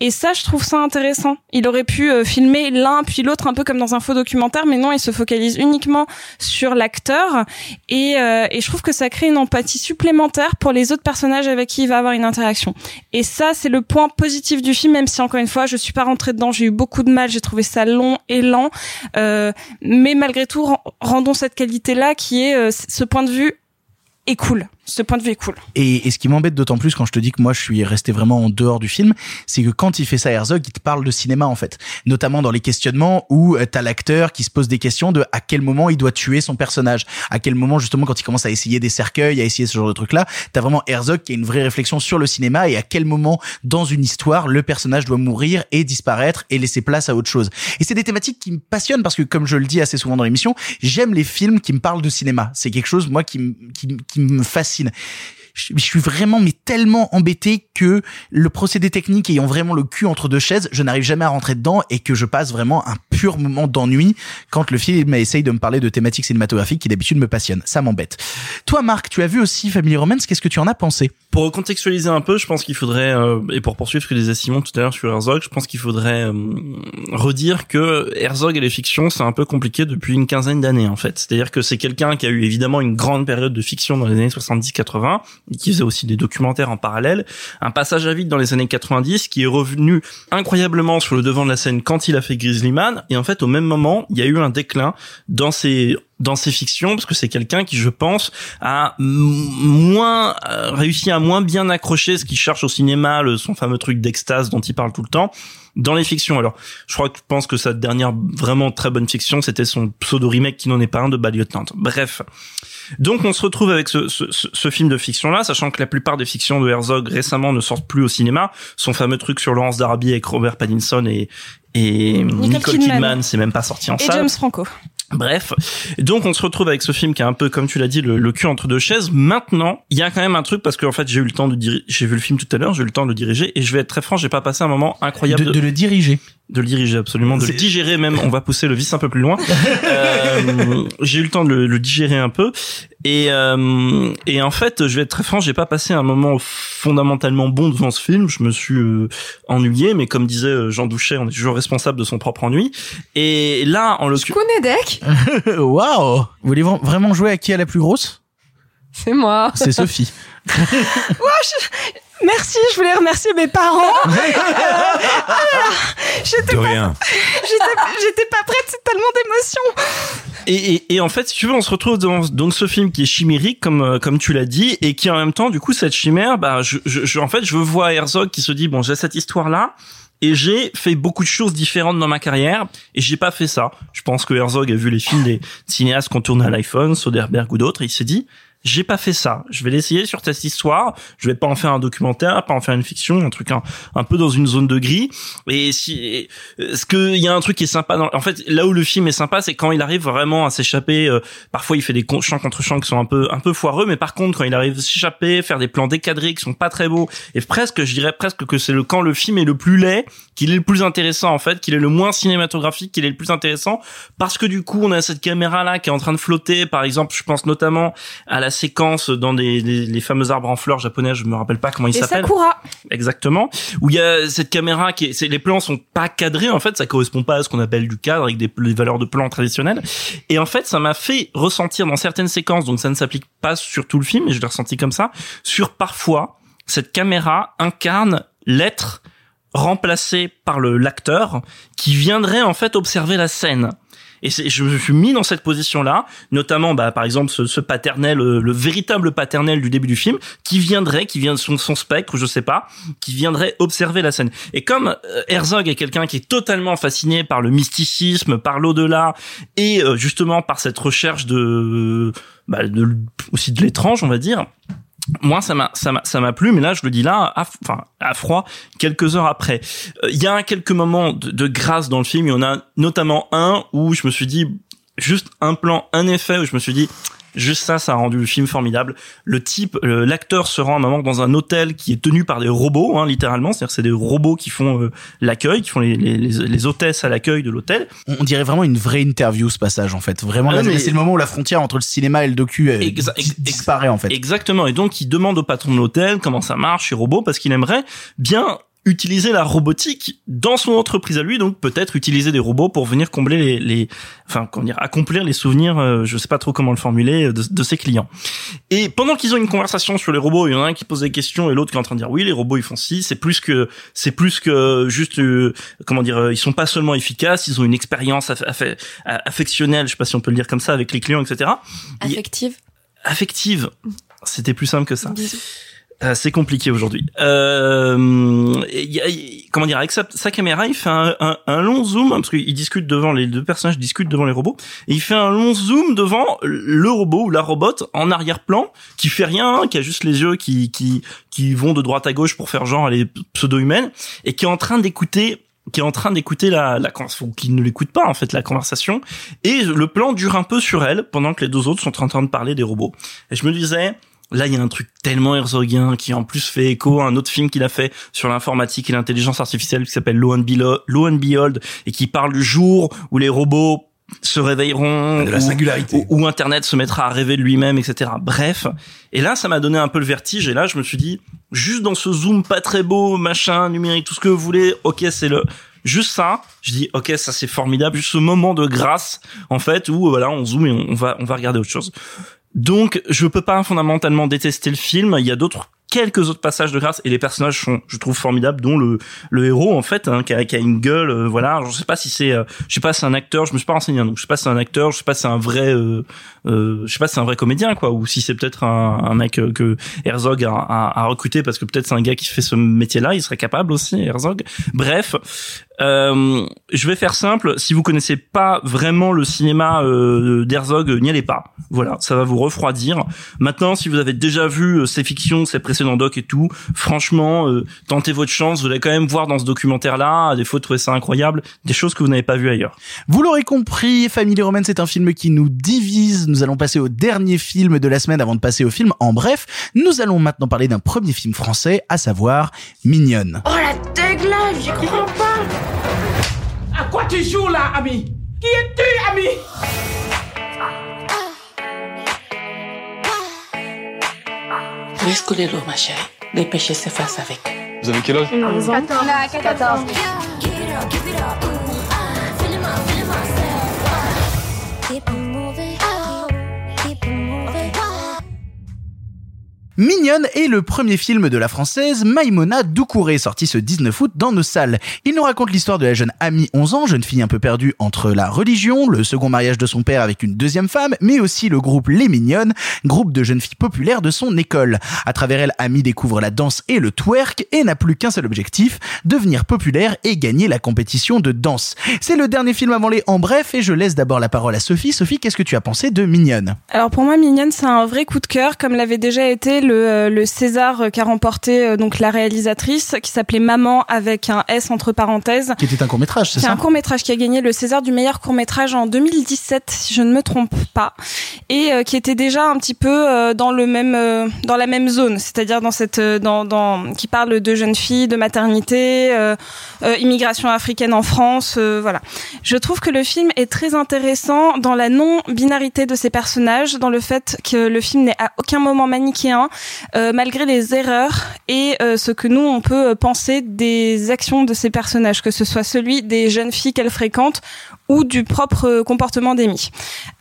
Et ça, je trouve ça intéressant. Il aurait pu euh, filmer l'un puis l'autre un peu comme dans un faux documentaire, mais non, il se focalise uniquement sur l'acteur et, euh, et je trouve que ça crée une empathie supplémentaire pour les autres personnages avec qui il va avoir une interaction. Et ça, c'est le point positif du film, même si encore une fois, je suis pas rentrée dedans, j'ai eu beaucoup de mal, j'ai trouvé ça long et lent. Euh, mais malgré tout, ren- rendons cette qualité-là qui est euh, ce point de vue est cool. Ce point de vue est cool. Et, ce qui m'embête d'autant plus quand je te dis que moi je suis resté vraiment en dehors du film, c'est que quand il fait ça Herzog, il te parle de cinéma en fait, notamment dans les questionnements où euh, t'as l'acteur qui se pose des questions de à quel moment il doit tuer son personnage, à quel moment justement quand il commence à essayer des cercueils, à essayer ce genre de trucs là, t'as vraiment Herzog qui a une vraie réflexion sur le cinéma et à quel moment dans une histoire le personnage doit mourir et disparaître et laisser place à autre chose. Et c'est des thématiques qui me passionnent parce que comme je le dis assez souvent dans l'émission, j'aime les films qui me parlent de cinéma. C'est quelque chose moi qui me fascine racines. Je suis vraiment mais tellement embêté que le procédé technique ayant vraiment le cul entre deux chaises, je n'arrive jamais à rentrer dedans et que je passe vraiment un pur moment d'ennui quand le film essaye de me parler de thématiques cinématographiques qui d'habitude me passionnent. Ça m'embête. Toi Marc, tu as vu aussi Family Romance, qu'est-ce que tu en as pensé? Pour contextualiser un peu, je pense qu'il faudrait, euh, et pour poursuivre ce que disait Simon tout à l'heure sur Herzog, je pense qu'il faudrait euh, redire que Herzog et les fictions, c'est un peu compliqué depuis une quinzaine d'années en fait. C'est-à-dire que c'est quelqu'un qui a eu évidemment une grande période de fiction dans les années 70-80, et qui faisait aussi des documentaires en parallèle, un passage à vide dans les années 90 qui est revenu incroyablement sur le devant de la scène quand il a fait Grizzly Man, et en fait au même moment, il y a eu un déclin dans ses dans ses fictions parce que c'est quelqu'un qui je pense a moins euh, réussi à moins bien accrocher ce qu'il cherche au cinéma le, son fameux truc d'extase dont il parle tout le temps dans les fictions. Alors je crois que je pense que sa dernière vraiment très bonne fiction c'était son pseudo remake qui n'en est pas un de Bad Lieutenant. Bref. Donc on se retrouve avec ce, ce, ce- film de fiction là sachant que la plupart des fictions de Herzog récemment ne sortent plus au cinéma. Son fameux truc sur Laurence d'Arabie avec Robert Pattinson et et Nicole, Kidman. Kidman, c'est même pas sorti en Et salle. James Franco. Bref, donc on se retrouve avec ce film qui est un peu, comme tu l'as dit, le, cul entre deux chaises. Maintenant, il y a quand même un truc parce qu'en fait j'ai eu le temps de diriger, j'ai vu le film tout à l'heure, j'ai eu le temps de le diriger et je vais être très franc, j'ai pas passé un moment incroyable de le diriger. De le diriger absolument, de le digérer même. On va pousser le vice un peu plus loin. [laughs] Euh, j'ai eu le temps de le, le digérer un peu et euh, et en fait, je vais être très franc, j'ai pas passé un moment fondamentalement bon devant ce film. Je me suis euh, ennuyé, mais comme disait euh, Jean Douchet, on est toujours responsable de son propre ennui. Et là, en Je l'occurrence, connais Deck? [laughs] Waouh Vous voulez vra- vraiment jouer à qui est la plus grosse? C'est moi. C'est Sophie. [laughs] [laughs] Merci, je voulais remercier mes parents. Euh, j'étais pas, prête, c'est tellement d'émotions. Et, et, et en fait, si tu veux, on se retrouve dans donc ce film qui est chimérique, comme euh, comme tu l'as dit, et qui en même temps, du coup, cette chimère, bah, je, je, je- en fait, je veux voir Herzog qui se dit bon, j'ai cette histoire là. Et j'ai fait beaucoup de choses différentes dans ma carrière et j'ai pas fait ça. Je pense que Herzog a vu les films des cinéastes qu'on tourne à l'iPhone, Soderbergh ou d'autres, et il s'est dit j'ai pas fait ça. Je vais l'essayer sur cette histoire. Je vais pas en faire un documentaire, pas en faire une fiction, un truc un, un peu dans une zone de gris. Et si, ce que il y a un truc qui est sympa dans, en fait, là où le film est sympa, c'est quand il arrive vraiment à s'échapper. euh, parfois, il fait des chants contre chants qui sont un peu, un peu foireux, mais par contre, quand il arrive à s'échapper, faire des plans décadrés qui sont pas très beaux, et presque, je dirais presque que c'est le quand le film est le plus laid, qu'il est le plus intéressant en fait, qu'il est le moins cinématographique, qu'il est le plus intéressant, parce que du coup, on a cette caméra là qui est en train de flotter. Par exemple, je pense notamment à la séquence dans les, les fameux arbres en fleurs japonais, je me rappelle pas comment ils s'appellent. Sakura. Exactement. Où il y a cette caméra qui est, c'est, les plans sont pas cadrés, en fait, ça correspond pas à ce qu'on appelle du cadre avec des, des valeurs de plan traditionnelles. Et en fait, ça m'a fait ressentir dans certaines séquences, donc ça ne s'applique pas sur tout le film, mais je l'ai ressenti comme ça, sur parfois, cette caméra incarne l'être remplacé par le, l'acteur qui viendrait en fait observer la scène. Et je me suis mis dans cette position-là, notamment, bah, par exemple, ce, ce paternel, euh, le véritable paternel du début du film, qui viendrait, qui vient de son, son spectre, je sais pas, qui viendrait observer la scène. Et comme euh, Herzog est quelqu'un qui est totalement fasciné par le mysticisme, par l'au-delà, et euh, justement par cette recherche de, bah, de aussi de l'étrange, on va dire. Moi, ça m'a, ça m'a, ça m'a plu, mais là, je le dis là, à, enfin, à froid, quelques heures après. Euh, Il y a quelques moments de, de grâce dans le film. Il y en a notamment un où je me suis dit, juste un plan, un effet où je me suis dit, Juste ça, ça a rendu le film formidable. Le type, euh, l'acteur se rend à un moment dans un hôtel qui est tenu par des robots, hein, littéralement. C'est-à-dire c'est des robots qui font euh, l'accueil, qui font les, les, les, les hôtesses à l'accueil de l'hôtel. On dirait vraiment une vraie interview ce passage en fait. Vraiment, Ah c'est le moment où la frontière entre le cinéma et le docu euh, Exa- disparaît en fait. Exactement. Et donc, il demande au patron de l'hôtel comment ça marche chez Robot parce qu'il aimerait bien utiliser la robotique dans son entreprise à lui, donc peut-être utiliser des robots pour venir combler les, les enfin, comment dire, accomplir les souvenirs, euh, je sais pas trop comment le formuler, de, de ses clients. Et pendant qu'ils ont une conversation sur les robots, il y en a un qui pose des questions et l'autre qui est en train de dire oui, les robots ils font ci, c'est plus que, c'est plus que juste, euh, comment dire, euh, ils sont pas seulement efficaces, ils ont une expérience aff- aff- affectionnelle, je sais pas si on peut le dire comme ça, avec les clients, etc. Affective. affective. C'était plus simple que ça. Bisous. C'est compliqué aujourd'hui. Euh, y a- il- comment dire avec sa, caméra, il fait un, un, un long zoom parce qu'il discute devant les deux personnages discutent devant les robots et il fait un long zoom devant le robot ou la robot en arrière-plan qui fait rien, qui a juste les yeux qui qui qui vont de droite à gauche pour faire genre elle est pseudo-humaine et qui est en train d'écouter qui est en train d'écouter la, la conversation, ou qui ne l'écoute pas en fait la conversation, et le plan dure un peu sur elle pendant que les deux autres sont en train de parler des robots. Et je me disais, là il y a un truc tellement herzogien qui en plus fait écho à un autre film qu'il a fait sur l'informatique et l'intelligence artificielle qui s'appelle Lo and, Behold, Lo and Behold et qui parle du jour où les robots se réveilleront, De la singularité. où, où Internet se mettra à rêver de lui-même, etc. Bref, et là, ça m'a donné un peu le vertige. Et là, je me suis dit, juste dans ce zoom pas très beau, machin, numérique, tout ce que vous voulez, ok, c'est le, juste ça. Je dis, ok, ça c'est formidable. Juste ce moment de grâce, en fait, où voilà, on zoome et on va, on va regarder autre chose. Donc, je peux pas fondamentalement détester le film. Il y a d'autres quelques autres passages de grâce et les personnages sont je trouve formidables dont le le héros en fait hein, qui, a, qui a une gueule euh, voilà je sais pas si c'est euh, je sais pas si c'est un acteur je me suis pas renseigné hein, donc je sais pas si c'est un acteur je sais pas si c'est un vrai euh, euh, je sais pas si c'est un vrai comédien quoi ou si c'est peut-être un, un mec euh, que Herzog a, a, a recruté parce que peut-être c'est un gars qui fait ce métier là il serait capable aussi Herzog bref euh, je vais faire simple. Si vous connaissez pas vraiment le cinéma euh, d'Herzog, n'y allez pas. Voilà, ça va vous refroidir. Maintenant, si vous avez déjà vu euh, ses fictions, ses précédents docs et tout, franchement, euh, tentez votre chance. Vous allez quand même voir dans ce documentaire-là, à défaut de trouver ça incroyable, des choses que vous n'avez pas vues ailleurs. Vous l'aurez compris, Family Roman, c'est un film qui nous divise. Nous allons passer au dernier film de la semaine avant de passer au film. En bref, nous allons maintenant parler d'un premier film français, à savoir Mignonne. Oh la dégueulasse, j'y crois pas À quoi tu joues là, ami? Qui es-tu, ami? Rescoulez-le, ma chérie. Dépêchez ses faces avec. Vous avez quel âge? 14. Mignonne est le premier film de la française Maïmona Doucouré, sorti ce 19 août dans nos salles. Il nous raconte l'histoire de la jeune Amie 11 ans, jeune fille un peu perdue entre la religion, le second mariage de son père avec une deuxième femme, mais aussi le groupe Les Mignonnes, groupe de jeunes filles populaires de son école. À travers elle, Amie découvre la danse et le twerk et n'a plus qu'un seul objectif, devenir populaire et gagner la compétition de danse. C'est le dernier film avant les En Bref et je laisse d'abord la parole à Sophie. Sophie, qu'est-ce que tu as pensé de Mignonne? Alors pour moi, Mignonne, c'est un vrai coup de cœur, comme l'avait déjà été le, euh, le César euh, qu'a remporté euh, donc la réalisatrice, qui s'appelait Maman avec un S entre parenthèses. Qui était un court métrage, c'est C'est ça un court métrage qui a gagné le César du meilleur court métrage en 2017, si je ne me trompe pas, et euh, qui était déjà un petit peu euh, dans le même, euh, dans la même zone, c'est-à-dire dans cette, euh, dans, dans, qui parle de jeunes filles, de maternité, euh, euh, immigration africaine en France, euh, voilà. Je trouve que le film est très intéressant dans la non-binarité de ses personnages, dans le fait que le film n'est à aucun moment manichéen, euh, malgré les erreurs et euh, ce que nous on peut penser des actions de ces personnages, que ce soit celui des jeunes filles qu'elle fréquente ou du propre euh, comportement d'Amy.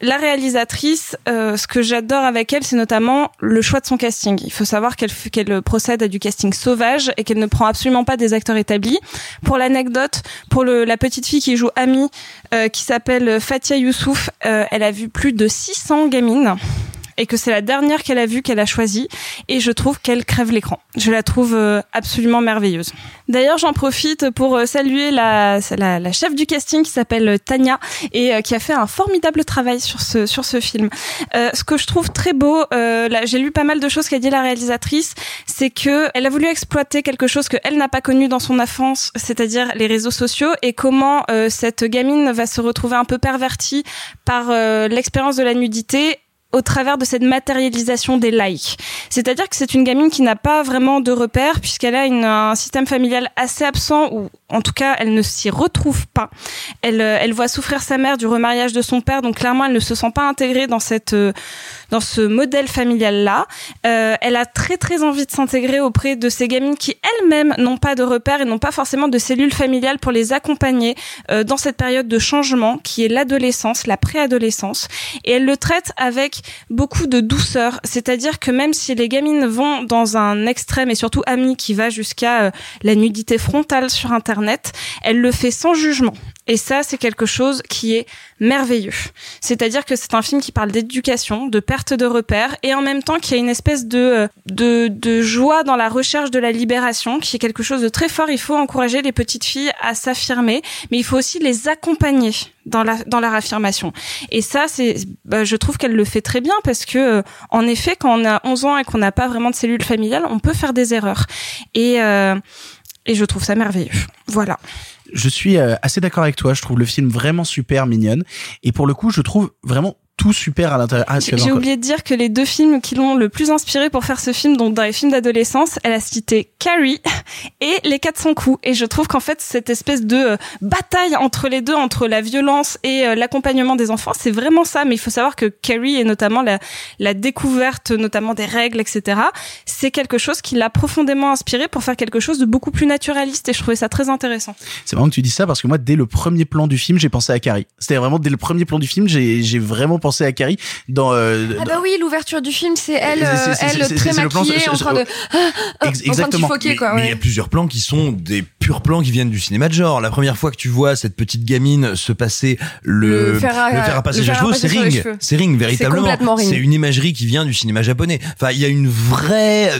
La réalisatrice, euh, ce que j'adore avec elle, c'est notamment le choix de son casting. Il faut savoir qu'elle procède à du casting sauvage et qu'elle ne prend absolument pas des acteurs établis. Pour l'anecdote, pour la petite fille qui joue Amy, euh, qui s'appelle Fatia Youssouf, euh, elle a vu plus de 600 gamines et que c'est la dernière qu'elle a vue qu'elle a choisie et je trouve qu'elle crève l'écran. Je la trouve euh, absolument merveilleuse. D'ailleurs, j'en profite pour euh, saluer la, la, la chef du casting qui s'appelle Tania et euh, qui a fait un formidable travail sur ce sur ce film. Euh, ce que je trouve très beau, euh, là, j'ai lu pas mal de choses qu'a dit la réalisatrice, c'est que elle a voulu exploiter quelque chose que elle n'a pas connu dans son enfance, c'est-à-dire les réseaux sociaux et comment euh, cette gamine va se retrouver un peu pervertie par euh, l'expérience de la nudité au travers de cette matérialisation des likes. C'est-à-dire que c'est une gamine qui n'a pas vraiment de repères puisqu'elle a un système familial assez absent ou en tout cas elle ne s'y retrouve pas. Elle, euh, elle voit souffrir sa mère du remariage de son père, donc clairement elle ne se sent pas intégrée dans cette euh, dans ce modèle familial là. Euh, elle a très très envie de s'intégrer auprès de ces gamines qui elles-mêmes n'ont pas de repères et n'ont pas forcément de cellules familiales pour les accompagner dans cette période de changement qui est l'adolescence, la préadolescence. Et elle le traite avec beaucoup de douceur, c'est-à-dire que même si les gamines vont dans un extrême et surtout Ami qui va jusqu'à euh, la nudité frontale sur Internet, elle le fait sans jugement. Et ça, c'est quelque chose qui est merveilleux. C'est-à-dire que c'est un film qui parle d'éducation, de perte de repères, et en même temps qui a une espèce de, euh, de, de joie dans la recherche de la libération, qui est quelque chose de très fort. Il faut encourager les petites filles à s'affirmer, mais il faut aussi les accompagner dans la dans leur affirmation. Et ça, c'est, bah, je trouve qu'elle le fait très bien parce que, euh, en effet, quand on a 11 ans et qu'on n'a pas vraiment de cellules familiales, on peut faire des erreurs. Et euh, et je trouve ça merveilleux. Voilà. Je suis euh, assez d'accord avec toi. Je trouve le film vraiment super mignonne. Et pour le coup, je trouve vraiment tout super à l'intérieur. Ah, J'ai oublié de dire que les deux films qui l'ont le plus inspiré pour faire ce film, donc dans les films d'adolescence, elle a cité Carrie et Les 400 coups. Et je trouve qu'en fait, cette espèce de euh, bataille entre les deux, entre la violence et euh, l'accompagnement des enfants, c'est vraiment ça. Mais il faut savoir que Carrie et notamment la, la découverte, notamment des règles, etc., c'est quelque chose qui l'a profondément inspiré pour faire quelque chose de beaucoup plus naturaliste. Et je trouvais ça très intéressant. C'est marrant que tu dis ça parce que moi, dès le premier plan du film, j'ai pensé à Carrie. C'était vraiment dès le premier plan du film, j'ai vraiment pensé à Carrie dans. Euh, Ah bah oui, l'ouverture du film, c'est elle, euh, elle très maquillée, en train de, Ex- en train de exactement. Mais il y a plusieurs plans qui sont des purs plans qui viennent du cinéma de genre. La première fois que tu vois cette petite gamine se passer le, Le fer à- le fer à passer le les fer à cheveux, c'est Ring. C'est Ring, véritablement. C'est une imagerie qui vient du cinéma japonais. Enfin, il y a une vraie,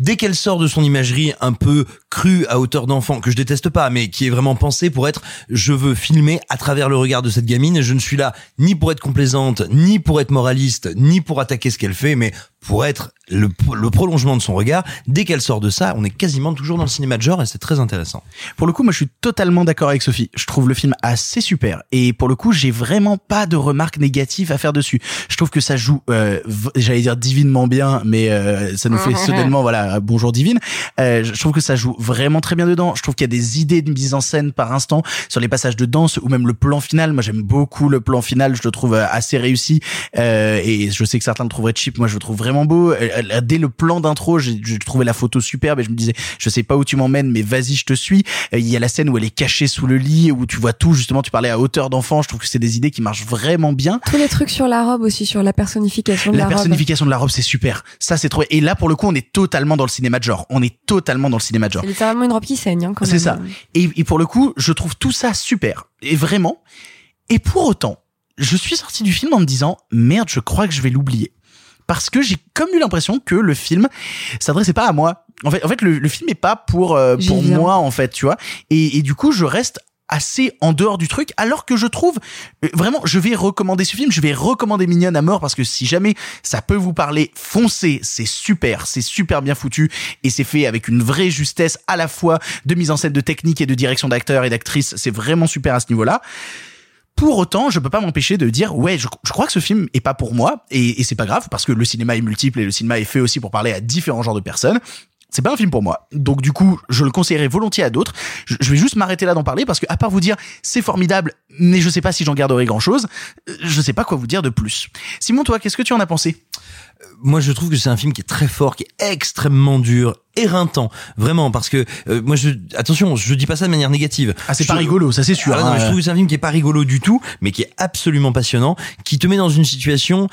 dès qu'elle sort de son imagerie un peu crue à hauteur d'enfant, que je déteste pas, mais qui est vraiment pensée pour être, je veux filmer à travers le regard de cette gamine. Et je ne suis là ni pour être complaisante, ni pour être moraliste, ni pour attaquer ce qu'elle fait, mais pour être le, le prolongement de son regard. Dès qu'elle sort de ça, on est quasiment toujours dans le cinéma de genre et c'est très intéressant. Pour le coup, moi, je suis totalement d'accord avec Sophie. Je trouve le film assez super. Et pour le coup, j'ai vraiment pas de remarques négatives à faire dessus. Je trouve que ça joue, euh, j'allais dire divinement bien, mais euh, ça nous fait [laughs] soudainement, voilà, bonjour divine. Euh, je trouve que ça joue vraiment très bien dedans. Je trouve qu'il y a des idées de mise en scène par instant sur les passages de danse ou même le plan final. Moi, j'aime beaucoup le plan final. Je le trouve euh, assez réussi. Euh, et je sais que certains le trouveraient cheap. Moi, je le trouve vraiment beau. Euh, Dès le plan d'intro, j'ai trouvé la photo superbe et je me disais, je sais pas où tu m'emmènes, mais vas-y, je te suis. Euh, Il y a la scène où elle est cachée sous le lit, où tu vois tout. Justement, tu parlais à hauteur d'enfant. Je trouve que c'est des idées qui marchent vraiment bien. Tous les trucs sur la robe aussi, sur la personnification de La la, robe. personnification de la robe, c'est super. Ça, c'est trop. Et là, pour le coup, on est totalement dans le cinéma de genre. On est totalement dans le cinéma de genre. C'est littéralement une robe qui saigne, hein, quand C'est ça. Et, et pour le coup, je trouve tout ça super. Et vraiment. Et pour autant, je suis sorti du film en me disant, merde, je crois que je vais l'oublier. Parce que j'ai comme eu l'impression que le film s'adressait pas à moi. En fait, en fait, le, le film est pas pour euh, pour viens. moi en fait, tu vois. Et, et du coup, je reste assez en dehors du truc, alors que je trouve euh, vraiment, je vais recommander ce film, je vais recommander Mignonne à mort parce que si jamais ça peut vous parler, foncez, c'est super, c'est super bien foutu et c'est fait avec une vraie justesse à la fois de mise en scène, de technique et de direction d'acteurs et d'actrices, c'est vraiment super à ce niveau-là. Pour autant, je peux pas m'empêcher de dire ouais, je, crois que ce film est pas pour moi et c'est pas grave parce que le cinéma est multiple et le cinéma est fait aussi pour parler à différents genres de personnes. C'est pas un film pour moi. Donc du coup, je le conseillerais volontiers à d'autres. Je, vais juste m'arrêter là d'en parler parce que à part vous dire c'est formidable, mais je sais pas si j'en garderai grand chose, je sais pas quoi vous dire de plus. Simon, toi, qu'est-ce que tu en as pensé? Moi je trouve que c'est un film qui est très fort, qui est extrêmement dur, éreintant, vraiment, parce que euh, moi je attention, je dis pas ça de manière négative. Ah, c'est pas rigolo, ça c'est sûr. Ah, non, hein. je trouve que c'est un film qui est pas rigolo du tout, mais qui est absolument passionnant, qui te met dans une situation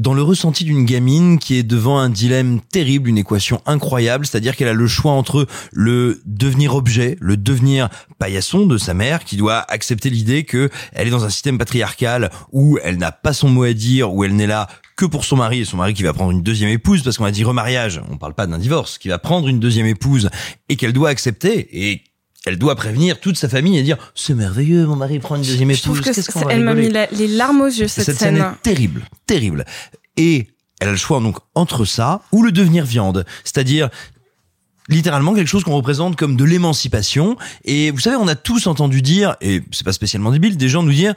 dans le ressenti d'une gamine qui est devant un dilemme terrible, une équation incroyable, c'est-à-dire qu'elle a le choix entre le devenir objet, le devenir paillasson de sa mère, qui doit accepter l'idée que elle est dans un système patriarcal où elle n'a pas son mot à dire, où elle n'est là que pour son mari et son mari qui va prendre une deuxième épouse parce qu'on a dit remariage, on parle pas d'un divorce, qui va prendre une deuxième épouse et qu'elle doit accepter et elle doit prévenir toute sa famille et dire c'est merveilleux mon mari prend une deuxième Je trouve épouse que qu'est-ce qu'on c'est- va elle m'a mis la- les larmes aux yeux cette, cette scène est terrible, terrible. Et elle a le choix donc entre ça ou le devenir viande, c'est-à-dire littéralement quelque chose qu'on représente comme de l'émancipation. Et vous savez, on a tous entendu dire, et c'est pas spécialement débile, des gens nous dire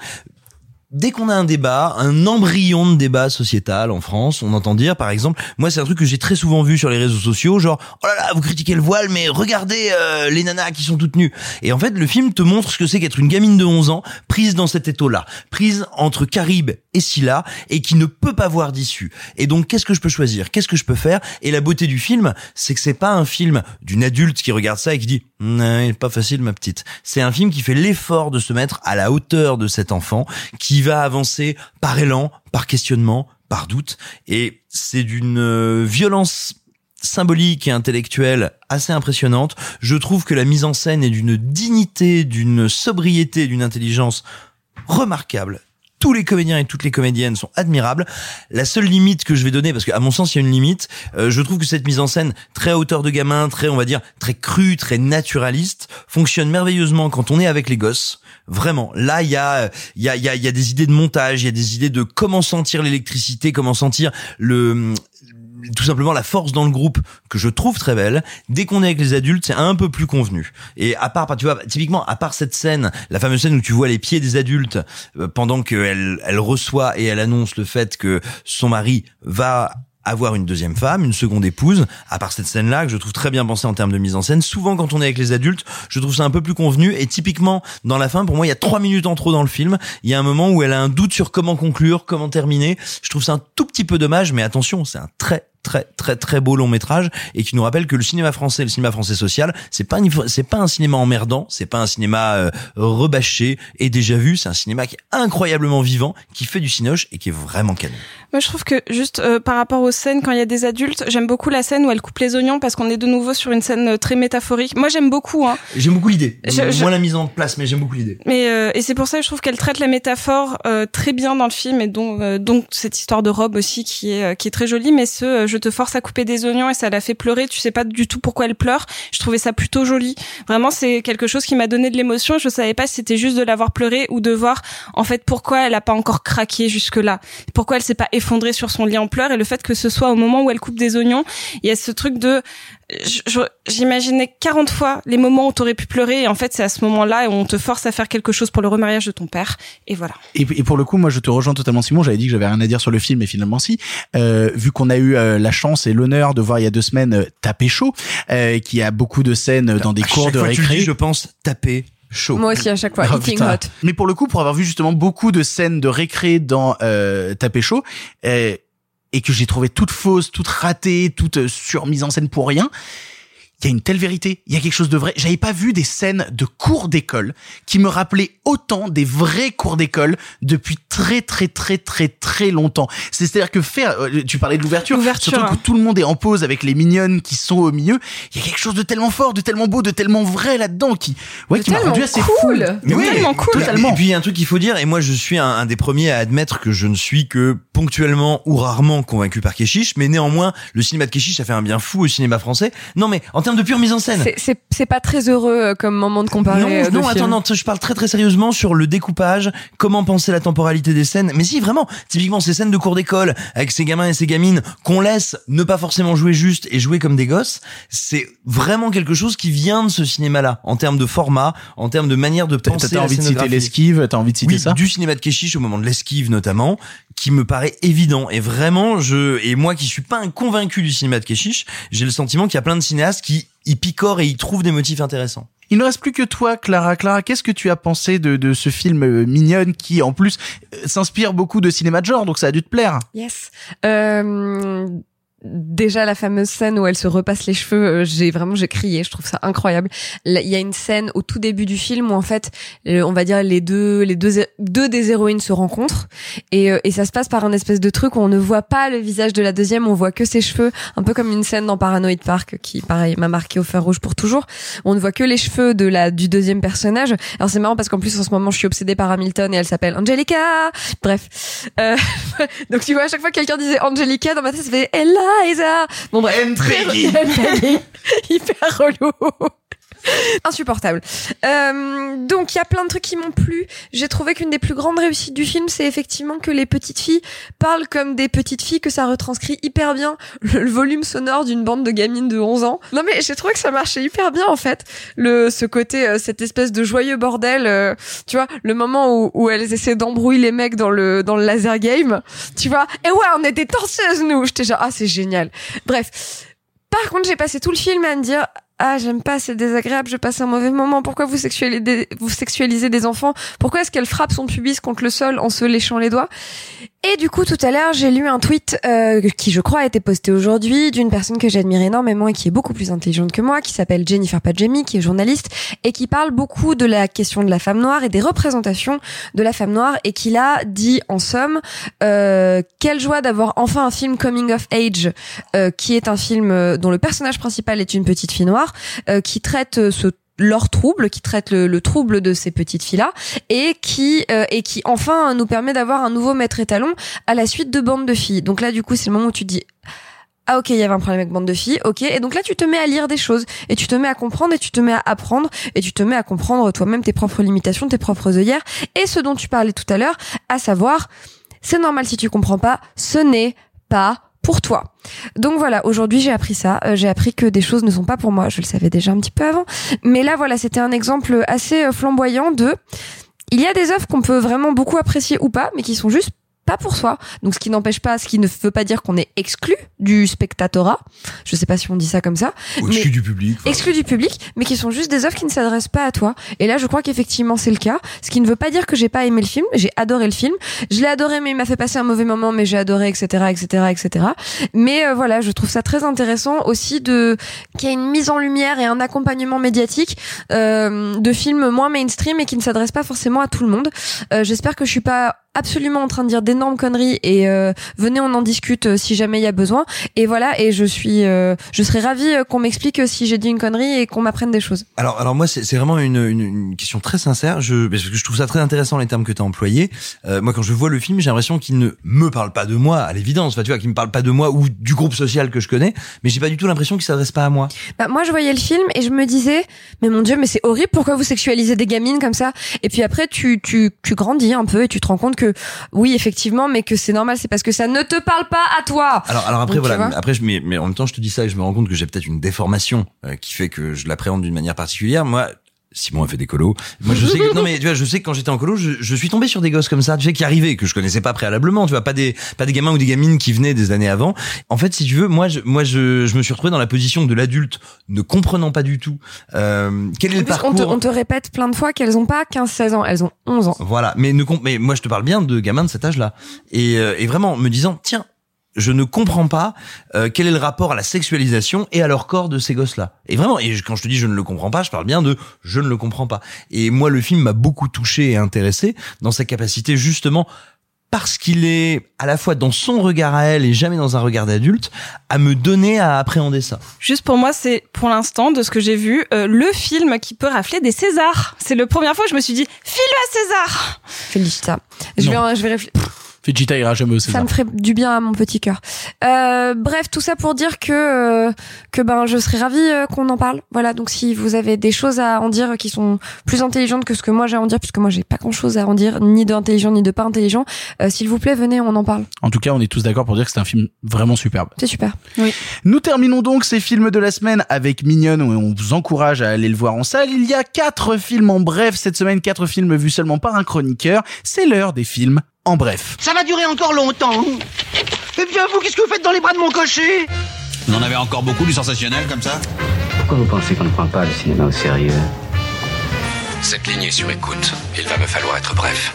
dès qu'on a un débat, un embryon de débat sociétal en France, on entend dire, par exemple, moi c'est un truc que j'ai très souvent vu sur les réseaux sociaux, genre oh là là, vous critiquez le voile, mais regardez euh, les nanas qui sont toutes nues. Et en fait, le film te montre ce que c'est qu'être une gamine de 11 ans prise dans cet étau-là, prise entre Carib et Scylla, et qui ne peut pas voir d'issue. Et donc, qu'est-ce que je peux choisir? Qu'est-ce que je peux faire? Et la beauté du film, c'est que c'est pas un film d'une adulte qui regarde ça et qui dit non, pas facile ma petite. C'est un film qui fait l'effort de se mettre à la hauteur de cet enfant, qui va avancer par élan, par questionnement, par doute, et c'est d'une euh, violence symbolique et intellectuelle assez impressionnante. Je trouve que la mise en scène est d'une dignité, d'une sobriété, d'une intelligence remarquable. Tous les comédiens et toutes les comédiennes sont admirables. La seule limite que je vais donner, parce qu'à mon sens il y a une limite, euh, je trouve que cette mise en scène très hauteur de gamin, très on va dire très crue, très naturaliste, fonctionne merveilleusement quand on est avec les gosses. Vraiment, là il y a y a y y a des idées de montage, il y a des idées de comment sentir l'électricité, comment sentir le tout simplement la force dans le groupe que je trouve très belle. Dès qu'on est avec les adultes, c'est un peu plus convenu. Et à part, tu vois, typiquement, à part cette scène, la fameuse scène où tu vois les pieds des adultes euh, pendant qu'elle elle reçoit et elle annonce le fait que son mari va avoir une deuxième femme, une seconde épouse, à part cette scène-là que je trouve très bien pensée en termes de mise en scène. Souvent, quand on est avec les adultes, je trouve ça un peu plus convenu. Et typiquement, dans la fin, pour moi, il y a trois minutes en trop dans le film. Il y a un moment où elle a un doute sur comment conclure, comment terminer. Je trouve ça un tout petit peu dommage, mais attention, c'est un très très très très beau long métrage et qui nous rappelle que le cinéma français, le cinéma français social, c'est pas c'est pas un cinéma emmerdant, c'est pas un cinéma euh, rebâché et déjà vu, c'est un cinéma qui est incroyablement vivant, qui fait du cinoche et qui est vraiment canon. Moi, je trouve que juste euh, par rapport aux scènes, quand il y a des adultes, j'aime beaucoup la scène où elle coupe les oignons parce qu'on est de nouveau sur une scène euh, très métaphorique. Moi, j'aime beaucoup. Hein. J'aime beaucoup l'idée. Je- je- Moins la mise en place, mais j'aime beaucoup l'idée. Mais euh, et c'est pour ça que je trouve qu'elle traite la métaphore euh, très bien dans le film et donc euh, donc cette histoire de robe aussi qui est qui est très jolie. Mais ce je te force à couper des oignons et ça la fait pleurer. Tu sais pas du tout pourquoi elle pleure. Je trouvais ça plutôt joli. Vraiment, c'est quelque chose qui m'a donné de l'émotion. Je savais pas si c'était juste de l'avoir pleuré ou de voir en fait pourquoi elle a pas encore craqué jusque là. Pourquoi elle s'est pas effondrée sur son lit en pleurs et le fait que ce soit au moment où elle coupe des oignons, il y a ce truc de j'imaginais 40 fois les moments où t'aurais pu pleurer et en fait c'est à ce moment-là où on te force à faire quelque chose pour le remariage de ton père et voilà. Et, et pour le coup, moi, je te rejoins totalement, Simon. J'avais dit que j'avais rien à dire sur le film, mais finalement, si. Euh, vu qu'on a eu euh, la chance et l'honneur de voir il y a deux semaines euh, Taper chaud, euh, qui a beaucoup de scènes dans des À cours de fois récré. dis, je pense taper chaud. Moi aussi à chaque fois. Oh, Eating putain. hot. Mais pour le coup, pour avoir vu justement beaucoup de scènes de récré dans euh, Taper chaud, euh, et que j'ai trouvé toutes fausses, toutes ratées, toutes euh, surmises en scène pour rien, il y a une telle vérité, il y a quelque chose de vrai. J'avais pas vu des scènes de cours d'école qui me rappelaient autant des vrais cours d'école depuis très très très très très longtemps. C'est-à-dire que faire, euh, tu parlais de l'ouverture, L'ouverture, surtout hein. que tout le monde est en pause avec les mignonnes qui sont au milieu. Il y a quelque chose de tellement fort, de tellement beau, de tellement vrai là-dedans qui, ouais, qui m'a rendu assez cool. fou. Mais oui, tellement cool. Totalement. Et puis il y a un truc qu'il faut dire, et moi je suis un, un des premiers à admettre que je ne suis que ponctuellement ou rarement convaincu par Keshish, mais néanmoins le cinéma de Keshish ça fait un bien fou au cinéma français. Non mais en termes de pure mise en scène. C'est- pas très heureux euh, comme moment de comparer. Non, euh, de non, attends, non, je parle très très sérieusement sur le découpage, comment penser la temporalité des scènes. Mais si, vraiment, typiquement ces scènes de cours d'école avec ces gamins et ces gamines qu'on laisse ne pas forcément jouer juste et jouer comme des gosses, c'est vraiment quelque chose qui vient de ce cinéma-là, en termes de format, en termes de manière de penser t'as envie de citer l'esquive, t'as envie de citer Oui, ça du cinéma de Keshish au moment de l'esquive notamment, qui me paraît évident. Et vraiment, je et moi qui suis pas un convaincu du cinéma de Keshish, j'ai le sentiment qu'il y a plein de cinéastes qui y picorent et y trouvent des motifs intéressants. Il ne reste plus que toi, Clara. Clara, qu'est-ce que tu as pensé de, ce film euh, mignonne qui, en plus, euh, s'inspire beaucoup de cinéma de genre, donc ça a dû te plaire. Yes. Euh, déjà la fameuse scène où elle se repasse les cheveux, euh, j'ai vraiment j'ai crié, je trouve ça incroyable. Il y a une scène au tout début du film où en fait, euh, on va dire les deux les deux deux des héroïnes se rencontrent et euh, et ça se passe par un espèce de truc où on ne voit pas le visage de la deuxième, on voit que ses cheveux, un peu comme une scène dans Paranoid Park qui pareil m'a marqué au fer rouge pour toujours. On ne voit que les cheveux de la du deuxième personnage. Alors c'est marrant parce qu'en plus en ce moment je suis obsédée par Hamilton et elle s'appelle Angelica. Bref. Euh, [laughs] donc tu vois à chaque fois que quelqu'un disait Angelica dans ma tête ça fait Eliza. Bon bref. Peggy. [laughs] Hyper relou. [laughs] Insupportable. Euh, donc il y a plein de trucs qui m'ont plu. J'ai trouvé qu'une des plus grandes réussites du film, c'est effectivement que les petites filles parlent comme des petites filles, que ça retranscrit hyper bien le, volume sonore d'une bande de gamines de 11 ans. Non mais j'ai trouvé que ça marchait hyper bien en fait. Le ce côté, euh, cette espèce de joyeux bordel, euh, tu vois, le moment où, où elles essaient d'embrouiller les mecs dans le dans le laser game, tu vois. Et ouais, on était danseuses nous. J'étais genre ah c'est génial. Bref. Par contre, j'ai passé tout le film à me dire ah j'aime pas c'est désagréable je passe un mauvais moment. Pourquoi vous sexualisez des, enfants? Pourquoi est-ce qu'elle frappe son pubis contre le sol en se léchant les doigts? Et du coup tout à l'heure j'ai lu un tweet euh, qui je crois a été posté aujourd'hui d'une personne que j'admire énormément et qui est beaucoup plus intelligente que moi qui s'appelle Jennifer Padjemi qui est journaliste et qui parle beaucoup de la question de la femme noire et des représentations de la femme noire et qui l'a dit en somme euh, quelle joie d'avoir enfin un film coming of age euh, qui est un film dont le personnage principal est une petite fille noire euh, qui traite euh, ce leur trouble, qui traite le, le trouble de ces petites filles-là, et qui euh, et qui enfin nous permet d'avoir un nouveau maître étalon à la suite de bandes de filles. Donc là, du coup, c'est le moment où tu te dis ah ok, il y avait un problème avec bande de filles, ok, et donc là tu te mets à lire des choses, et tu te mets à comprendre, et tu te mets à apprendre, et tu te mets à comprendre toi-même tes propres limitations, tes propres œillères, et ce dont tu parlais tout à l'heure, à savoir, c'est normal si tu comprends pas, ce n'est pas pour toi. Donc voilà, aujourd'hui j'ai appris ça. Euh, j'ai appris que des choses ne sont pas pour moi. Je le savais déjà un petit peu avant, mais là voilà, c'était un exemple assez euh, flamboyant de. Il y a des œuvres qu'on peut vraiment beaucoup apprécier ou pas, mais qui sont juste pas pour soi. Donc ce qui n'empêche pas, ce qui ne veut pas dire qu'on est exclu du spectatorat. Je sais pas si on dit ça comme ça. Ou exclu du public. enfin. Exclu du public, mais qui sont juste des œuvres qui ne s'adressent pas à toi. Et là, je crois qu'effectivement, c'est le cas. Ce qui ne veut pas dire que j'ai pas aimé le film. J'ai adoré le film. Je l'ai adoré, mais il m'a fait passer un mauvais moment, mais j'ai adoré, etc., etc., etc. Mais euh, voilà, je trouve ça très intéressant aussi de qu'il y ait une mise en lumière et un accompagnement médiatique euh, de films moins mainstream et qui ne s'adressent pas forcément à tout le monde. Euh, J'espère que je suis pas absolument en train de dire d'énormes conneries et euh, venez on en discute euh, si jamais il y a besoin et voilà et je suis euh, je serais ravie euh, qu'on m'explique euh, si j'ai dit une connerie et qu'on m'apprenne des choses Alors, alors moi, c'est c'est vraiment une, une, une question très sincère. Je, parce que je trouve ça très intéressant les termes que tu as employés. Euh, moi, quand je vois le film, j'ai l'impression qu'il ne me parle pas de moi, à l'évidence. Enfin, tu vois, qu'il me parle pas de moi ou du groupe social que je connais, mais j'ai pas du tout l'impression qu'il s'adresse pas à moi. bah, moi je voyais le film et je me disais mais mon dieu mais c'est horrible pourquoi vous sexualisez des gamines comme ça? Et puis après tu tu tu grandis un peu et tu te rends compte que oui effectivement mais que c'est normal c'est parce que ça ne te parle pas à toi Alors, alors après Donc, voilà, après je, mais, mais en même temps je te dis ça et je me rends compte que j'ai peut-être une déformation euh, qui fait que je l'appréhende d'une manière particulière. Moi, Simon a fait des colos. Moi, je sais que non mais tu vois, je sais que quand j'étais en colo, je, je suis tombé sur des gosses comme ça, tu sais, qui arrivaient que je connaissais pas préalablement, tu vois, pas des pas des gamins ou des gamines qui venaient des années avant. En fait, si tu veux, moi, je, moi, je, je me suis retrouvé dans la position de l'adulte, ne comprenant pas du tout euh, quel est le plus, on, parcours. te, on te répète plein de fois qu'elles ont pas 15-16 ans, elles ont 11 ans. Voilà, mais ne mais moi je te parle bien de gamins de cet âge-là et, euh, et vraiment me disant tiens je ne comprends pas euh, quel est le rapport à la sexualisation et à leur corps de ces gosses-là. Et vraiment, et quand je te dis je ne le comprends pas, je parle bien de je ne le comprends pas. Et moi, le film m'a beaucoup touché et intéressé dans sa capacité justement parce qu'il est à la fois dans son regard à elle et jamais dans un regard d'adulte, à me donner à appréhender ça. Juste pour moi, c'est pour l'instant, de ce que j'ai vu, euh, le film qui peut rafler des Césars. C'est la première fois que je me suis dit, film à César Félicita. Je Non. vais, je vais réfléchir. Vegeta ira jamais au Ça César. me ferait du bien à mon petit cœur. Euh, bref, tout ça pour dire que euh, que ben je serais ravie euh, qu'on en parle. Voilà, donc si vous avez des choses à en dire qui sont plus intelligentes que ce que moi j'ai à en dire, puisque moi j'ai pas grand chose à en dire, ni d'intelligent ni de pas intelligent, euh, s'il vous plaît, venez, on en parle. En tout cas, on est tous d'accord pour dire que c'est un film vraiment superbe. C'est super. Oui. Nous terminons donc ces films de la semaine avec Mignonne où on vous encourage à aller le voir en salle. Il y a quatre films en bref cette semaine, quatre films vus seulement par un chroniqueur. C'est l'heure des films en bref. Ça va durer encore longtemps. Eh bien, vous, qu'est-ce que vous faites dans les bras de mon cocher? Vous en avez encore beaucoup du sensationnel comme ça Pourquoi vous pensez qu'on ne prend pas le cinéma au sérieux? Cette ligne est sur écoute. Il va me falloir être bref.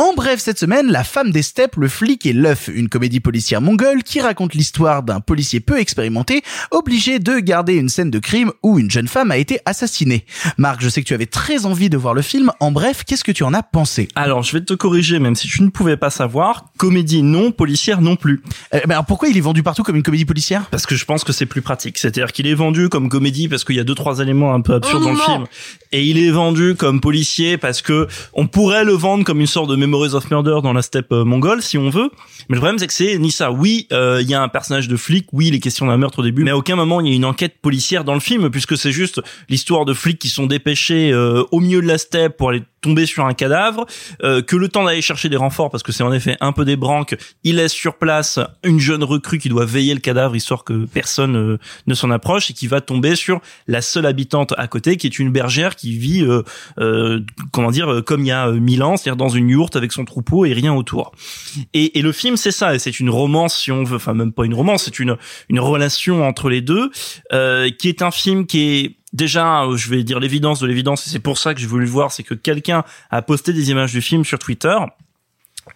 En bref, cette semaine, La femme des steppes, le flic et l'œuf, une comédie policière mongole qui raconte l'histoire d'un policier peu expérimenté, obligé de garder une scène de crime où une jeune femme a été assassinée. Marc, je sais que tu avais très envie de voir le film. En bref, qu'est-ce que tu en as pensé? Alors, je vais te corriger, même si tu ne pouvais pas savoir. Comédie non, policière non plus. Euh, ben alors pourquoi il est vendu partout comme une comédie policière? Parce que je pense que c'est plus pratique. C'est-à-dire qu'il est vendu comme comédie parce qu'il y a deux trois éléments un peu absurdes Oh dans le film, et il est vendu comme policier parce que on pourrait le vendre comme une sorte de memory Boys of Murder dans la steppe euh, mongole, si on veut. Mais le problème, c'est que c'est ni ça. Oui, euh, il y a un personnage de flic. Oui, les questions d'un meurtre au début. Mais à aucun moment, il y a une enquête policière dans le film, puisque c'est juste l'histoire de flics qui sont dépêchés euh, au milieu de la steppe pour aller tomber sur un cadavre, euh, que le temps d'aller chercher des renforts, parce que c'est en effet un peu des branques, il laisse sur place une jeune recrue qui doit veiller le cadavre, histoire que personne ne s'en approche, et qui va tomber sur la seule habitante à côté, qui est une bergère qui vit, euh, comment dire, comme il y a mille ans, c'est-à-dire dans une yourte avec son troupeau et rien autour. Et, le film, c'est ça, et c'est une romance, si on veut, enfin même pas une romance, c'est une une relation entre les deux, euh, qui est un film qui est déjà, euh, je vais dire l'évidence de l'évidence, et c'est pour ça que j'ai voulu le voir, c'est que quelqu'un a posté des images du film sur Twitter.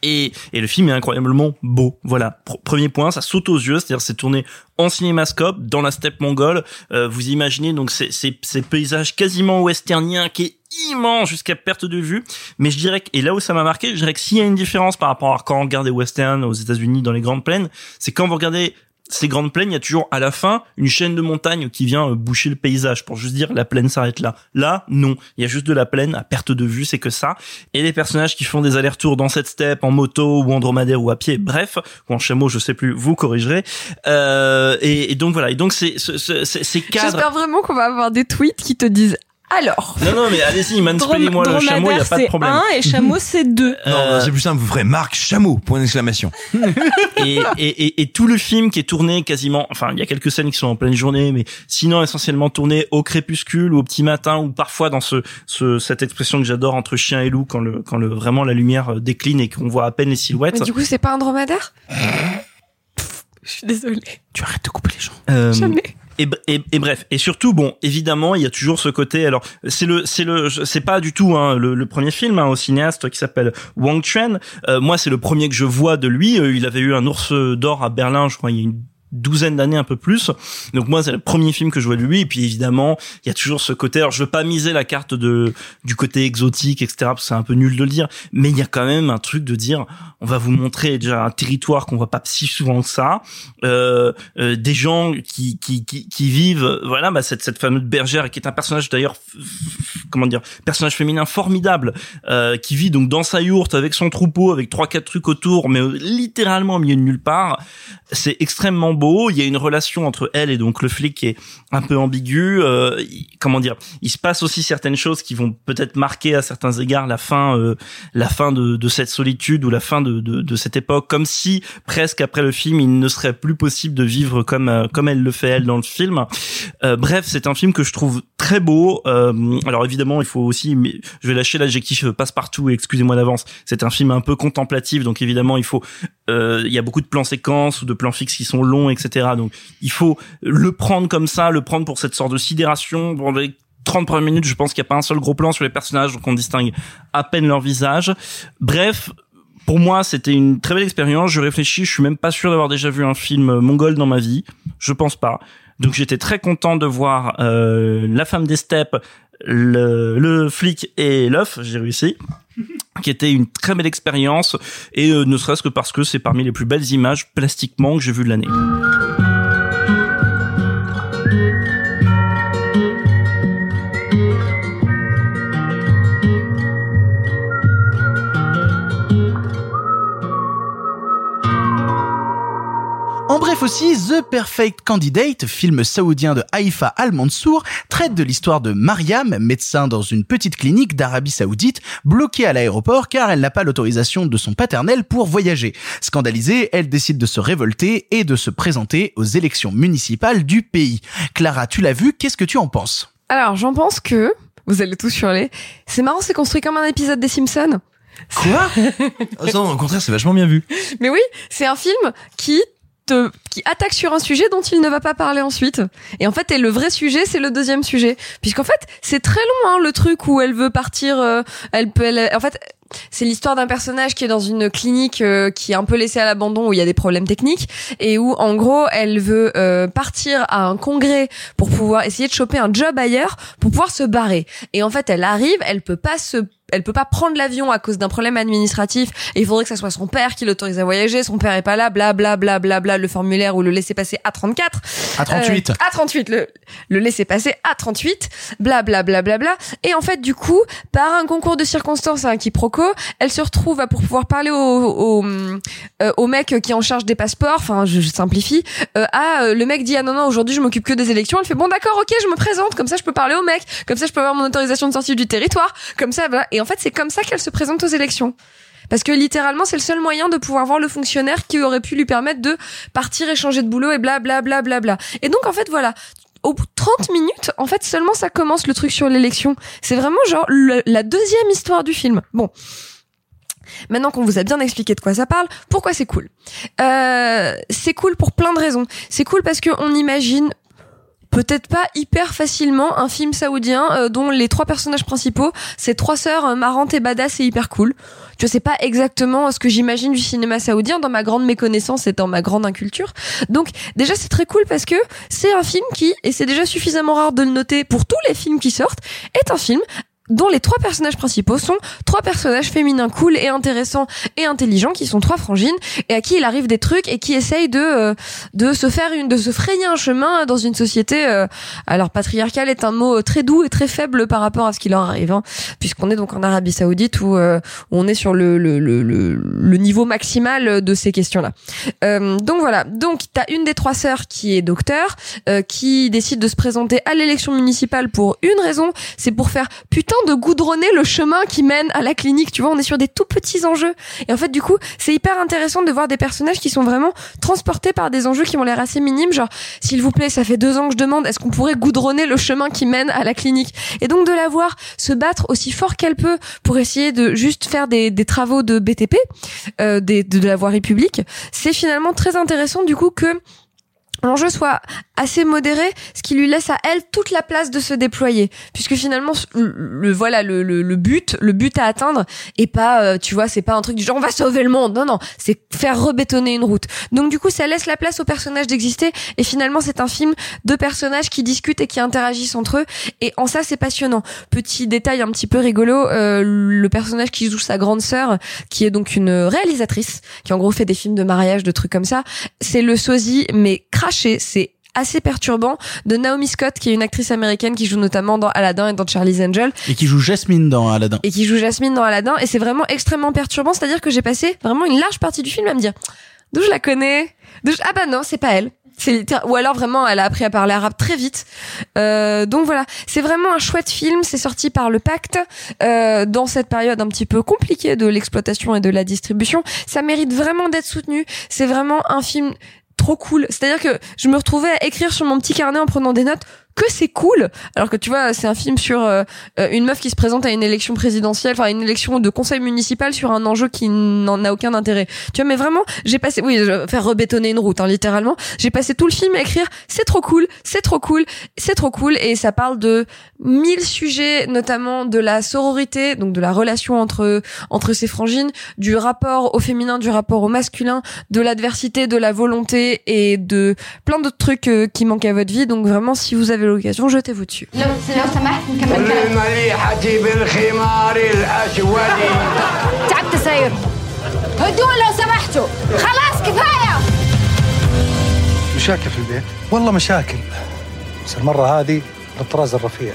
Et, et le film est incroyablement beau. Voilà. Pr- premier point, ça saute aux yeux, c'est-à-dire c'est tourné en cinémascope dans la steppe mongole. Euh, vous imaginez donc ces, paysages quasiment westerniens qui est immense jusqu'à perte de vue. Mais je dirais que, et là où ça m'a marqué, je dirais que s'il y a une différence par rapport à quand on regarde des westerns aux États-Unis dans les grandes plaines, c'est quand vous regardez ces grandes plaines, il y a toujours à la fin une chaîne de montagnes qui vient euh, boucher le paysage pour juste dire la plaine s'arrête là. Là, non, il y a juste de la plaine à perte de vue, c'est que ça. Et les personnages qui font des allers-retours dans cette steppe en moto ou en dromadaire ou à pied, bref, ou en chameau, je sais plus, vous corrigerez. Euh, et, et donc voilà, et donc c'est ce- ce- ce- ces cadres. J'espère vraiment qu'on va avoir des tweets qui te disent alors. Non non mais allez-y, mansplainez-moi le chameau, il y a pas de problème. un et chameau [laughs] c'est deux. Non, c'est plus simple, vous ferez Marc Chameau, point d'exclamation. [laughs] et, et, et, et tout le film qui est tourné quasiment, enfin il y a quelques scènes qui sont en pleine journée, mais sinon essentiellement tourné au crépuscule ou au petit matin ou parfois dans ce, ce cette expression que j'adore entre chien et loup quand le quand le vraiment la lumière euh, décline et qu'on voit à peine les silhouettes. Mais du coup, c'est pas un dromadaire? Je suis désolée. Tu arrêtes de couper les gens. Euh, Jamais. Et, et, et bref, et surtout, bon, évidemment, il y a toujours ce côté. Alors, c'est le, c'est le, c'est pas du tout hein, le, le premier film hein, au cinéaste qui s'appelle Wang Chuan. Euh, moi, c'est le premier que je vois de lui. Euh, il avait eu un ours d'or à Berlin, je crois, il y a une douzaine d'années un peu plus. Donc moi c'est le premier film que je vois de lui. Et puis évidemment il y a toujours ce côté alors je veux pas miser la carte de du côté exotique etc parce que c'est un peu nul de le dire. Mais il y a quand même un truc de dire on va vous montrer déjà un territoire qu'on voit pas si souvent que ça. Euh, euh, des gens qui qui qui, qui vivent voilà bah cette cette fameuse bergère qui est un personnage d'ailleurs comment dire personnage féminin formidable euh, qui vit donc dans sa yourte avec son troupeau avec trois quatre trucs autour mais euh, littéralement au milieu de nulle part. C'est extrêmement il y a une relation entre elle et donc le flic qui est un peu ambiguë euh, comment dire il se passe aussi certaines choses qui vont peut-être marquer à certains égards la fin euh, la fin de, de cette solitude ou la fin de, de, de cette époque comme si presque après le film il ne serait plus possible de vivre comme euh, comme elle le fait elle dans le film. Euh, bref c'est un film que je trouve très beau Euh, alors évidemment il faut aussi mais je vais lâcher l'adjectif passe-partout excusez-moi d'avance c'est un film un peu contemplatif donc évidemment il faut euh, il y a beaucoup de plans séquences ou de plans fixes qui sont longs etc donc il faut le prendre comme ça le prendre pour cette sorte de sidération Bon, les 30 premières minutes je pense qu'il n'y a pas un seul gros plan sur les personnages donc on distingue à peine leur visage bref pour moi, c'était une très belle expérience. Je réfléchis, je suis même pas sûr d'avoir déjà vu un film mongol dans ma vie. Je pense pas. Donc j'étais très content de voir euh, La femme des steppes, le, flic et l'œuf. J'ai réussi qui était une très belle expérience et euh, ne serait-ce que parce que c'est parmi les plus belles images plastiquement que j'ai vues de l'année. En bref aussi, The Perfect Candidate, film saoudien de Haïfa Al-Mansour, traite de l'histoire de Mariam, médecin dans une petite clinique d'Arabie Saoudite, bloquée à l'aéroport car elle n'a pas l'autorisation de son paternel pour voyager. Scandalisée, elle décide de se révolter et de se présenter aux élections municipales du pays. Clara, tu l'as vu, qu'est-ce que tu en penses? Alors, j'en pense que, vous allez tous hurler, c'est marrant, c'est construit comme un épisode des Simpsons. Quoi? Non, au contraire, c'est vachement bien vu. [laughs] Mais oui, c'est un film qui qui attaque sur un sujet dont il ne va pas parler ensuite. Et en fait, et le vrai sujet, c'est le deuxième sujet. Puisqu'en fait, c'est très long, hein, le truc où elle veut partir, euh, elle peut, elle, en fait, c'est l'histoire d'un personnage qui est dans une clinique euh, qui est un peu laissée à l'abandon où il y a des problèmes techniques et où en gros elle veut euh, partir à un congrès pour pouvoir essayer de choper un job ailleurs pour pouvoir se barrer et en fait elle arrive elle peut pas se elle peut pas prendre l'avion à cause d'un problème administratif et il faudrait que ça soit son père qui l'autorise à voyager, son père est pas là, bla bla bla bla bla, le formulaire ou le laisser passer à 34. À 38. à 38, le, le laisser passer à 38, bla bla bla bla bla. Et en fait, du coup, par un concours de circonstances, un quiproquo, elle se retrouve à pour pouvoir parler au, au, euh, au mec qui est en charge des passeports, enfin je, je simplifie, euh, à euh, le mec dit ah non non aujourd'hui je m'occupe que des élections, elle fait bon d'accord ok je me présente, comme ça je peux parler au mec, comme ça je peux avoir mon autorisation de sortie du territoire, comme ça voilà. Et en fait c'est comme ça qu'elle se présente aux élections. Parce que littéralement, c'est le seul moyen de pouvoir voir le fonctionnaire qui aurait pu lui permettre de partir et changer de boulot et bla bla bla bla bla. Et donc en fait voilà, au bout de 30 minutes, en fait seulement ça commence le truc sur l'élection. C'est vraiment genre la deuxième histoire du film. Bon. Maintenant qu'on vous a bien expliqué de quoi ça parle, pourquoi c'est cool? Euh, C'est cool pour plein de raisons. C'est cool parce que on imagine peut-être pas hyper facilement un film saoudien euh, dont les trois personnages principaux, c'est trois sœurs euh, marrantes et badass et hyper cool. Je sais pas exactement ce que j'imagine du cinéma saoudien dans ma grande méconnaissance et dans ma grande inculture. Donc déjà c'est très cool parce que c'est un film qui, et c'est déjà suffisamment rare de le noter pour tous les films qui sortent, est un film dont les trois personnages principaux sont trois personnages féminins cool et intéressants et intelligents qui sont trois frangines et à qui il arrive des trucs et qui essayent de euh, de se faire une de se frayer un chemin dans une société euh, alors patriarcale est un mot très doux et très faible par rapport à ce qui leur arrive hein, puisqu'on est donc en Arabie Saoudite où, euh, où on est sur le le, le, le, le niveau maximal de ces questions là donc voilà. Donc t'as une des trois sœurs qui est docteur euh, qui décide de se présenter à l'élection municipale pour une raison c'est pour faire putain de goudronner le chemin qui mène à la clinique. Tu vois, on est sur des tout petits enjeux. Et en fait, du coup, c'est hyper intéressant de voir des personnages qui sont vraiment transportés par des enjeux qui ont l'air assez minimes. Genre, s'il vous plaît, ça fait deux ans que je demande, est-ce qu'on pourrait goudronner le chemin qui mène à la clinique? Et donc de la voir se battre aussi fort qu'elle peut pour essayer de juste faire des, des travaux de BTP, euh, des, de la voirie publique, c'est finalement très intéressant du coup que l'enjeu soit assez modéré, ce qui lui laisse à elle toute la place de se déployer, puisque finalement le, voilà le, le, le but, le but à atteindre est pas, euh, tu vois, c'est pas un truc du genre on va sauver le monde, non non, c'est faire rebétonner une route. Donc du coup ça laisse la place aux personnages d'exister et finalement c'est un film de personnages qui discutent et qui interagissent entre eux et en ça c'est passionnant. Petit détail un petit peu rigolo, euh, le personnage qui joue sa grande sœur, qui est donc une réalisatrice, qui en gros fait des films de mariage, de trucs comme ça, c'est le sosie mais craché, c'est assez perturbant. De Naomi Scott qui est une actrice américaine qui joue notamment dans Aladdin et dans Charlie's Angel. Et qui joue Jasmine dans Aladdin. et qui joue Jasmine dans Aladdin. Et c'est vraiment extrêmement perturbant. C'est-à-dire que j'ai passé vraiment une large partie du film à me dire d'où je la connais? D'où je- ah bah non c'est pas elle. Ou alors vraiment elle a appris à parler arabe très vite. Euh, donc voilà. C'est vraiment un chouette film. C'est sorti par le Pacte euh, dans cette période un petit peu compliquée de l'exploitation et de la distribution. Ça mérite vraiment d'être soutenu. C'est vraiment un film trop cool. C'est-à-dire que je me retrouvais à écrire sur mon petit carnet en prenant des notes que c'est cool. Alors que tu vois, c'est un film sur euh, euh, une meuf qui se présente à une élection présidentielle, enfin une élection de conseil municipal sur un enjeu qui n'en a aucun intérêt. Tu vois, mais vraiment, j'ai passé, oui, faire rebétonner une route, hein, littéralement. J'ai passé tout le film à écrire, c'est trop cool, c'est trop cool, c'est trop cool, et ça parle de mille sujets, notamment de la sororité, donc de la relation entre entre ces frangines, du rapport au féminin, du rapport au masculin, de l'adversité, de la volonté et de plein d'autres trucs euh, qui manquent à votre vie. Donc vraiment, si vous avez l'occasion, jetez-vous dessus. تعبت ساير هدوء لو سمحتوا خلاص كفايه مشاكل في البيت؟ والله مشاكل. بس المرة هذه بالطراز الرفيع.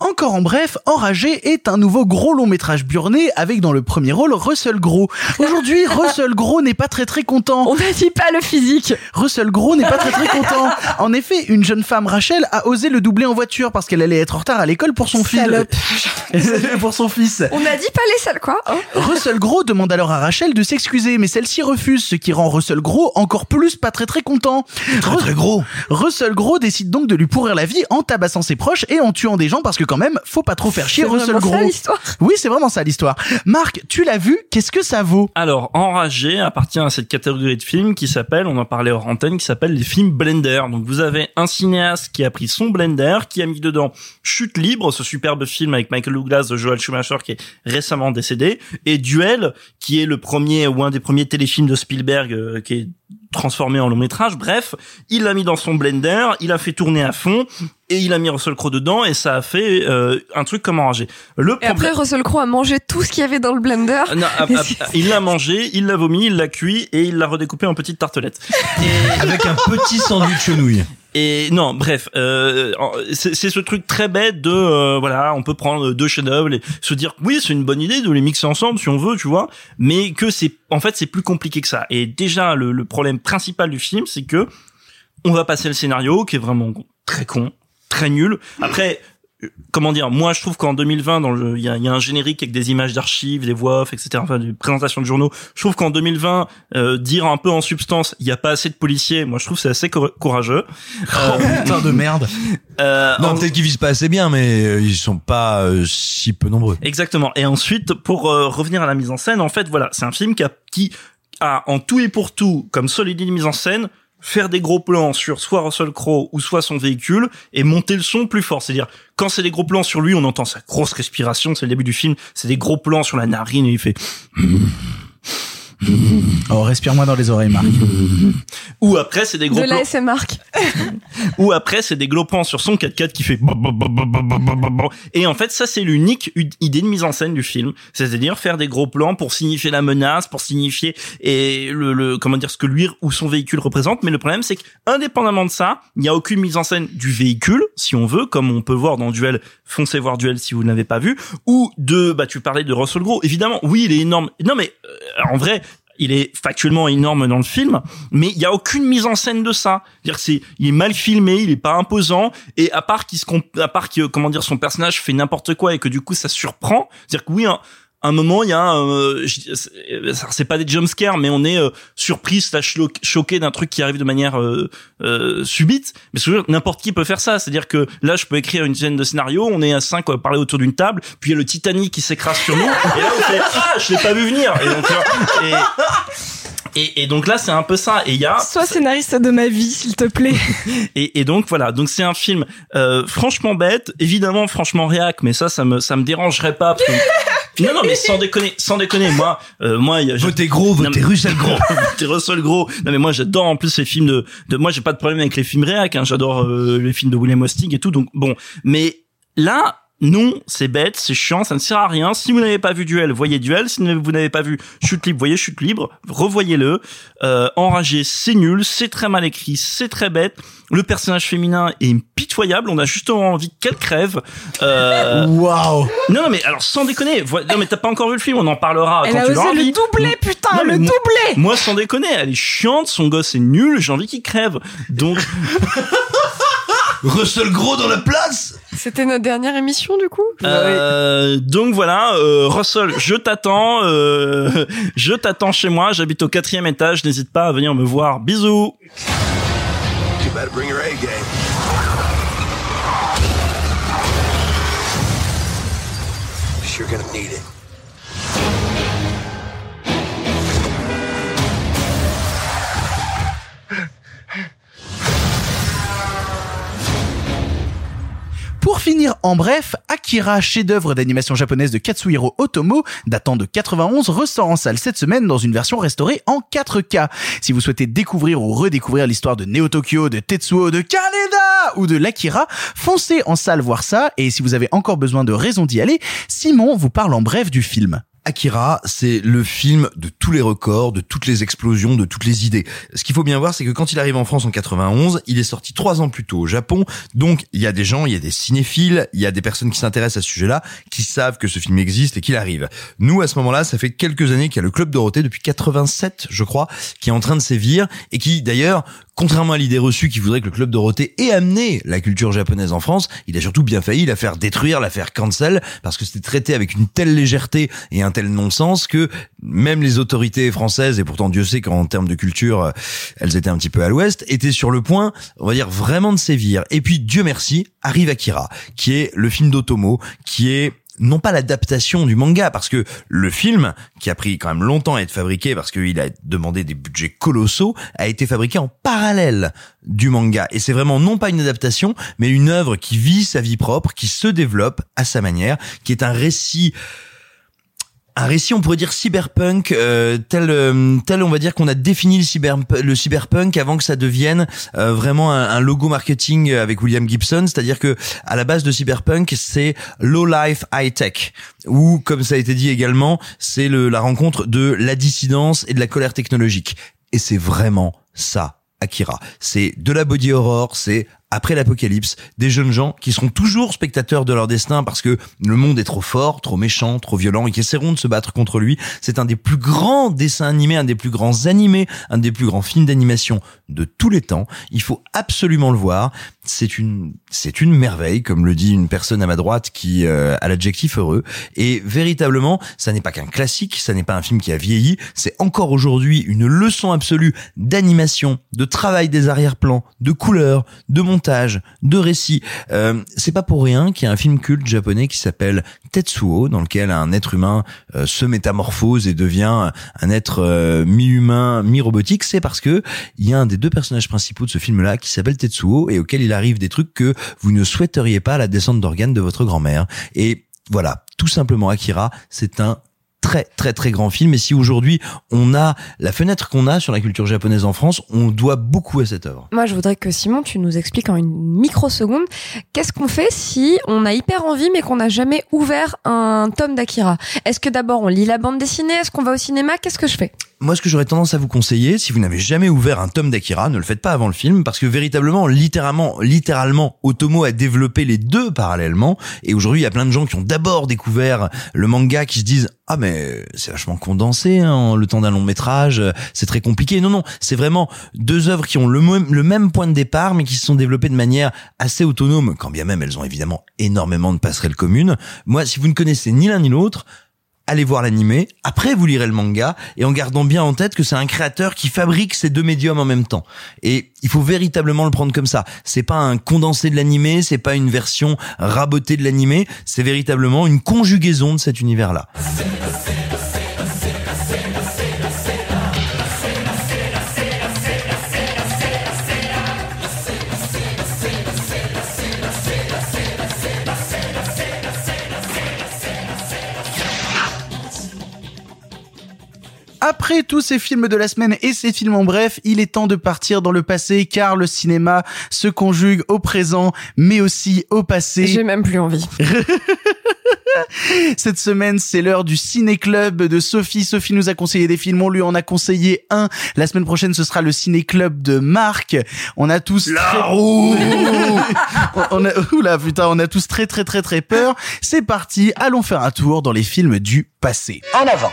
Encore en bref, Enragé est un nouveau gros long métrage burné avec dans le premier rôle Russell Gros. Aujourd'hui, [laughs] Russell Gros n'est pas très très content. On n'a dit pas le physique. Russell Gros n'est pas très très content. [laughs] En effet, une jeune femme, Rachel, a osé le doubler en voiture parce qu'elle allait être en retard à l'école pour son fils. [laughs] Pour son fils. On a dit pas les sales quoi. hein Russell Gros demande alors à Rachel de s'excuser, mais celle-ci refuse, ce qui rend Russell Gros encore plus pas très très content. Très très gros. Russell Gros décide donc de lui pourrir la vie en tabassant ses proches et en tuant des gens parce que quand même, faut pas trop faire chier C'est Russell vraiment ça, Gros. l'histoire Oui, c'est vraiment ça l'histoire. Marc, tu l'as vu Qu'est-ce que ça vaut? Alors, Enragé appartient à cette catégorie de films qui s'appelle, on en parlait hors antenne, qui s'appelle les films Blender. Donc vous avez un cinéaste qui a pris son Blender, qui a mis dedans Chute libre, ce superbe film avec Michael Blue Glass de Joel Schumacher qui est récemment décédé, et Duel qui est le premier ou un des premiers téléfilms de Spielberg euh, qui est transformé en long métrage. Bref, il l'a mis dans son blender, il a fait tourner à fond et il a mis Russell Crowe dedans et ça a fait euh, un truc comme enragé. Le Et après, Russell Crowe a mangé tout ce qu'il y avait dans le blender. Ah, non, ah, ah, il l'a mangé, il l'a vomi, il l'a cuit et il l'a redécoupé en petites tartelettes. Avec un petit sandwich chenouille. Et non, bref, euh, c'est ce truc très bête de euh, voilà, on peut prendre deux chefs-d'œuvre et se dire oui, c'est une bonne idée de les mixer ensemble si on veut, tu vois, mais que c'est en fait c'est plus compliqué que ça. Et déjà le, le problème principal du film, c'est que on va passer le scénario qui est vraiment très con, très nul. Après comment dire moi je trouve qu'en 2020 dans le il y a, y a un générique avec des images d'archives des voix off etc enfin des présentations de journaux je trouve qu'en 2020 euh, dire un peu en substance il y a pas assez de policiers moi je trouve c'est assez cour- courageux [laughs] Oh, putain de merde. [laughs] euh, Non, en- peut-être qu'ils visent pas assez bien, mais euh, ils sont pas euh, si peu nombreux. Exactement. Et ensuite, pour euh, revenir à la mise en scène, en fait, voilà, c'est un film qui a, qui a en tout et pour tout, comme seule idée de mise en scène, faire des gros plans sur soit Russell Crowe ou soit son véhicule et monter le son plus fort. C'est-à-dire, quand c'est des gros plans sur lui, on entend sa grosse respiration, c'est le début du film, c'est des gros plans sur la narine et il fait... [laughs] Oh, respire-moi dans les oreilles, Marc. [laughs] Ou après, c'est des gros De plans... l'ASM Marc. [laughs] Ou après, c'est des gros plans sur son 4x4 qui fait... Et en fait, ça, c'est l'unique idée de mise en scène du film. C'est-à-dire faire des gros plans pour signifier la menace, pour signifier et le, le comment dire ce que lui ou son véhicule représente. Mais le problème, c'est qu'indépendamment de ça, il n'y a aucune mise en scène du véhicule, si on veut, comme on peut voir dans Duel. Foncez voir Duel si vous ne l'avez pas vu. Ou de, bah, tu parlais de Russell Crowe. Évidemment, oui, il est énorme. Non, mais euh, en vrai, il est factuellement énorme dans le film, mais il y a aucune mise en scène de ça. C'est-à-dire c'est, il est mal filmé, il est pas imposant, et à part qu'il se, à part que, comment dire, son personnage fait n'importe quoi et que du coup ça surprend. C'est-à-dire que oui, un, un moment, il y a euh, je- c'est- c'est pas des jumpscares, mais on est euh, surpris slash choqué d'un truc qui arrive de manière euh, euh, subite. Mais dire, n'importe qui peut faire ça. C'est-à-dire que là, je peux écrire une scène de scénario, on est à cinq à parler autour d'une table, puis il y a le Titanic qui s'écrase sur nous, et là on fait ah, je l'ai pas vu venir. Euh, et, et donc là, c'est un peu ça. Et il y a Sois scénariste de ma vie, s'il te plaît. [laughs] et, et donc voilà, donc c'est un film euh, franchement bête, évidemment franchement réac, mais ça, ça me ça me dérangerait pas. parce que- [laughs] non non, mais sans déconner, sans déconner, moi, euh, moi, il y a- Votez gros, votez Russell [laughs] Gros. votez Russell Gros. Non mais moi, j'adore en plus les films de, de moi, j'ai pas de problème avec les films réac, hein, j'adore euh, les films de William Hosting et tout. Donc bon, mais là. Non, c'est bête, c'est chiant, ça ne sert à rien. Si vous n'avez pas vu Duel, voyez Duel. Si vous n'avez pas vu Chute libre, voyez Chute libre. Revoyez-le. Euh, Enragé, c'est nul, c'est très mal écrit, c'est très bête. Le personnage féminin est pitoyable. On a justement envie qu'elle crève. Euh... Waouh. Non, non, mais alors sans déconner. vo- Non, mais t'as pas encore vu le film. On en parlera Elle quand a tu osé l'auras le doubler, putain, Non, le moi- doubler Moi, sans déconner, elle est chiante. Son gosse est nul. J'ai envie qu'il crève. Donc, [laughs] Russell Gros dans la place C'était notre dernière émission du coup Euh, donc voilà, euh, Russell, je t'attends, euh, je t'attends chez moi. J'habite au quatrième étage. N'hésite pas à venir me voir. Bisous. You better bring your A game. You're gonna Pour finir, en bref, Akira, chef-d'œuvre d'animation japonaise de Katsuhiro Otomo, datant de 91, ressort en salle cette semaine dans une version restaurée en 4K. Si vous souhaitez découvrir ou redécouvrir l'histoire de Neo Tokyo, de Tetsuo, de Kaneda ou de l'Akira, foncez en salle voir ça. Et si vous avez encore besoin de raisons d'y aller, Simon vous parle en bref du film. Akira, c'est le film de tous les records, de toutes les explosions, de toutes les idées. Ce qu'il faut bien voir, c'est que quand il arrive en France en 91, il est sorti trois ans plus tôt au Japon. Donc, il y a des gens, il y a des cinéphiles, il y a des personnes qui s'intéressent à ce sujet-là, qui savent que ce film existe et qu'il arrive. Nous, à ce moment-là, ça fait quelques années qu'il y a le Club Dorothée, depuis 87, je crois, qui est en train de sévir et qui, d'ailleurs, contrairement à l'idée reçue qui voudrait que le Club Dorothée ait amené la culture japonaise en France, il a surtout bien failli la faire détruire, la faire cancel, parce que c'était traité avec une telle légèreté et un tel non-sens que même les autorités françaises, et pourtant Dieu sait qu'en termes de culture, euh, elles étaient un petit peu à l'ouest, étaient sur le point, on va dire, vraiment de sévir. Et puis, Dieu merci, arrive Akira, qui est le film d'Otomo, qui est non pas l'adaptation du manga, parce que le film, qui a pris quand même longtemps à être fabriqué, parce qu'il a demandé des budgets colossaux, a été fabriqué en parallèle du manga. Et c'est vraiment non pas une adaptation, mais une œuvre qui vit sa vie propre, qui se développe à sa manière, qui est un récit un récit, on pourrait dire cyberpunk, euh, tel, euh, tel on va dire qu'on a défini le, cyber, le cyberpunk avant que ça devienne euh, vraiment un, logo marketing avec William Gibson, c'est-à-dire que à la base de cyberpunk, c'est low life high tech, ou comme ça a été dit également, c'est la rencontre de la dissidence et de la colère technologique. Et c'est vraiment ça Akira. C'est de la body horror, c'est après l'apocalypse, des jeunes gens qui seront toujours spectateurs de leur destin parce que le monde est trop fort, trop méchant, trop violent et qui essaieront de se battre contre lui. C'est un des plus grands dessins animés, un des plus grands animés, un des plus grands films d'animation de tous les temps. Il faut absolument le voir. C'est une, c'est une merveille, comme le dit une personne à ma droite qui euh, a l'adjectif heureux. Et véritablement, ça n'est pas qu'un classique, ça n'est pas un film qui a vieilli, c'est encore aujourd'hui une leçon absolue d'animation, de travail des arrière-plans, de couleurs, de montage, de récits. Euh, c'est pas pour rien qu'il y a un film culte japonais qui s'appelle Tetsuo, dans lequel un être humain euh, se métamorphose et devient un être euh, mi-humain, mi-robotique. C'est parce que il y a un des deux personnages principaux de ce film-là qui s'appelle Tetsuo et auquel il arrive des trucs que vous ne souhaiteriez pas à la descente d'organes de votre grand-mère. Et voilà, tout simplement Akira, c'est un très très très grand film et si aujourd'hui on a la fenêtre qu'on a sur la culture japonaise en France, on doit beaucoup à cette œuvre. Moi je voudrais que Simon tu nous expliques en une microseconde qu'est-ce qu'on fait si on a hyper envie mais qu'on n'a jamais ouvert un tome d'Akira? Est-ce que d'abord on lit la bande dessinée, est-ce qu'on va au cinéma, qu'est-ce que je fais? Moi, ce que j'aurais tendance à vous conseiller, si vous n'avez jamais ouvert un tome d'Akira, ne le faites pas avant le film, parce que véritablement, littéralement, littéralement, Otomo a développé les deux parallèlement. Et aujourd'hui, il y a plein de gens qui ont d'abord découvert le manga, qui se disent ah mais c'est vachement condensé, hein, le temps d'un long métrage, c'est très compliqué. Non non, c'est vraiment deux œuvres qui ont le même, le même point de départ, mais qui se sont développées de manière assez autonome, quand bien même elles ont évidemment énormément de passerelles communes. Moi, si vous ne connaissez ni l'un ni l'autre, allez voir l'animé, après vous lirez le manga, et en gardant bien en tête que c'est un créateur qui fabrique ces deux médiums en même temps. Et il faut véritablement le prendre comme ça. C'est pas un condensé de l'animé, c'est pas une version rabotée de l'animé, c'est véritablement une conjugaison de cet univers-là. Après tous ces films de la semaine et ces films en bref, il est temps de partir dans le passé car le cinéma se conjugue au présent mais aussi au passé. J'ai même plus envie. [laughs] Cette semaine, c'est l'heure du ciné-club de Sophie. Sophie nous a conseillé des films, on lui en a conseillé un. La semaine prochaine, ce sera le ciné-club de Marc. On a tous La roue [laughs] on a, oula, putain, on a tous très très très très peur. C'est parti, allons faire un tour dans les films du passé. En avant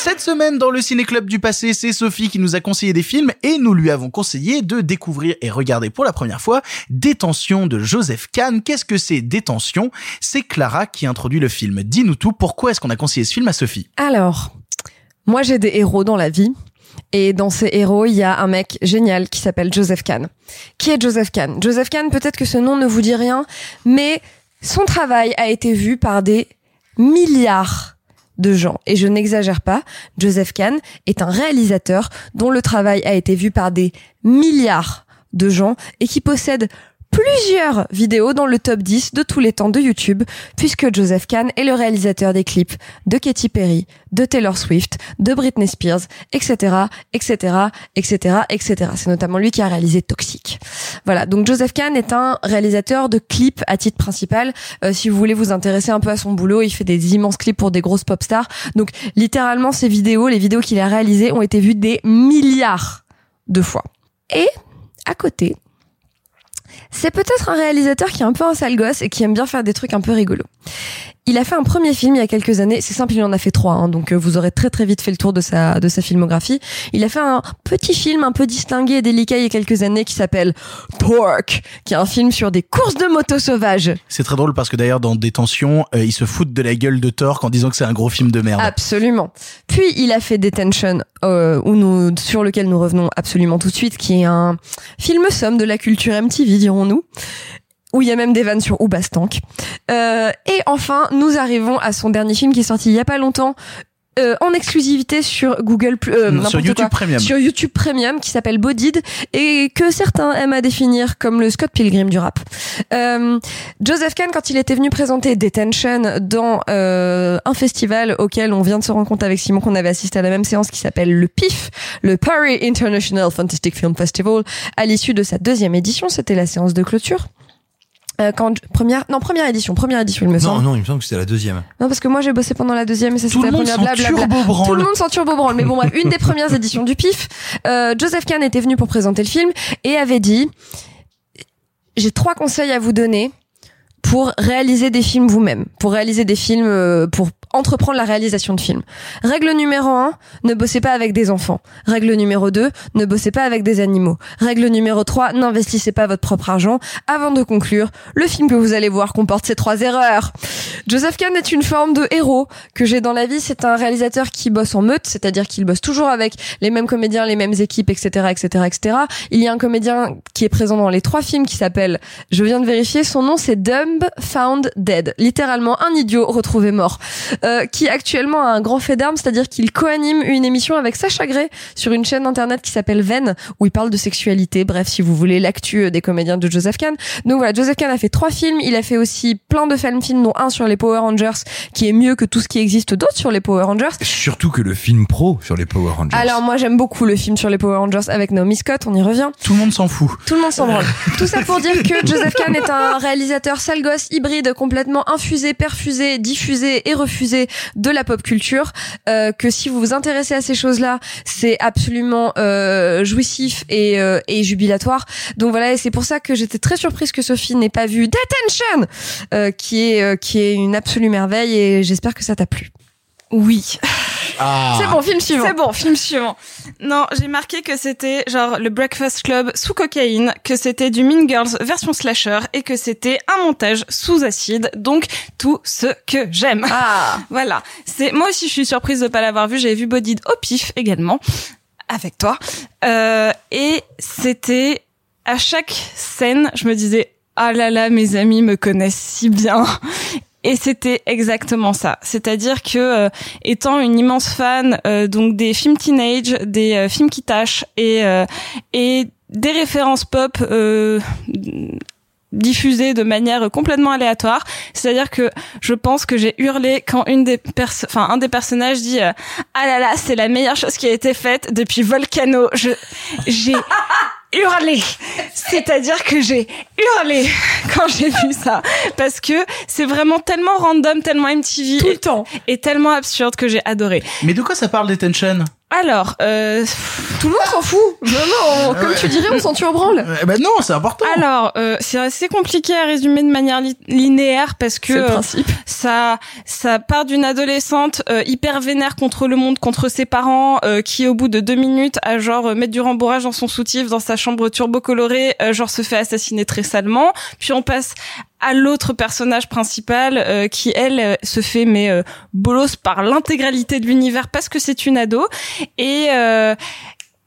Cette semaine, dans le Ciné-Club du passé, c'est Sophie qui nous a conseillé des films et nous lui avons conseillé de découvrir et regarder pour la première fois Détention de Joseph Kahn. Qu'est-ce que c'est Détention? C'est Clara qui introduit le film. Dis-nous tout, pourquoi est-ce qu'on a conseillé ce film à Sophie? Alors, moi j'ai des héros dans la vie. Et dans ces héros, il y a un mec génial qui s'appelle Joseph Kahn. Qui est Joseph Kahn? Joseph Kahn, peut-être que ce nom ne vous dit rien, mais son travail a été vu par des milliards de gens. Et je n'exagère pas, Joseph Kahn est un réalisateur dont le travail a été vu par des milliards de gens et qui possède plusieurs vidéos dans le top 10 de tous les temps de YouTube, puisque Joseph Kahn est le réalisateur des clips de Katy Perry, de Taylor Swift, de Britney Spears, etc., etc., etc., etc. C'est notamment lui qui a réalisé Toxic. Voilà. Donc Joseph Kahn est un réalisateur de clips à titre principal. Euh, si vous voulez vous intéresser un peu à son boulot, il fait des immenses clips pour des grosses pop stars. Donc littéralement, ces vidéos, les vidéos qu'il a réalisées ont été vues des milliards de fois. Et à côté, c'est peut-être un réalisateur qui est un peu un sale gosse et qui aime bien faire des trucs un peu rigolos. Il a fait un premier film il y a quelques années. C'est simple, il en a fait trois, hein, donc euh, vous aurez très très vite fait le tour de sa de sa filmographie. Il a fait un petit film un peu distingué et délicat il y a quelques années qui s'appelle Pork, qui est un film sur des courses de motos sauvages. C'est très drôle parce que d'ailleurs dans Détention, euh, ils se foutent de la gueule de Torque en disant que c'est un gros film de merde. Absolument. Puis il a fait Detention, euh, où nous, sur lequel nous revenons absolument tout de suite, qui est un film somme de la culture MTV, dirons-nous où il y a même des vannes sur Oubastank. Euh, et enfin, nous arrivons à son dernier film qui est sorti il y a pas longtemps. euh, en exclusivité sur Google euh, Non, sur YouTube quoi. Premium. sur YouTube Premium qui s'appelle Bodied et que certains aiment à définir comme le Scott Pilgrim du rap. Euh, Joseph Kahn quand il était venu présenter Detention dans euh, un festival auquel on vient de se rendre compte avec Simon qu'on avait assisté à la même séance qui s'appelle le PIF, le Paris International Fantastic Film Festival à l'issue de sa deuxième édition, c'était la séance de clôture. Euh, quand première non première édition première édition il me Non, semble non, il me semble que c'était la deuxième. non, parce que moi j'ai bossé pendant la deuxième et ça Tout c'était le la monde première s'en blablabla. turbo-branle. Tout le monde s'en turbo branle. Mais bon bref, une des premières éditions du PIF, euh, Joseph Kahn était venu pour présenter le film et avait dit j'ai trois conseils à vous donner pour réaliser des films vous-même, pour réaliser des films, euh, pour entreprendre la réalisation de films. Règle numéro un, ne bossez pas avec des enfants. Règle numéro deux, ne bossez pas avec des animaux. Règle numéro trois, n'investissez pas votre propre argent. Avant de conclure, le film que vous allez voir comporte ces trois erreurs. Joseph Kahn est une forme de héros que j'ai dans la vie. C'est un réalisateur qui bosse en meute, c'est-à-dire qu'il bosse toujours avec les mêmes comédiens, les mêmes équipes, etc., etc., etc. Il y a un comédien qui est présent dans les trois films qui s'appelle, je viens de vérifier, son nom c'est Dumb Found Dead, littéralement un idiot retrouvé mort, euh, qui actuellement a un grand fait d'armes, c'est-à-dire qu'il co-anime une émission avec Sacha Gray sur une chaîne internet qui s'appelle Ven, où il parle de sexualité. Bref, si vous voulez l'actu euh, des comédiens de Joseph Kahn. Donc voilà, Joseph Kahn a fait trois films. Il a fait aussi plein de fan films, dont un sur les Power Rangers, qui est mieux que tout ce qui existe d'autre sur les Power Rangers. Surtout que le film pro sur les Power Rangers. Alors moi j'aime beaucoup le film sur les Power Rangers avec Naomi Scott, on y revient. Tout le monde s'en fout. Tout le monde s'en branle. [laughs] Tout ça pour dire que Joseph Kahn est un réalisateur sale gosse, hybride, complètement infusé, perfusé, diffusé et refusé de la pop culture. Euh, que si vous vous intéressez à ces choses-là, c'est absolument euh, jouissif et, euh, et jubilatoire. Donc voilà, et c'est pour ça que j'étais très surprise que Sophie n'ait pas vu Detention, qui est qui est une absolue merveille et j'espère que ça t'a plu. Oui. Ah. C'est bon, film suivant. C'est bon, film suivant. Non, j'ai marqué que c'était genre le Breakfast Club sous cocaïne, que c'était du Mean Girls version slasher et que c'était un montage sous acide. Donc tout ce que j'aime. Ah. [laughs] voilà. C'est moi aussi je suis surprise de pas l'avoir vu. J'avais vu Bodied au pif également avec toi. Euh, et c'était à chaque scène, je me disais ah là là, mes amis me connaissent si bien. Et c'était exactement ça. C'est-à-dire que euh, étant une immense fan euh, donc des films teenage, des euh, films qui tâchent et euh, et des références pop euh, diffusées de manière complètement aléatoire, c'est-à-dire que je pense que j'ai hurlé quand une des enfin un des personnages dit euh, ah là là, c'est la meilleure chose qui a été faite depuis Volcano. Je j'ai hurlé. C'est-à-dire que j'ai hurlé quand j'ai vu ça. Parce que c'est vraiment tellement random, tellement MTV. Tout le temps. Et tellement absurde que j'ai adoré. Mais de quoi ça parle Detention Alors, euh... Tout le monde s'en fout. Vraiment, comme tu dirais, on s'en tue en branle. Eh ben non, c'est important. Alors, euh, c'est assez compliqué à résumer de manière li- linéaire parce que euh, ça ça part d'une adolescente euh, hyper vénère contre le monde, contre ses parents, euh, qui au bout de deux minutes a genre euh, mettre du rembourrage dans son soutif, dans sa chambre turbo colorée, euh, genre se fait assassiner très salement. Puis on passe à l'autre personnage principal euh, qui elle euh, se fait mais euh, bolos par l'intégralité de l'univers parce que c'est une ado et euh,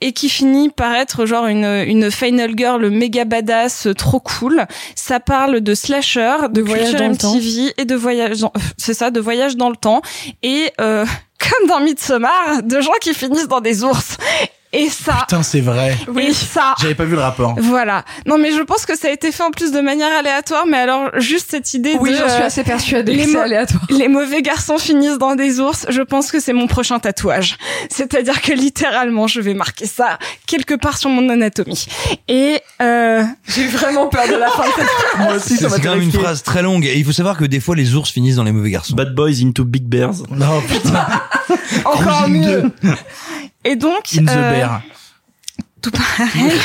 et qui finit par être genre une une final girl méga badass trop cool. Ça parle de slasher, de, voyage dans le temps. Et de voyage [laughs] c'est ça, de voyage dans le temps et euh, [laughs] comme dans Midsommar, de gens qui finissent dans des ours. Et ça, Putain, c'est vrai. et ça, J'avais pas vu le rapport. voilà. Non, mais je pense que ça a été fait en plus de manière aléatoire, mais alors juste cette idée Oui, de j'en suis euh, assez persuadée les que aléatoire. les mauvais garçons finissent dans des ours, je pense que c'est mon prochain tatouage. C'est-à-dire que littéralement, je vais marquer ça quelque part sur mon anatomie. Et euh, J'ai vraiment peur de la fin de [laughs] cette Moi aussi, C'est ça m'a c'est quand même une phrase très longue. Et il faut savoir que des fois, les ours finissent dans les mauvais garçons. Bad Boys into Big Bears. Non, putain. encore mieux. Et donc, In the euh, bear. [laughs] tout pareil. [laughs]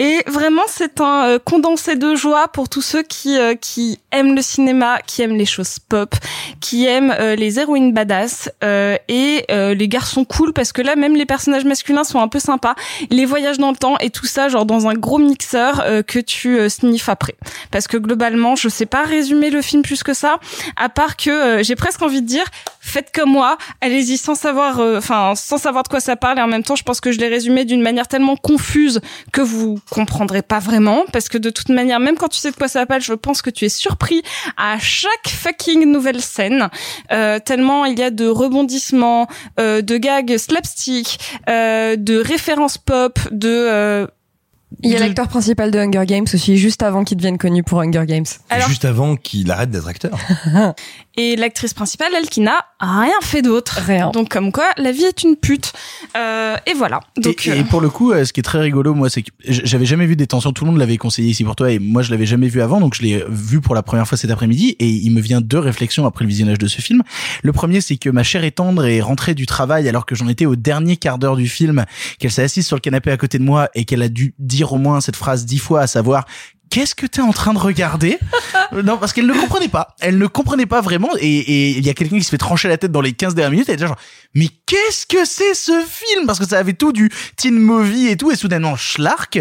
Et vraiment, c'est un euh, condensé de joie pour tous ceux qui euh, qui aiment le cinéma, qui aiment les choses pop, qui aiment euh, les héroïnes badass euh, et euh, les garçons cool parce que là, même les personnages masculins sont un peu sympas. Les voyages dans le temps et tout ça, genre dans un gros mixeur euh, que tu sniffes après. Parce que globalement, je sais pas résumer le film plus que ça, à part que euh, j'ai presque envie de dire, faites comme moi, allez-y sans savoir, euh, enfin sans savoir de quoi ça parle. Et en même temps, je pense que je l'ai résumé d'une manière tellement confuse que vous comprendrez pas vraiment, parce que de toute manière, même quand tu sais de quoi ça parle, je pense que tu es surpris à chaque fucking nouvelle scène, euh, tellement il y a de rebondissements, euh, de gags slapstick, euh, de références pop, de Il y a de- l'acteur principal de Hunger Games aussi, juste avant qu'il devienne connu pour Hunger Games. Alors- Juste avant qu'il arrête d'être acteur. [laughs] et l'actrice principale, elle qui n'a rien fait d'autre. Rien. Donc comme quoi, la vie est une pute. Euh, et voilà. Donc et, euh, et pour le coup, euh, ce qui est très rigolo, moi, c'est que j'avais jamais vu Détention. Tout le monde l'avait conseillé ici pour toi, et moi, je l'avais jamais vu avant, donc je l'ai vu pour la première fois cet après-midi. Et il me vient deux réflexions après le visionnage de ce film. Le premier, c'est que ma chère et tendre est rentrée du travail alors que j'en étais au dernier quart d'heure du film, qu'elle s'est assise sur le canapé à côté de moi et qu'elle a dû dire au moins cette phrase dix fois, à savoir. Qu'est-ce que t'es en train de regarder? Non, parce qu'elle ne comprenait pas. Elle ne comprenait pas vraiment. Et et il y a quelqu'un qui se fait trancher la tête dans les 15 dernières minutes. Elle est déjà genre, mais qu'est-ce que c'est ce film? Parce que ça avait tout du teen movie et tout, et soudainement schlark.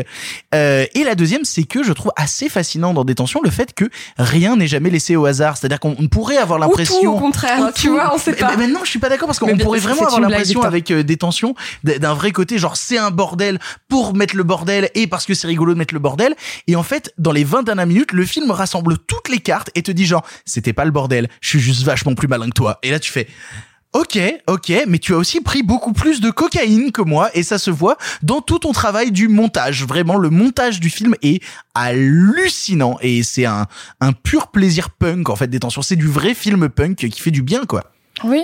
Euh, et la deuxième, c'est que je trouve assez fascinant dans Détention le fait que rien n'est jamais laissé au hasard. C'est-à-dire qu'on on pourrait avoir Ou tout, l'impression... au contraire, Ou tu tout. vois, on sait pas. Mais, non, je suis pas d'accord parce qu'on pourrait vraiment avoir l'impression avec euh, Détention d'un vrai côté, genre c'est un bordel pour mettre le bordel et parce que c'est rigolo de mettre le bordel. Et en fait, dans les 20 dernières minutes, le film rassemble toutes les cartes et te dit genre, c'était pas le bordel, je suis juste vachement plus malin que toi. Et là, tu fais, Ok, ok, mais tu as aussi pris beaucoup plus de cocaïne que moi et ça se voit dans tout ton travail du montage. Vraiment, le montage du film est hallucinant et c'est un, un pur plaisir punk en fait, détention. C'est du vrai film punk qui fait du bien quoi. oui.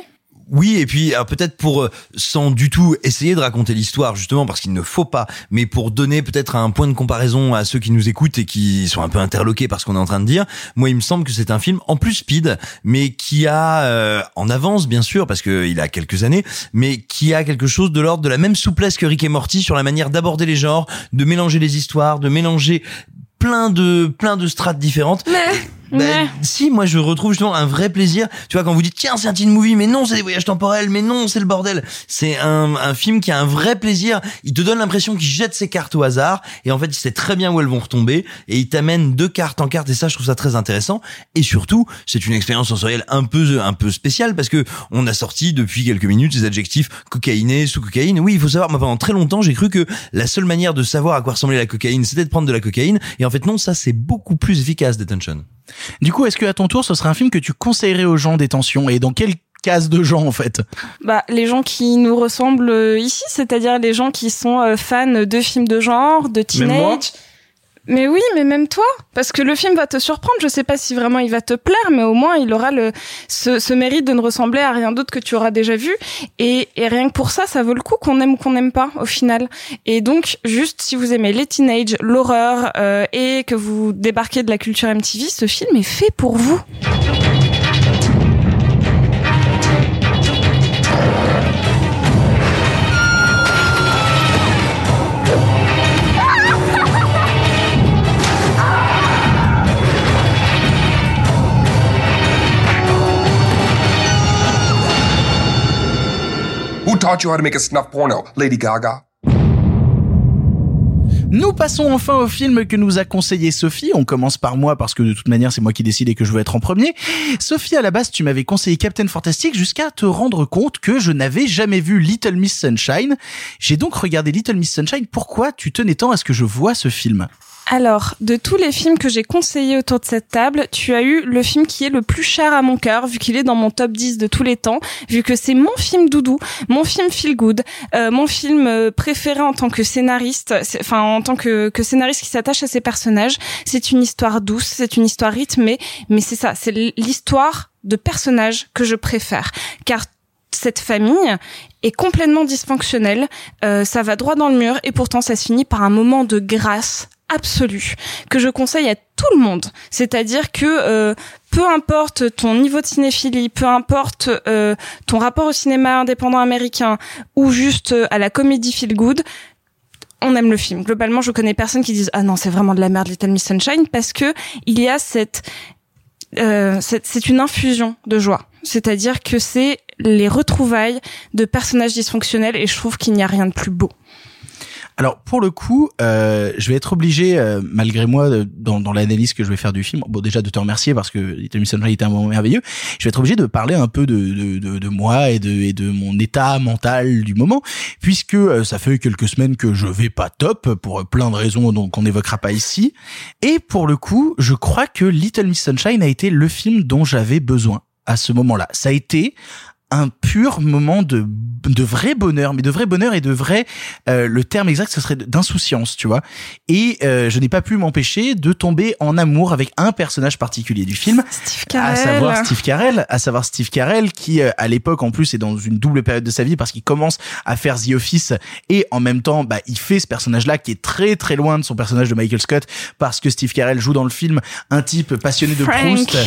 Oui, et puis alors peut-être pour euh, sans du tout essayer de raconter l'histoire justement parce qu'il ne faut pas, mais pour donner peut-être un point de comparaison à ceux qui nous écoutent et qui sont un peu interloqués par ce qu'on est en train de dire. Moi, il me semble que c'est un film en plus speed, mais qui a euh, en avance bien sûr parce que il a quelques années, mais qui a quelque chose de l'ordre de la même souplesse que Rick et Morty sur la manière d'aborder les genres, de mélanger les histoires, de mélanger plein de plein de strates différentes. Mais Bah, si, moi je retrouve justement un vrai plaisir. Tu vois, quand vous dites tiens, c'est un teen movie, mais non, c'est des voyages temporels, mais non, c'est le bordel. C'est un, un film qui a un vrai plaisir. Il te donne l'impression qu'il jette ses cartes au hasard, et en fait, il sait très bien où elles vont retomber, et il t'amène de carte en carte, et ça, je trouve ça très intéressant. Et surtout, c'est une expérience sensorielle un peu, un peu spéciale, parce que on a sorti depuis quelques minutes les adjectifs cocaïné, sous cocaïne. Oui, il faut savoir, moi pendant très longtemps, j'ai cru que la seule manière de savoir à quoi ressemblait la cocaïne, c'était de prendre de la cocaïne, et en fait, non, ça, c'est beaucoup plus efficace, Detention. Du coup, est-ce que à ton tour, ce serait un film que tu conseillerais aux gens détention et dans quelle case de gens en fait? Bah, les gens qui nous ressemblent euh, ici, c'est-à-dire les gens qui sont euh, fans de films de genre, de Même moi? teenage. Mais oui, mais même toi, parce que le film va te surprendre. Je sais pas si vraiment il va te plaire, mais au moins il aura le ce, ce mérite de ne ressembler à rien d'autre que tu auras déjà vu. Et, et rien que pour ça, ça vaut le coup qu'on aime ou qu'on n'aime pas au final. Et donc, juste si vous aimez les teenage, l'horreur euh, et que vous débarquez de la culture MTV, ce film est fait pour vous. Nous passons enfin au film que nous a conseillé Sophie. On commence par moi parce que de toute manière c'est moi qui décide et que je veux être en premier. Sophie, à la base tu m'avais conseillé Captain Fantastic jusqu'à te rendre compte que je n'avais jamais vu Little Miss Sunshine. J'ai donc regardé Little Miss Sunshine. Pourquoi tu tenais tant à ce que je vois ce film? Alors, de tous les films que j'ai conseillés autour de cette table, tu as eu le film qui est le plus cher à mon cœur, vu qu'il est dans mon top 10 de tous les temps, vu que c'est mon film doudou, mon film feel good, euh, mon film euh, préféré en tant que scénariste, enfin en tant que, que scénariste qui s'attache à ses personnages. C'est une histoire douce, c'est une histoire rythmée, mais c'est ça, c'est l'histoire de personnages que je préfère, car cette famille est complètement dysfonctionnelle, euh, ça va droit dans le mur et pourtant ça se finit par un moment de grâce absolue que je conseille à tout le monde. C'est-à-dire que euh, peu importe ton niveau de cinéphilie, peu importe euh, ton rapport au cinéma indépendant américain ou juste euh, à la comédie feel good, on aime le film. Globalement, je connais personne qui dise ah non c'est vraiment de la merde Little Miss Sunshine parce que il y a cette euh, c'est c'est une infusion de joie. C'est-à-dire que c'est les retrouvailles de personnages dysfonctionnels et je trouve qu'il n'y a rien de plus beau. Alors pour le coup, euh, je vais être obligé, euh, malgré moi, dans, dans l'analyse que je vais faire du film, bon déjà de te remercier parce que Little Miss Sunshine était un moment merveilleux. Je vais être obligé de parler un peu de, de, de, de moi et de, et de mon état mental du moment, puisque euh, ça fait quelques semaines que je vais pas top pour plein de raisons donc qu'on n'évoquera pas ici. Et pour le coup, je crois que Little Miss Sunshine a été le film dont j'avais besoin à ce moment-là. Ça a été un pur moment de de vrai bonheur mais de vrai bonheur et de vrai euh, le terme exact ce serait d'insouciance tu vois et euh, je n'ai pas pu m'empêcher de tomber en amour avec un personnage particulier du film Steve à Carell. savoir Steve Carell à savoir Steve Carell qui euh, à l'époque en plus est dans une double période de sa vie parce qu'il commence à faire The Office et en même temps bah il fait ce personnage là qui est très très loin de son personnage de Michael Scott parce que Steve Carell joue dans le film un type passionné de Frank. Proust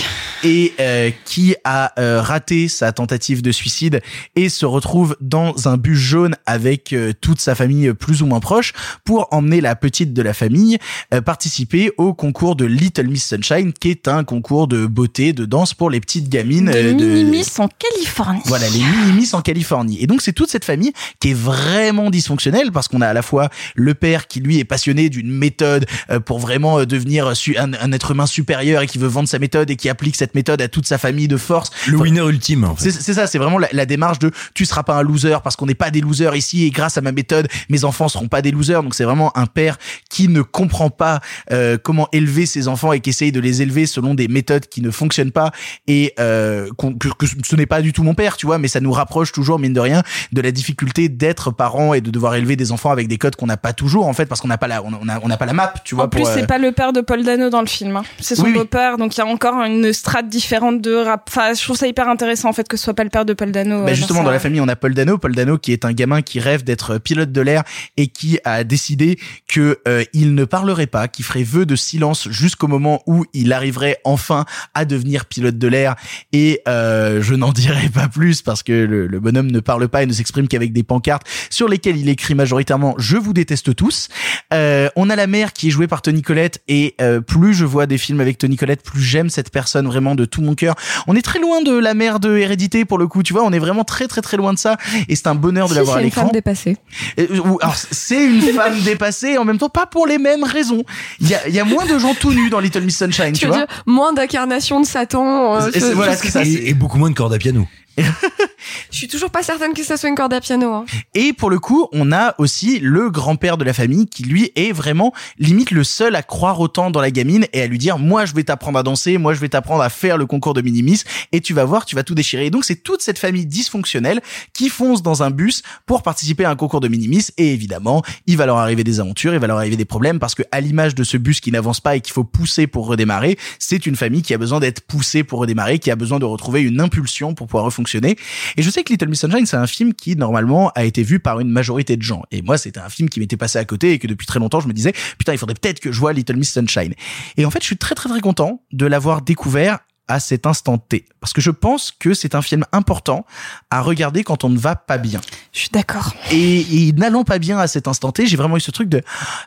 et euh, qui a euh, raté sa tentative de suicide et se retrouve dans un bus jaune avec euh, toute sa famille plus ou moins proche pour emmener la petite de la famille euh, participer au concours de Little Miss Sunshine qui est un concours de beauté de danse pour les petites gamines Des euh, de mini-miss en Californie. voilà, les mini-miss en Californie. Et donc, c'est toute cette famille qui est vraiment dysfonctionnelle parce qu'on a à la fois le père qui, lui, est passionné d'une méthode pour vraiment devenir un, un être humain supérieur et qui veut vendre sa méthode et qui applique cette méthode à toute sa famille de force. Le winner ultime, en fait. C'est c'est ça, c'est vraiment la, la démarche de tu seras pas un loser parce qu'on n'est pas des losers ici et grâce à ma méthode, mes enfants seront pas des losers. Donc c'est vraiment un père qui ne comprend pas euh, comment élever ses enfants et qui essaye de les élever selon des méthodes qui ne fonctionnent pas et euh, que, que ce n'est pas du tout mon père, tu vois, mais ça nous rapproche toujours mine de rien de la difficulté d'être parent et de devoir élever des enfants avec des codes qu'on n'a pas toujours en fait parce qu'on n'a pas la on a- on n'a pas la map, tu vois. En plus, pour, euh, c'est pas le père de Paul Dano dans le film. hein. C'est son Oui, oui. beau-père, donc il y a encore une strate différente de rap. Enfin, je trouve ça hyper intéressant en fait que ce soit pas le père de Paul Dano. Bah euh, justement, ça. dans la famille, on a Paul Dano. Paul Dano qui est un gamin qui rêve d'être pilote de l'air et qui a décidé que euh, il ne parlerait pas, qu'il ferait vœu de silence jusqu'au moment où il arriverait enfin à devenir pilote de l'air. Et euh, je n'en [laughs] dirai pas plus parce que le, le bonhomme ne parle pas et ne s'exprime qu'avec des pancartes sur lesquelles il écrit majoritairement « Je vous déteste tous euh, On a la mère qui est jouée par Tony Collette et euh, plus je vois des films avec Tony Collette, plus j'aime cette personne vraiment de tout mon cœur. On est très loin de la mère de Hérédité pour le coup, tu vois, on est vraiment très très très loin de ça et c'est un bonheur de Si, l'avoir à c'est une l'écran. femme dépassée. Ou- alors, c'est une femme dépassée, en même temps pas pour les mêmes raisons. Il y a, il y a moins de gens tout nus dans Little Miss Sunshine, tu, Tu veux vois. dire moins d'incarnation de Satan. euh, Et c'est- ce- voilà, ce- c'est ça, c'est- Et, et beaucoup moins de cordes à piano. [laughs] Je suis toujours pas certaine que ça soit une corde à piano. Hein. Et pour le coup, on a aussi le grand-père de la famille qui lui est vraiment limite le seul à croire autant dans la gamine et à lui dire moi je vais t'apprendre à danser, moi je vais t'apprendre à faire le concours de minimis et tu vas voir, tu vas tout déchirer. Donc c'est toute cette famille dysfonctionnelle qui fonce dans un bus pour participer à un concours de minimis et évidemment, il va leur arriver des aventures, il va leur arriver des problèmes parce que à l'image de ce bus qui n'avance pas et qu'il faut pousser pour redémarrer, c'est une famille qui a besoin d'être poussée pour redémarrer, qui a besoin de retrouver une impulsion pour pouvoir refonctionner. Et je sais que Little Miss Sunshine, c'est un film qui normalement a été vu par une majorité de gens. Et moi, c'était un film qui m'était passé à côté et que depuis très longtemps, je me disais, putain, il faudrait peut-être que je vois Little Miss Sunshine. Et en fait, je suis très très très content de l'avoir découvert à cet instant T. Parce que je pense que c'est un film important à regarder quand on ne va pas bien. Je suis d'accord. Et, et n'allant pas bien à cet instant T, j'ai vraiment eu ce truc de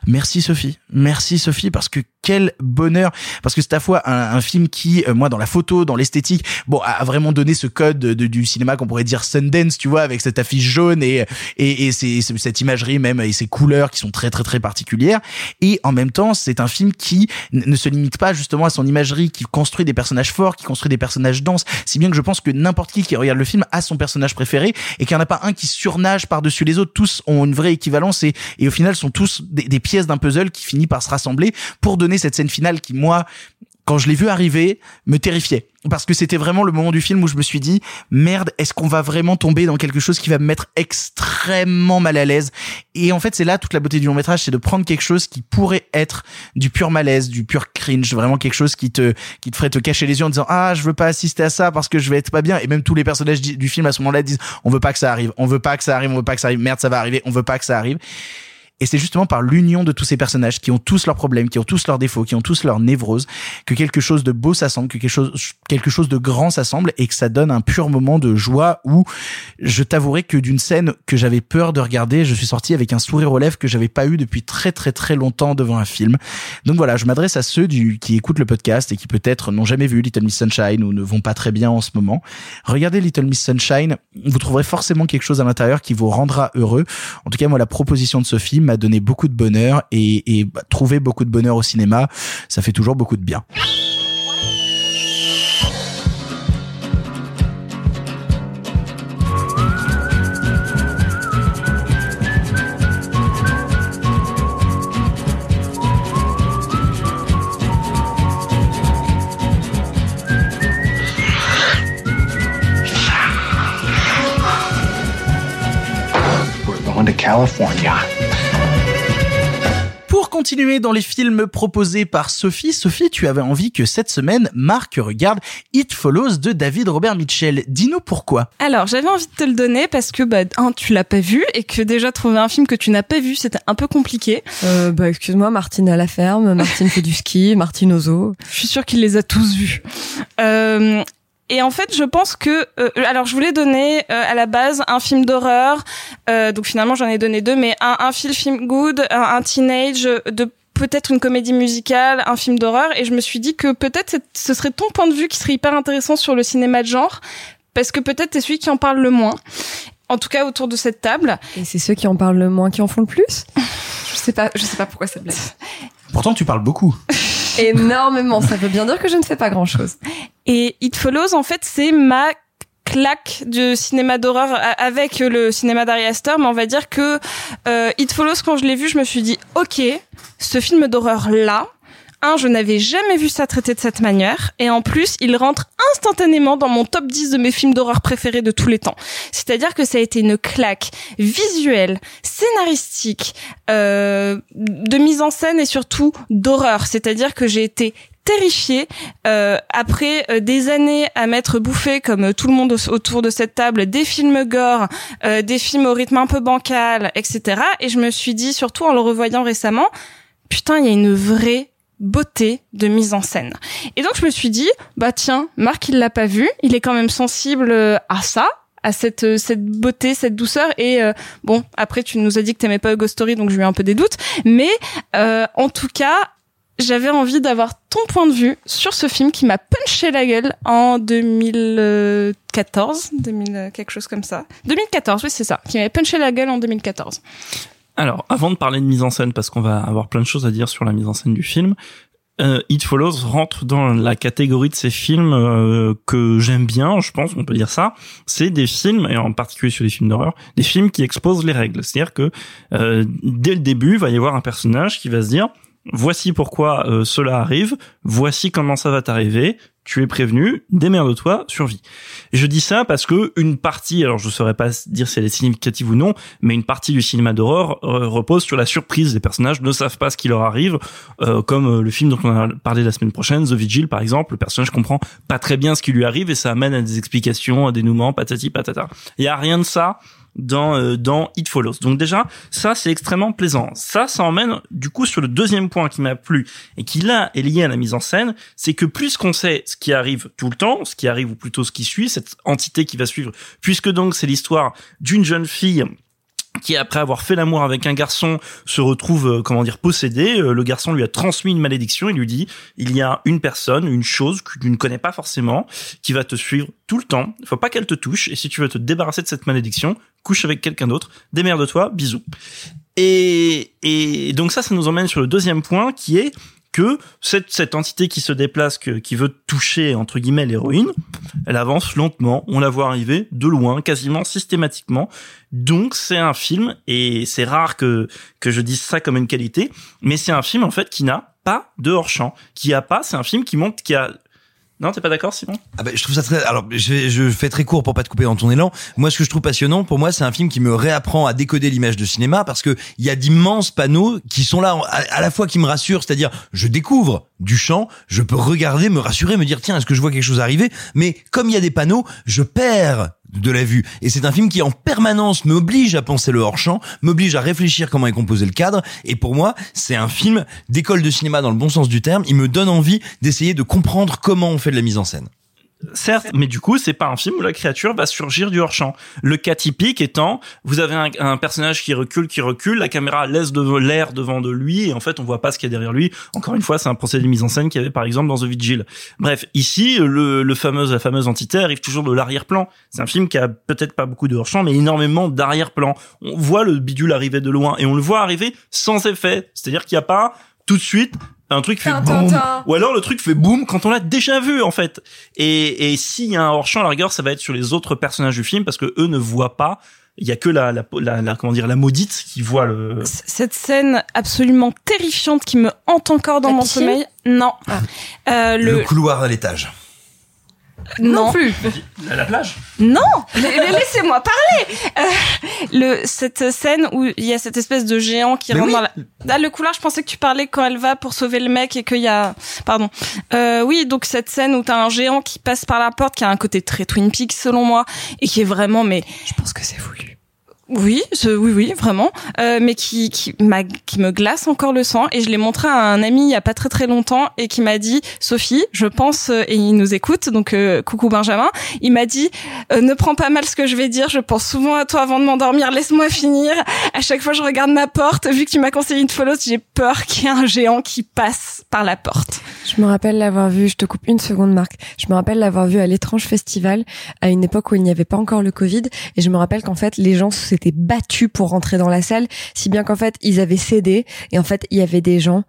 merci Sophie, merci Sophie, parce que quel bonheur, parce que c'est à la fois un, un film qui, euh, moi, dans la photo, dans l'esthétique, bon, a, vraiment donné ce code de- du cinéma qu'on pourrait dire Sundance, tu vois, avec cette affiche jaune et et, cette imagerie même et ces couleurs qui sont très très très particulières. Et en même temps, c'est un film qui ne se limite pas justement à son imagerie, qui construit des personnages forts, qui construit des personnages denses, si bien que je pense que n'importe qui qui regarde le film a son personnage préféré et qu'il n'y en a pas un qui surnage par-dessus les autres. Tous ont une vraie équivalence et, au final sont tous des pièces d'un puzzle qui finit par se rassembler pour donner cette scène finale qui, moi, quand je l'ai vu arriver, me terrifiait. Parce que c'était vraiment le moment du film où je me suis dit, merde, est-ce qu'on va vraiment tomber dans quelque chose qui va me mettre extrêmement mal à l'aise? Et en fait, c'est là toute la beauté du long métrage, c'est de prendre quelque chose qui pourrait être du pur malaise, du pur cringe, vraiment quelque chose qui te, qui te ferait te cacher les yeux en disant, ah, je veux pas assister à ça parce que je vais être pas bien. Et même tous les personnages du film à ce moment-là disent, on veut pas que ça arrive, on veut pas que ça arrive, on veut pas que ça arrive, merde, ça va arriver, on veut pas que ça arrive. Et c'est justement par l'union de tous ces personnages qui ont tous leurs problèmes, qui ont tous leurs défauts, qui ont tous leurs névroses, que quelque chose de beau s'assemble, que quelque chose, quelque chose de grand s'assemble et que ça donne un pur moment de joie où je t'avouerai que d'une scène que j'avais peur de regarder, je suis sorti avec un sourire aux lèvres que j'avais pas eu depuis très très très longtemps devant un film. Donc voilà, je m'adresse à ceux du, qui écoutent le podcast et qui peut-être n'ont jamais vu Little Miss Sunshine ou ne vont pas très bien en ce moment. Regardez Little Miss Sunshine, vous trouverez forcément quelque chose à l'intérieur qui vous rendra heureux. En tout cas, moi, la proposition de ce film m'a donné beaucoup de bonheur et, trouver beaucoup de bonheur au cinéma, ça fait toujours beaucoup de bien. California. Pour continuer dans les films proposés par Sophie, Sophie, tu avais envie que cette semaine, Marc regarde It Follows de David Robert Mitchell. Dis-nous pourquoi. Alors, j'avais envie de te le donner parce que, bah, un, tu l'as pas vu et que déjà trouver un film que tu n'as pas vu, c'était un peu compliqué. Euh, bah, excuse-moi, Martine à la ferme, Martine [laughs] fait du ski, Martine au zoo. Je suis sûre qu'il les a tous vus. Euh, et en fait, je pense que euh, alors je voulais donner euh, à la base un film d'horreur. Euh, donc finalement, j'en ai donné deux, mais un, un film film good, un, un teenage de peut-être une comédie musicale, un film d'horreur. Et je me suis dit que peut-être ce serait ton point de vue qui serait hyper intéressant sur le cinéma de genre, parce que peut-être t'es celui qui en parle le moins. En tout cas, autour de cette table. Et c'est ceux qui en parlent le moins qui en font le plus? Je sais pas, je sais pas pourquoi ça me blesse. Pourtant, tu parles beaucoup. [laughs] [laughs] Énormément, ça veut bien dire que je ne fais pas grand-chose. Et It Follows, en fait, c'est ma claque de cinéma d'horreur avec le cinéma d'Ari Aster, mais on va dire que euh, It Follows, quand je l'ai vu, je me suis dit, ok, ce film d'horreur là, un, je n'avais jamais vu ça traité de cette manière, et en plus, il rentre instantanément dans mon top 10 de mes films d'horreur préférés de tous les temps. C'est-à-dire que ça a été une claque visuelle, scénaristique, euh, de mise en scène et surtout d'horreur. C'est-à-dire que j'ai été terrifiée euh, après euh, des années à m'être bouffé comme tout le monde au- autour de cette table des films gore, euh, des films au rythme un peu bancal, etc. Et je me suis dit, surtout en le revoyant récemment, putain, il y a une vraie beauté de mise en scène. Et donc je me suis dit, bah tiens, Marc il l'a pas vu, il est quand même sensible euh, à ça à cette euh, cette beauté, cette douceur et euh, bon après tu nous as dit que t'aimais pas Ghost Story donc j'ai eu un peu des doutes mais euh, en tout cas j'avais envie d'avoir ton point de vue sur ce film qui m'a punché la gueule en 2014, 2000 euh, quelque chose comme ça. 2014, oui c'est ça, qui m'avait punché la gueule en 2014. Alors, avant de parler de mise en scène, parce qu'on va avoir plein de choses à dire sur la mise en scène du film, euh, It Follows rentre dans la catégorie de ces films euh, que j'aime bien, je pense, on peut dire ça. C'est des films, et en particulier sur les films d'horreur, des films qui exposent les règles. C'est-à-dire que euh, dès le début, va y avoir un personnage qui va se dire voici pourquoi euh, cela arrive, voici comment ça va t'arriver, tu es prévenu, démerde-toi, survie. Je dis ça parce que une partie, alors je saurais pas dire si elle est significative ou non, mais une partie du cinéma d'horreur euh, repose sur la surprise. Les personnages ne savent pas ce qui leur arrive, euh, comme euh, le film dont on a parlé la semaine prochaine, The Vigil par exemple. Le personnage comprend pas très bien ce qui lui arrive et ça amène à des explications, à des dénouements, patati patata. Il y a rien de ça dans euh, dans It Follows. Donc déjà, ça c'est extrêmement plaisant. Ça, ça emmène du coup sur le deuxième point qui m'a plu et qui là est lié à la mise en scène, c'est que plus qu'on sait ce qui arrive tout le temps, ce qui arrive ou plutôt ce qui suit, cette entité qui va suivre, puisque donc c'est l'histoire d'une jeune fille qui après avoir fait l'amour avec un garçon se retrouve euh, comment dire possédé Euh, le garçon lui a transmis une malédiction il lui dit il y a une personne une chose que tu ne connais pas forcément qui va te suivre tout le temps il faut pas qu'elle te touche et si tu veux te débarrasser de cette malédiction couche avec quelqu'un d'autre démerde-toi bisous et, et donc ça ça nous emmène sur le deuxième point qui est que cette, cette entité qui se déplace, qui veut toucher, entre guillemets, l'héroïne, elle avance lentement, on la voit arriver de loin, quasiment systématiquement. Donc c'est un film, et c'est rare que, que je dise ça comme une qualité, mais c'est un film, en fait, qui n'a pas de hors-champ. Qui a pas, c'est un film qui montre, qui a... Non, t'es pas d'accord, Simon? Ah ben, je trouve ça très. Alors, je, je fais très court pour pas te couper dans ton élan. Moi, ce que je trouve passionnant, pour moi, c'est un film qui me réapprend à décoder l'image de cinéma parce que il y a d'immenses panneaux qui sont là à, à la fois qui me rassurent, c'est-à-dire je découvre du champ, je peux regarder, me rassurer, me dire tiens, est-ce que je vois quelque chose arriver? Mais comme il y a des panneaux, je perds de la vue. Et c'est un film qui en permanence m'oblige à penser le hors-champ, m'oblige à réfléchir comment est composé le cadre. Et pour moi, c'est un film d'école de cinéma dans le bon sens du terme. Il me donne envie d'essayer de comprendre comment on fait de la mise en scène. Certes, mais du coup, c'est pas un film où la créature va surgir du hors-champ. Le cas typique étant, vous avez un, personnage qui recule, qui recule, la caméra laisse de l'air devant de lui, et en fait, on voit pas ce qu'il y a derrière lui. Encore une fois, c'est un procédé de mise en scène qu'il y avait par exemple dans The Vigil. Bref, ici, le, le fameuse, la fameuse entité arrive toujours de l'arrière-plan. C'est un film qui a peut-être pas beaucoup de hors-champ, mais énormément d'arrière-plan. On voit le bidule arriver de loin, et on le voit arriver sans effet. C'est-à-dire qu'il n'y a pas tout de suite un truc fait boum ou alors le truc fait boum quand on l'a déjà vu en fait et et s'il y a un hors champ à la rigueur ça va être sur les autres personnages du film parce que eux ne voient pas il y a que la la, la, la- comment dire la maudite qui voit le Cette scène absolument terrifiante qui me hante encore dans La mon sommeil. Non. Euh, Le, le, couloir à l'étage. Non. plus. la, la plage Non, mais- mais laissez-moi parler. Euh, le cette scène où il y a cette espèce de géant qui Mais rentre oui. dans la Ah, le couloir. Je pensais que tu parlais quand elle va pour sauver le mec et qu'il y a pardon. Euh, oui, donc cette scène où t'as un géant qui passe par la porte, qui a un côté très Twin Peaks selon moi et qui est vraiment mais Je pense que c'est voulu. Oui, oui, oui, vraiment, euh, mais qui qui, qui me glace encore le sang. Et je l'ai montré à un ami il y a pas très très longtemps et qui m'a dit, Sophie, je pense, euh, et il nous écoute, donc euh, coucou Benjamin, il m'a dit, euh, ne prends pas mal ce que je vais dire, je pense souvent à toi avant de m'endormir, laisse-moi finir. À chaque fois je regarde ma porte, vu que tu m'as conseillé une follow, j'ai peur qu'il y ait un géant qui passe par la porte. Je me rappelle l'avoir vu, je te coupe une seconde Marc, je me rappelle l'avoir vu à l'étrange festival à une époque où il n'y avait pas encore le Covid. Et je me rappelle qu'en fait les gens s'étaient battus pour rentrer dans la salle si bien qu'en fait ils avaient cédé et en fait il y avait des gens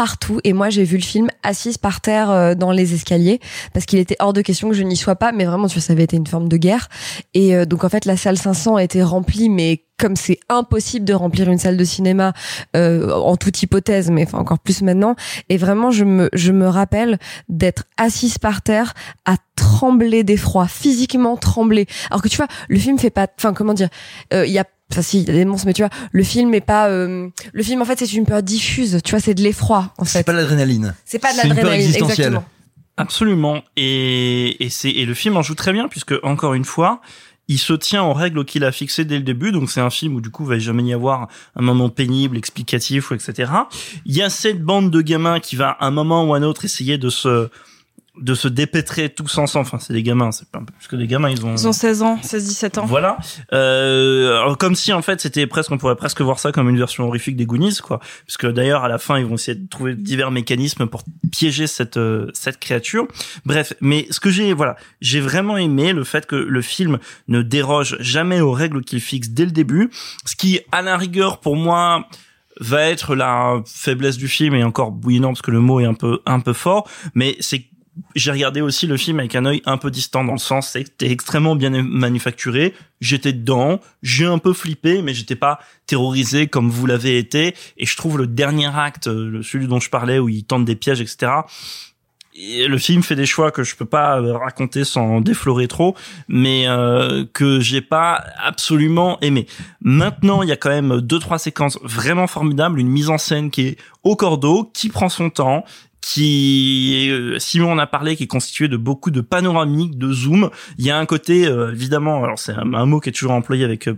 partout. Et moi j'ai vu le film assise par terre euh, dans les escaliers parce qu'il était hors de question que je n'y sois pas mais vraiment tu vois ça avait été une forme de guerre. Et euh, donc en fait la salle 500 a été remplie mais comme c'est impossible de remplir une salle de cinéma euh, en toute hypothèse mais enfin encore plus maintenant. Et vraiment je me je me rappelle d'être assise par terre à trembler d'effroi physiquement trembler. Alors que tu vois le film fait pas enfin comment dire euh, il y a Enfin, si, il y a des monstres, mais tu vois, le film est pas. euh, le film, en fait, c'est une peur diffuse. Tu vois, c'est de l'effroi, en fait. C'est pas l'adrénaline. C'est pas de C'est une peur l'adrénaline, existentielle. exactement. Absolument. Et, et c'est et le film en joue très bien puisque encore une fois, il se tient aux règles qu'il a fixées dès le début. Donc c'est un film où du coup il va jamais y avoir un moment pénible, explicatif ou etc. Il y a cette bande de gamins qui va à un moment ou à un autre essayer de se de se dépêtrer tous ensemble. Enfin c'est des gamins, c'est pas un peu plus que des gamins. Ils ont Ils ont 16 ans, 16-17 ans. voilà. Euh, comme si en fait c'était presque, on pourrait presque voir ça comme une version horrifique des Goonies, quoi. Puisque d'ailleurs à la fin ils vont essayer de trouver divers mécanismes pour piéger cette euh, cette créature. Bref, mais ce que j'ai, voilà, j'ai vraiment aimé le fait que le film ne déroge jamais aux règles qu'il fixe dès le début, ce qui à la rigueur pour moi va être la faiblesse du film et encore oui non parce que le mot est un peu un peu fort, mais c'est j'ai regardé aussi le film avec un œil un peu distant dans le sens c'était extrêmement bien manufacturé j'étais dedans j'ai un peu flippé mais j'étais pas terrorisé comme vous l'avez été et je trouve le dernier acte le celui dont je parlais où il tente des pièges etc et le film fait des choix que je peux pas euh, raconter sans déflorer trop, mais euh, que j'ai pas absolument aimé. Maintenant, il y a quand même deux trois séquences vraiment formidables, une mise en scène qui est au cordeau, qui prend son temps, qui euh, Simon en a parlé qui est constitué de beaucoup de panoramiques de zoom. Il y a un côté euh, évidemment alors c'est un, mot qui est toujours employé avec euh,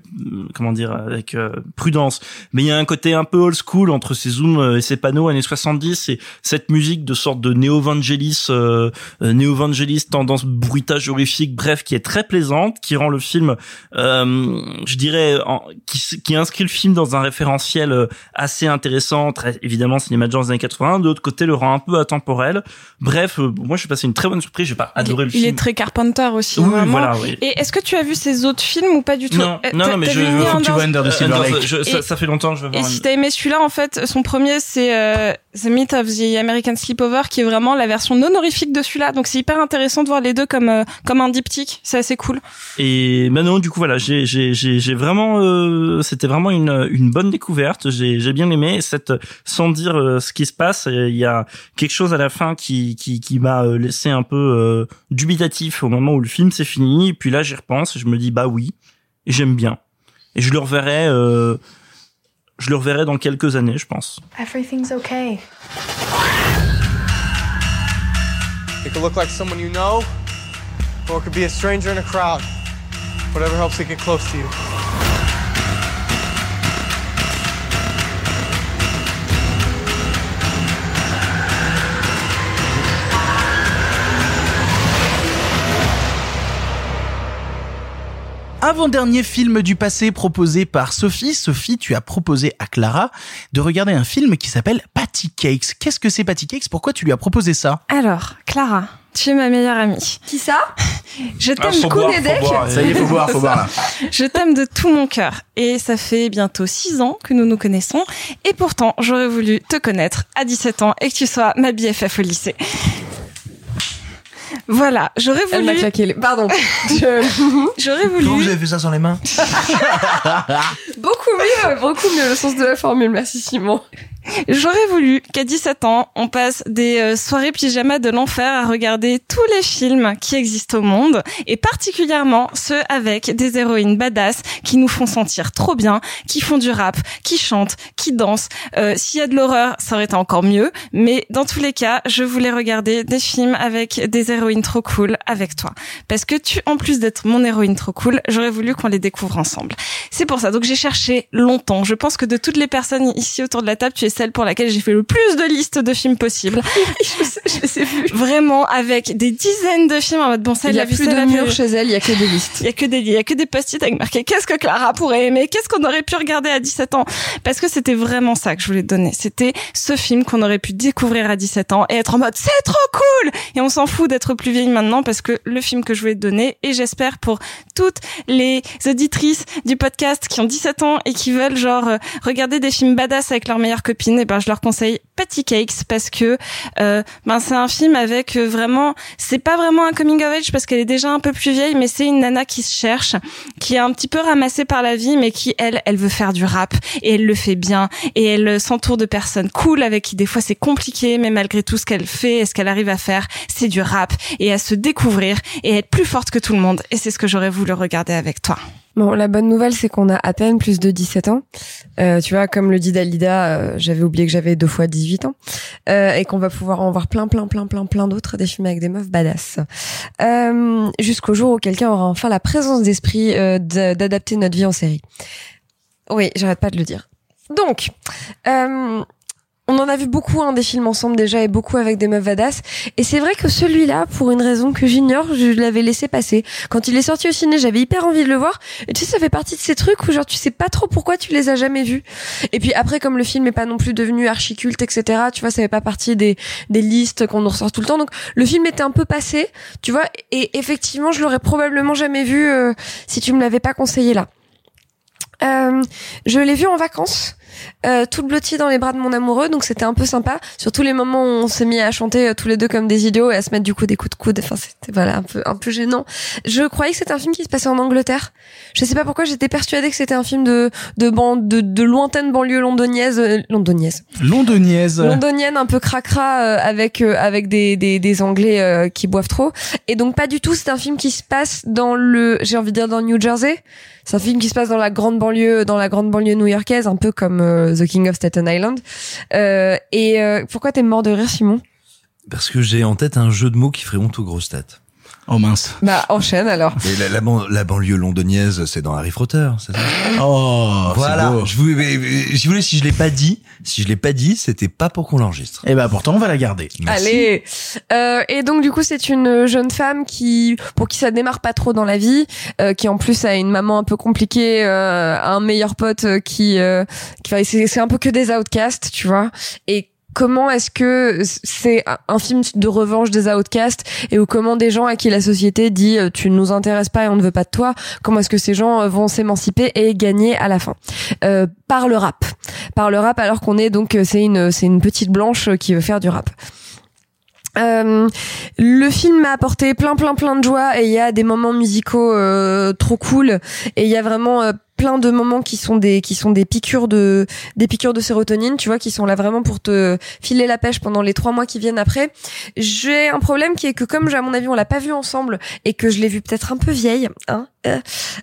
comment dire avec euh, prudence mais il y a un côté un peu old school entre ces zooms euh, et ces panneaux années 70 et cette musique de sorte de néo-vangelis euh, néo-vangelis tendance bruitage horrifique bref qui est très plaisante qui rend le film je dirais qui, qui inscrit le film dans un référentiel assez intéressant très évidemment cinéma de genre des années 80 de l'autre côté le rend un peu atemporel bref euh, moi je suis passé une très bonne surprise j'ai pas adoré le Il film est très Carpenter aussi. Oui, vraiment. voilà, oui. Et est-ce que tu as vu ses autres films ou pas du tout non, Euh, non, mais je, faut que tu vois Under the Silver Lake. Lake. Je- ça, Et- ça fait longtemps que je veux Et voir. si un- t'as aimé celui-là, en fait, son premier, c'est euh, The Myth of the American Sleepover, qui est vraiment la version non horrifique de celui-là. Donc c'est hyper intéressant de voir les deux comme euh, comme un diptyque. C'est assez cool. Et maintenant, du coup, voilà, j'ai, j'ai, j'ai, j'ai vraiment, euh, c'était vraiment une, une bonne découverte. J'ai, j'ai bien aimé. Cette, sans dire euh, ce qui se passe, euh, il y a quelque chose à la fin qui, qui, qui m'a euh, laissé un peu euh, dubitatif au moment où le film s'est fini. Et puis là, j'y repense et je me dis, bah oui, j'aime bien. Et je le reverrai, euh, je le reverrai dans quelques années, je pense. Everything's okay. It could look like someone you know, or it could be a stranger in a crowd. Whatever helps it get close to you. Avant-dernier film du passé proposé par Sophie. Sophie, tu as proposé à Clara de regarder un film qui s'appelle Patty Cakes. Qu'est-ce que c'est Patty Cakes? Pourquoi tu lui as proposé ça? Alors, Clara, tu es ma meilleure amie. Qui ça? [laughs] Je Ah, t'aime boire, faut boire. Ça y est, faut boire, faut boire, là. [laughs] Je t'aime de tout mon cœur. Et ça fait bientôt 6 ans que nous nous connaissons. Et pourtant, j'aurais voulu te connaître à 17 ans et que tu sois ma BFF au lycée. Voilà, j'aurais voulu. Elle m'a claqué les... Pardon. [laughs] J'aurais voulu. Vous avez fait ça sans les mains [laughs] [laughs] beaucoup mieux, beaucoup mieux le sens de la formule. Merci Simon. J'aurais voulu qu'à 17 ans, on passe des euh, soirées pyjama de l'enfer à regarder tous les films qui existent au monde, et particulièrement ceux avec des héroïnes badass qui nous font sentir trop bien, qui font du rap, qui chantent, qui dansent. Euh, S'il y a de l'horreur, ça aurait été encore mieux, mais dans tous les cas, je voulais regarder des films avec des héroïnes trop cool avec toi. Parce que tu, en plus d'être mon héroïne trop cool, j'aurais voulu qu'on les découvre ensemble. C'est pour ça. Donc j'ai cherché longtemps. Je pense que de toutes les personnes ici autour de la table, tu es celle pour laquelle j'ai fait le plus de listes de films possibles. [laughs] je sais, je ai vus. Vraiment avec des dizaines de films en mode bon ça Il y l'a a vu plus de vu. chez elle, il y a que des listes. Il y a que des il y a que des post-it avec marqué qu'est-ce que Clara pourrait aimer, qu'est-ce qu'on aurait pu regarder à 17 ans? Parce que c'était vraiment ça que je voulais te donner. C'était ce film qu'on aurait pu découvrir à 17 ans et être en mode c'est trop cool et on s'en fout d'être plus vieille maintenant parce que le film que je voulais te donner et j'espère pour toutes les auditrices du podcast qui ont 17 ans et qui veulent genre euh, regarder des films badass avec leurs meilleures copines et ben je leur conseille Patty Cakes parce que euh, ben c'est un film avec euh, vraiment c'est pas vraiment un coming of age parce qu'elle est déjà un peu plus vieille mais c'est une nana qui se cherche qui est un petit peu ramassée par la vie mais qui elle elle veut faire du rap et elle le fait bien et elle s'entoure de personnes cool avec qui des fois c'est compliqué mais malgré tout ce qu'elle fait et ce qu'elle arrive à faire c'est du rap et à se découvrir et être plus forte que tout le monde. Et c'est ce que j'aurais voulu regarder avec toi. Bon, la bonne nouvelle, c'est qu'on a à peine plus de 17 ans. Euh, tu vois, comme le dit Dalida, euh, j'avais oublié que j'avais deux fois 18 ans. Euh, et qu'on va pouvoir en voir plein, plein, plein, plein, plein d'autres, des films avec des meufs badass. Euh, Jusqu'au jour où quelqu'un aura enfin la présence d'esprit euh, d'a- d'adapter notre vie en série. Oui, j'arrête pas de le dire. Donc, euh, on en a vu beaucoup hein, des films ensemble déjà et beaucoup avec des meufs badass. Et c'est vrai que celui-là, pour une raison que j'ignore, je l'avais laissé passer. Quand il est sorti au ciné, j'avais hyper envie de le voir. Et tu sais, ça fait partie de ces trucs où genre tu sais pas trop pourquoi tu les as jamais vus. Et puis après, comme le film est pas non plus devenu archi culte, etc. Tu vois, ça fait pas partie des des listes qu'on nous ressort tout le temps. Donc le film était un peu passé, tu vois. Et effectivement, je l'aurais probablement jamais vu euh, si tu me l'avais pas conseillé là. Euh, je l'ai vu en vacances, euh, toute blottie dans les bras de mon amoureux, donc c'était un peu sympa. Surtout les moments où on s'est mis à chanter euh, tous les deux comme des idiots et à se mettre du coup des coups de coude. Enfin, c'était voilà un peu un peu gênant. Je croyais que c'était un film qui se passait en Angleterre. Je sais pas pourquoi j'étais persuadée que c'était un film de de ban- de, de lointaine banlieue londoniaise, euh, londoniaise, Londoniaise. londonienne un peu cracra euh, avec euh, avec des des, des Anglais euh, qui boivent trop. Et donc pas du tout. C'est un film qui se passe dans le, j'ai envie de dire dans le New Jersey. C'est un film qui se passe dans la grande banlieue, dans la grande banlieue new-yorkaise, un peu comme euh, The King of Staten Island. Euh, et euh, pourquoi t'es mort de rire, Simon? Parce que j'ai en tête un jeu de mots qui ferait honte aux grosses têtes. Oh mince. Bah enchaîne alors. Et la, la, ban- la banlieue londoniaise, c'est dans Harry Potter, c'est ça? Oh, c'est Voilà. beau. Je voulais, si je l'ai pas dit, si je l'ai pas dit, c'était pas pour qu'on l'enregistre. Eh ben pourtant on va la garder. Allez. Euh, et donc du coup c'est une jeune femme qui, pour qui ça démarre pas trop dans la vie, euh, qui en plus a une maman un peu compliquée, euh, un meilleur pote euh, qui, euh, qui enfin, c'est c'est un peu que des outcasts, tu vois. Et comment est-ce que c'est un- film de revanche des outcasts et où comment des gens à qui la société dit euh, tu ne nous intéresses pas et on ne veut pas de toi, comment est-ce que ces gens euh, vont s'émanciper et gagner à la fin? Euh, par le rap, par le rap alors qu'on est donc c'est une c'est une petite blanche qui veut faire du rap. Le film m'a apporté plein plein plein de joie et il y a des moments musicaux trop cool et il y a vraiment plein de moments qui sont des qui sont des piqûres de des piqûres de sérotonine tu vois qui sont là vraiment pour te filer la pêche pendant les trois mois qui viennent après j'ai un problème qui est que comme à mon avis on l'a pas vu ensemble et que je l'ai vu peut-être un peu vieille hein euh,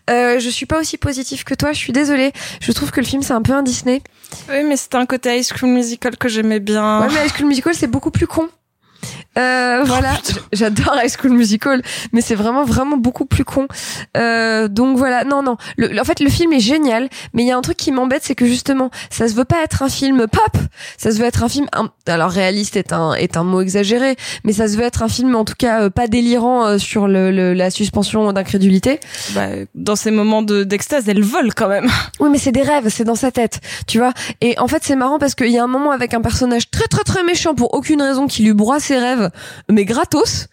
euh, je suis pas aussi positive que toi je suis désolée je trouve que le film c'est un peu un Disney Oui, mais c'était un côté High School Musical que j'aimais bien. Ouais, mais High School Musical, c'est beaucoup plus con. Euh, voilà, J- j'adore High School Musical, mais c'est vraiment vraiment beaucoup plus con. Euh, donc voilà, non non. Le, en fait, le film est génial, mais il y a un truc qui m'embête, c'est que justement, ça se veut pas être un film pop, ça se veut être un film. un- alors réaliste est un est un mot exagéré, mais ça se veut être un film en tout cas euh, pas délirant euh, sur le, le- la suspension d'incrédulité. Bah, dans ces moments de d'extase, elle vole quand même. Oui, mais c'est des rêves, c'est dans sa tête, tu vois. Et en fait, c'est marrant parce qu'il y a un moment avec un personnage très très très méchant pour aucune raison qui lui broie ses rêves, mais gratos.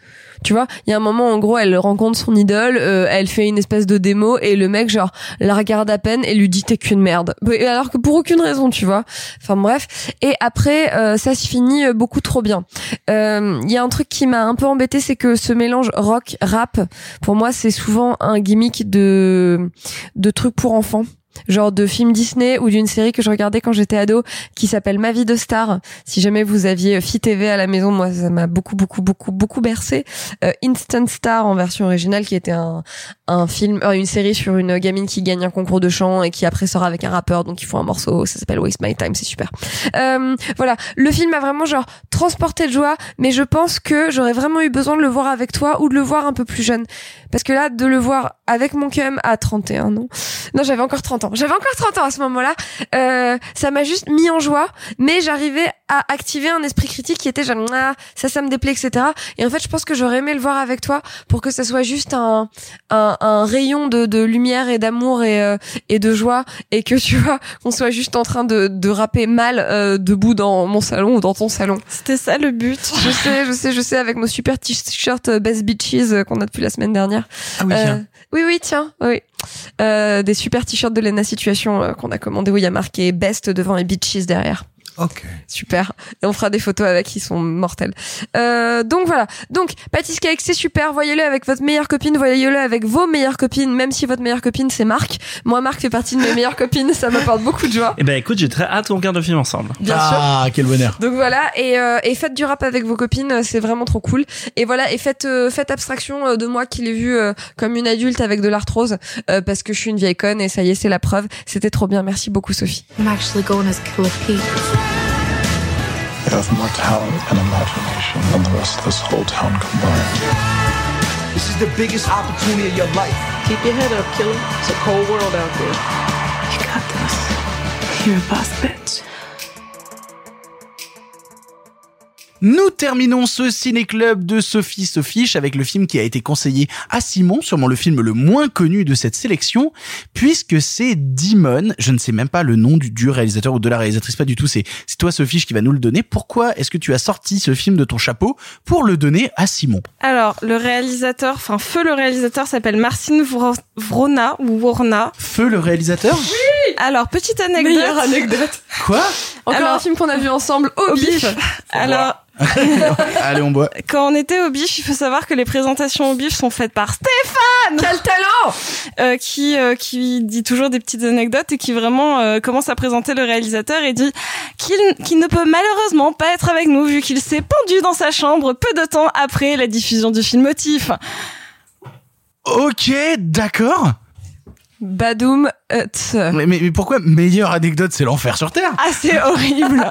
Tu vois, il y a un moment en gros, elle rencontre son idole, euh, elle fait une espèce de démo et le mec genre la regarde à peine et lui dit t'es qu'une merde. Alors que pour aucune raison, tu vois. Enfin bref. Et après, euh, ça se finit euh, beaucoup trop bien. Euh, Il y a un truc qui m'a un peu embêté, c'est que ce mélange rock rap, pour moi, c'est souvent un gimmick de de trucs pour enfants genre de film Disney ou d'une série que je regardais quand j'étais ado qui s'appelle Ma vie de star. Si jamais vous aviez Fi TV à la maison, moi ça m'a beaucoup beaucoup beaucoup beaucoup bercé. Euh, Instant Star en version originale qui était un un film euh, une série sur une gamine qui gagne un concours de chant et qui après sort avec un rappeur donc ils font un morceau, ça s'appelle Waste My Time, c'est super. Euh, voilà, le film a vraiment genre transporté de joie, mais je pense que j'aurais vraiment eu besoin de le voir avec toi ou de le voir un peu plus jeune parce que là de le voir avec mon cum à 31 ans. Non, j'avais encore 30 ans. J'avais encore 30 ans à ce moment-là. Euh, ça m'a juste mis en joie, mais j'arrivais à activer un esprit critique qui était genre ah, ça ça me déplaît etc. Et en fait, je pense que j'aurais aimé le voir avec toi pour que ça soit juste un un, un rayon de, de lumière et d'amour et euh, et de joie et que tu vois qu'on soit juste en train de de rapper mal euh, debout dans mon salon ou dans ton salon. C'était ça le but. Je sais, je sais, je sais avec nos super t-shirts euh, Best Beaches euh, qu'on a depuis la semaine dernière. Ah oui, Euh, tiens. oui, oui, tiens, oui. Euh, des super t-shirts de Lena Situation euh, qu'on a commandé où il y a marqué Best devant et Beaches derrière. Ok. Super. Et on fera des photos avec qui sont mortels. Euh, donc voilà. Donc Pâtis Cake, c'est super. Voyez-le avec votre meilleure copine. Voyez-le avec vos meilleures copines. Même si votre meilleure copine c'est Marc. Moi, Marc fait partie de mes meilleures copines. Ça m'apporte beaucoup de joie. Eh ben écoute, j'ai très hâte qu'on regarde le film ensemble. Bien sûr. Ah, quel bonheur. Donc voilà, et, euh, et faites du rap avec vos copines, c'est vraiment trop cool. Et voilà, et faites euh, faites abstraction euh, de moi qui l'ai vu euh, comme une adulte avec de l'arthrose, euh, parce que je suis une vieille conne et ça y est, c'est la preuve. C'était trop bien, merci beaucoup Sophie. I'm actually going as Killer Pete. You have more talent and imagination than the rest of this whole town combined. This is the biggest opportunity of your life. Keep your head up, killer. It's a cold world out there. You got this. You're a boss bitch. Nous terminons ce ciné-club de Sophie Sophiche avec le film qui a été conseillé à Simon, sûrement le film le moins connu de cette sélection, puisque c'est Demon. Je ne sais même pas le nom du, du réalisateur ou de la réalisatrice, pas du tout. C'est c'est toi, Sophiche, qui va nous le donner. Pourquoi est-ce que tu as sorti ce film de ton chapeau pour le donner à Simon? Alors, le réalisateur, enfin, feu le réalisateur s'appelle Marcin Vro- Vrona ou Worna. Feu le réalisateur? Oui Alors, petite anecdote. Meilleure anecdote. Quoi? Encore Alors- un film qu'on a vu ensemble au, Au bif. bif. Alors, [laughs] Allez, on boit. quand on était au bif, il faut savoir que les présentations au bif sont faites par Stéphane Quel talent euh, qui euh, qui dit toujours des petites anecdotes et qui vraiment euh, commence à présenter le réalisateur et dit qu'il qu'il ne peut malheureusement pas être avec nous vu qu'il s'est pendu dans sa chambre peu de temps après la diffusion du film Motif. Ok, d'accord. Badoum. euh, tss. Mais, mais, mais pourquoi meilleure anecdote, c'est l'enfer sur Terre? Ah, c'est horrible [laughs]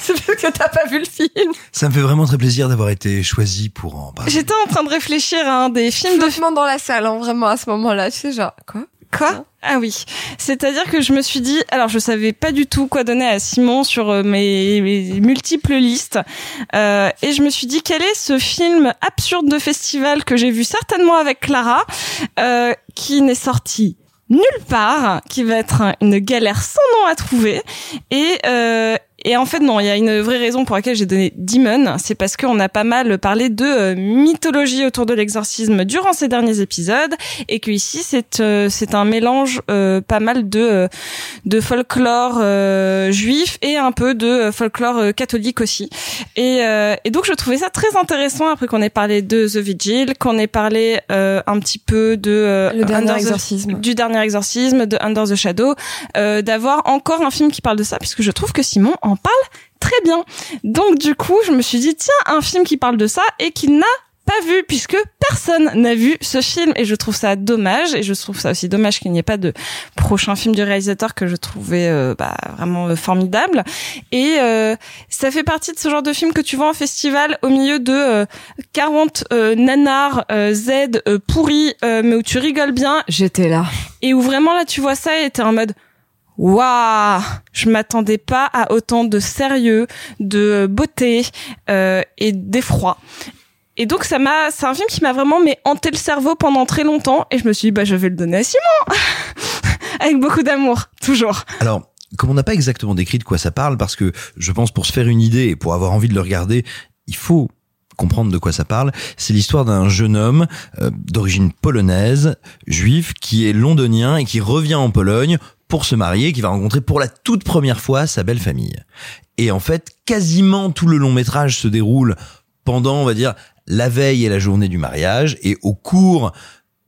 C'est parce que t'as pas vu le film. Ça me fait vraiment très plaisir d'avoir été choisi pour en parler. J'étais en train de réfléchir à un des films de dans la salle, hein, vraiment à ce moment-là. Tu sais, genre, quoi? Quoi Ah oui. C'est-à-dire que je me suis dit, alors je savais pas du tout quoi donner à Simon sur euh, mes, mes multiples listes, euh, et je me suis dit quel est ce film absurde de festival que j'ai vu certainement avec Clara, euh, qui n'est sorti nulle part, qui va être un- une galère sans nom à trouver, et euh, et en fait, non, il y a une vraie raison pour laquelle j'ai donné Demon. C'est parce qu'on a pas mal parlé de euh, mythologie autour de l'exorcisme durant ces derniers épisodes et que ici c'est euh, c'est un mélange euh, pas mal de euh, de folklore euh, juif et un peu de euh, folklore catholique aussi. Et, euh, et donc je trouvais ça très intéressant après qu'on ait parlé de The Vigil, qu'on ait parlé euh, un petit peu de Le dernier the- exorcisme. du dernier exorcisme, de Under the Shadow, euh, d'avoir encore un film qui parle de ça, puisque je trouve que Simon en parle très bien. Donc du coup, je me suis dit, tiens, un film qui parle de ça et qui n'a pas vu puisque personne n'a vu ce film et je trouve ça dommage et je trouve ça aussi dommage qu'il n'y ait pas de prochain film du réalisateur que je trouvais euh, bah, vraiment euh, formidable et euh, ça fait partie de ce genre de film que tu vois en festival au milieu de euh, 40 euh, nanars Z pourris mais où tu rigoles bien J'étais là. et où vraiment là tu vois ça et t'es en mode Waouh, je m'attendais pas à autant de sérieux, de beauté euh, et d'effroi. Et donc ça m'a, c'est un film qui m'a vraiment mais hanté le cerveau pendant très longtemps et je me suis dit bah je vais le donner à Simon [laughs] avec beaucoup d'amour toujours. Alors, comme on n'a pas exactement décrit de quoi ça parle, parce que je pense pour se faire une idée et pour avoir envie de le regarder, il faut comprendre de quoi ça parle. C'est l'histoire d'un jeune homme euh, d'origine polonaise, juif, qui est londonien et qui revient en Pologne pour se marier, qui va rencontrer pour la toute première fois sa belle famille. Et en fait, quasiment tout le long métrage se déroule pendant, on va dire, la veille et la journée du mariage, et au cours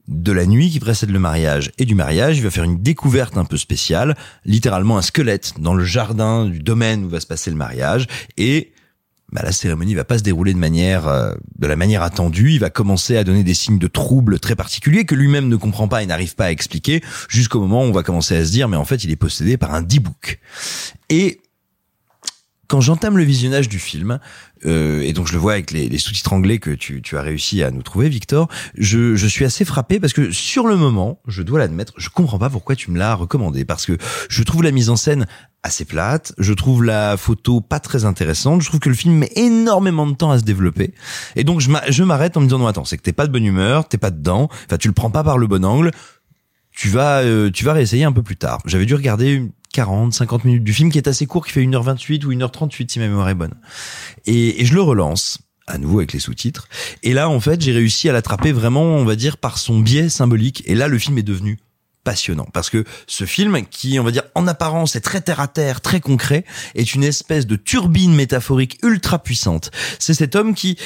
de la nuit qui précède le mariage et du mariage, il va faire une découverte un peu spéciale, littéralement un squelette dans le jardin du domaine où va se passer le mariage, et bah, la cérémonie va pas se dérouler de manière euh, de la manière attendue. Il va commencer à donner des signes de trouble très particuliers que lui-même ne comprend pas et n'arrive pas à expliquer, jusqu'au moment où on va commencer à se dire mais en fait il est possédé par un D-book. Et quand j'entame le visionnage du film, euh, et donc je le vois avec les, sous-titres anglais que tu, tu as réussi à nous trouver, Victor, je, je suis assez frappé parce que sur le moment, je dois l'admettre, je comprends pas pourquoi tu me l'as recommandé, parce que je trouve la mise en scène assez plate, je trouve la photo pas très intéressante, je trouve que le film met énormément de temps à se développer, et donc je m'arrête en me disant non attends, c'est que t'es pas de bonne humeur, t'es pas dedans, enfin tu le prends pas par le bon angle, tu vas euh, tu vas réessayer un peu plus tard. J'avais dû regarder une 40, 50 minutes du film qui est assez court, qui fait 1h28 ou 1h38 si ma mémoire est bonne. Et, et je le relance à nouveau avec les sous-titres. Et là, en fait, j'ai réussi à l'attraper vraiment, on va dire, par son biais symbolique. Et là, le film est devenu passionnant parce que ce film qui on va dire en apparence est très terre à terre très concret est une espèce de turbine métaphorique ultra puissante c'est cet homme qui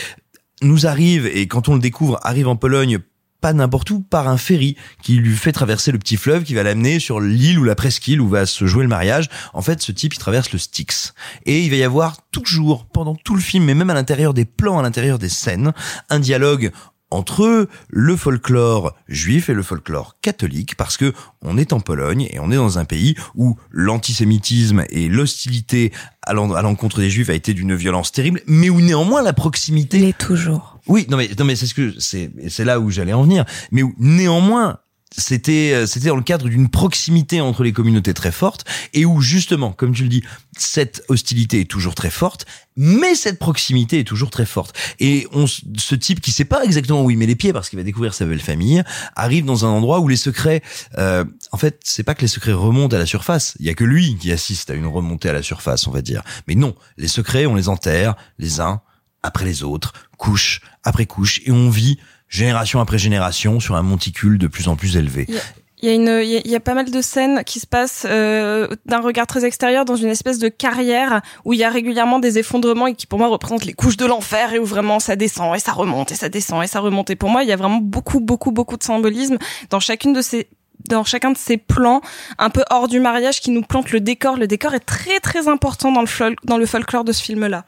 nous arrive et quand on le découvre arrive en Pologne pas n'importe où par un ferry qui lui fait traverser le petit fleuve qui va l'amener sur l'île ou la presqu'île où va se jouer le mariage. En fait, ce type, il traverse le Styx. Et il va y avoir toujours, pendant tout le film, mais même à l'intérieur des plans, à l'intérieur des scènes, un dialogue entre le folklore juif et le folklore catholique parce que on est en Pologne et on est dans un pays où l'antisémitisme et l'hostilité à l'en- à l'encontre des juifs a été d'une violence terrible mais où néanmoins la proximité Il est toujours. Oui, non mais non mais c'est ce que c'est c'est là où j'allais en venir. Mais où, néanmoins, c'était euh, c'était dans le cadre d'une proximité entre les communautés très forte et où justement, comme tu le dis, cette hostilité est toujours très forte, mais cette proximité est toujours très forte. Et on, ce type qui sait pas exactement où il met les pieds parce qu'il va découvrir sa belle famille, arrive dans un endroit où les secrets, euh, en fait, c'est pas que les secrets remontent à la surface. Il y a que lui qui assiste à une remontée à la surface, on va dire. Mais non, les secrets, on les enterre les uns après les autres, couche après couche, et on vit génération après génération sur un monticule de plus en plus élevé. Il y a- une, il y a- il y a pas mal de scènes qui se passent euh, d'un regard très extérieur dans une espèce de carrière où il y a régulièrement des effondrements et qui pour moi représentent les couches de l'enfer et où vraiment ça descend et ça remonte et ça descend et ça remonte. Et pour moi, il y a vraiment beaucoup, beaucoup, beaucoup de symbolisme dans chacune de ces dans chacun de ces plans un peu hors du mariage qui nous plante le décor. Le décor est très très important dans le, fol- dans le folklore de ce film-là.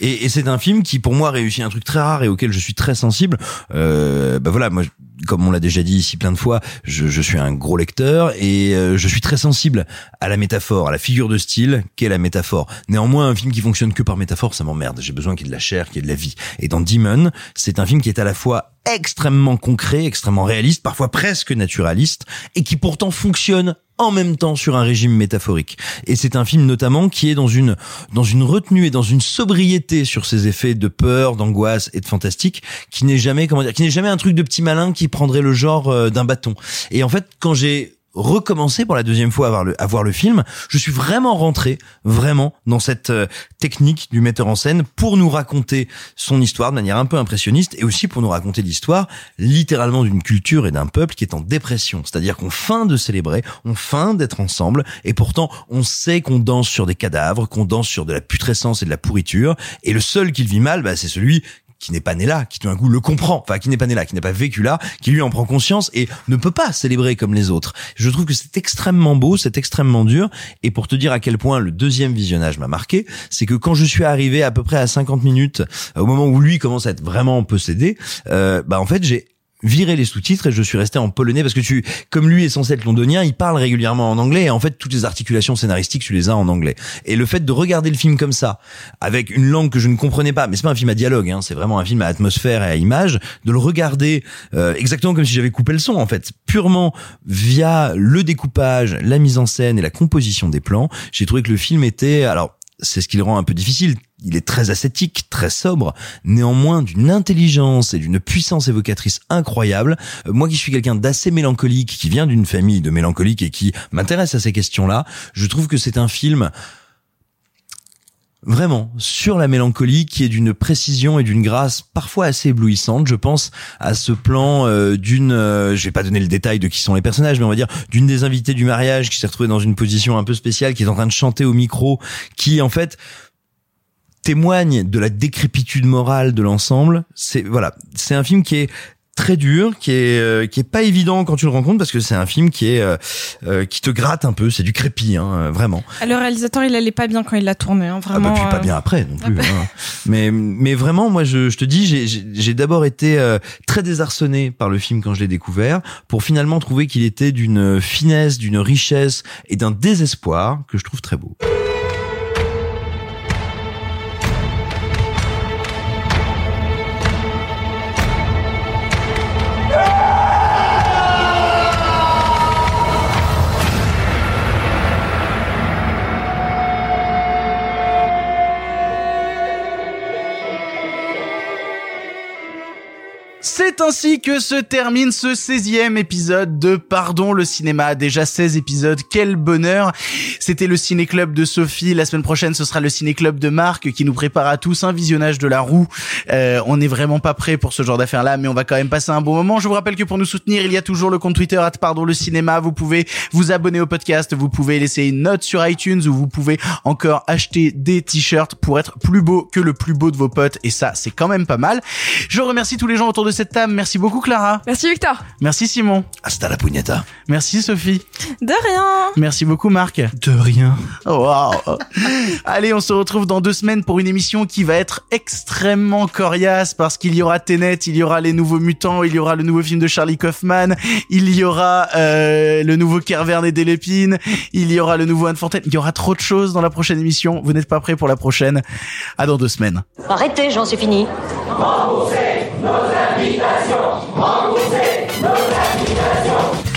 Et, et c'est un film qui, pour moi, réussit un truc très rare et auquel je suis très sensible. Euh, bah voilà, moi, comme on l'a déjà dit ici plein de fois, je, je suis un gros lecteur et euh, je suis très sensible à la métaphore, à la figure de style qu'est la métaphore. Néanmoins, un film qui fonctionne que par métaphore, ça m'emmerde. J'ai besoin qu'il y ait de la chair, qu'il y ait de la vie. Et dans Demon, c'est un film qui est à la fois extrêmement concret, extrêmement réaliste, parfois presque naturaliste, et qui pourtant fonctionne en même temps sur un régime métaphorique. Et c'est un film notamment qui est dans une dans une retenue et dans une sobriété sur ses effets de peur, d'angoisse et de fantastique qui n'est jamais comment dire, qui n'est jamais un truc de petit malin qui prendrait le genre euh, d'un bâton. Et en fait, quand j'ai recommencé pour la deuxième fois à voir le, à voir le film, je suis vraiment rentré vraiment dans cette euh, technique du metteur en scène pour nous raconter son histoire de manière un peu impressionniste et aussi pour nous raconter l'histoire littéralement d'une culture et d'un peuple qui est en dépression. C'est-à-dire qu'on feint de célébrer, on feint d'être ensemble et pourtant on sait qu'on danse sur des cadavres, qu'on danse sur de la putrescence et de la pourriture et le seul qui le vit mal, bah, c'est celui qui n'est pas né là, qui tout d'un coup le comprend, enfin qui n'est pas né là, qui n'a pas vécu là, qui lui en prend conscience et ne peut pas célébrer comme les autres. Je trouve que c'est extrêmement beau, c'est extrêmement dur. Et pour te dire à quel point le deuxième visionnage m'a marqué, c'est que quand je suis arrivé à peu près à 50 minutes, euh, au moment où lui commence à être vraiment possédé, euh, bah en fait j'ai viré les sous-titres et je suis resté en polonais parce que tu, comme lui est censé être londonien, il parle régulièrement en anglais et en fait toutes les articulations scénaristiques tu les as en anglais. Et le fait de regarder le film comme ça, avec une langue que je ne comprenais pas, mais c'est pas un film à dialogue, hein, c'est vraiment un film à atmosphère et à image, de le regarder euh, exactement comme si j'avais coupé le son en fait, purement via le découpage, la mise en scène et la composition des plans, j'ai trouvé que le film était alors c'est ce qui le rend un peu difficile. Il est très ascétique, très sobre, néanmoins d'une intelligence et d'une puissance évocatrice incroyable. Euh, moi qui suis quelqu'un d'assez mélancolique, qui vient d'une famille de mélancoliques et qui m'intéresse à ces questions-là, je trouve que c'est un film Vraiment, sur la mélancolie qui est d'une précision et d'une grâce parfois assez éblouissante. Je pense à ce plan euh, d'une, euh, je vais pas donner le détail de qui sont les personnages, mais on va dire d'une des invitées du mariage qui s'est retrouvée dans une position un peu spéciale, qui est en train de chanter au micro, qui en fait témoigne de la décrépitude morale de l'ensemble. C'est voilà, c'est un film qui est très dur, qui est euh, qui est pas évident quand tu le rencontres parce que c'est un film qui est euh, euh, qui te gratte un peu, c'est du crépi, hein, vraiment. Ah, Le réalisateur, il allait pas bien quand il l'a tourné, hein, Ah vraiment. bah puis pas euh, bien après non plus. hein. Mais mais vraiment, moi je, je te dis, j'ai d'abord été euh, très désarçonné par le film quand je l'ai découvert, pour finalement trouver qu'il était d'une finesse, d'une richesse et d'un désespoir que je trouve très beau. C'est ainsi que se termine ce 16e épisode de Pardon le cinéma. Déjà 16 épisodes, quel bonheur. C'était le ciné-club de Sophie. La semaine prochaine, ce sera le ciné-club de Marc qui nous prépare à tous un visionnage de la roue. Euh, on n'est vraiment pas prêt pour ce genre d'affaires-là, mais on va quand même passer un bon moment. Je vous rappelle que pour nous soutenir, il y a toujours le compte Twitter at Pardon le cinéma. Vous pouvez vous abonner au podcast, vous pouvez laisser une note sur iTunes ou vous pouvez encore acheter des t-shirts pour être plus beau que le plus beau de vos potes. Et ça, c'est quand même pas mal. Je remercie tous les gens autour de cette table. Merci beaucoup Clara. Merci Victor. Merci Simon. Hasta la pugnata. Merci Sophie. De rien. Merci beaucoup Marc. De rien. Wow. [laughs] Allez, on se retrouve dans deux semaines pour une émission qui va être extrêmement coriace parce qu'il y aura Tenet, il y aura les nouveaux mutants, il y aura le nouveau film de Charlie Kaufman, il y aura euh, le nouveau Kervern et Delépine, il y aura le nouveau Anne Fontaine. Il y aura trop de choses dans la prochaine émission. Vous n'êtes pas prêts pour la prochaine. À dans deux semaines. Arrêtez, j'en suis fini.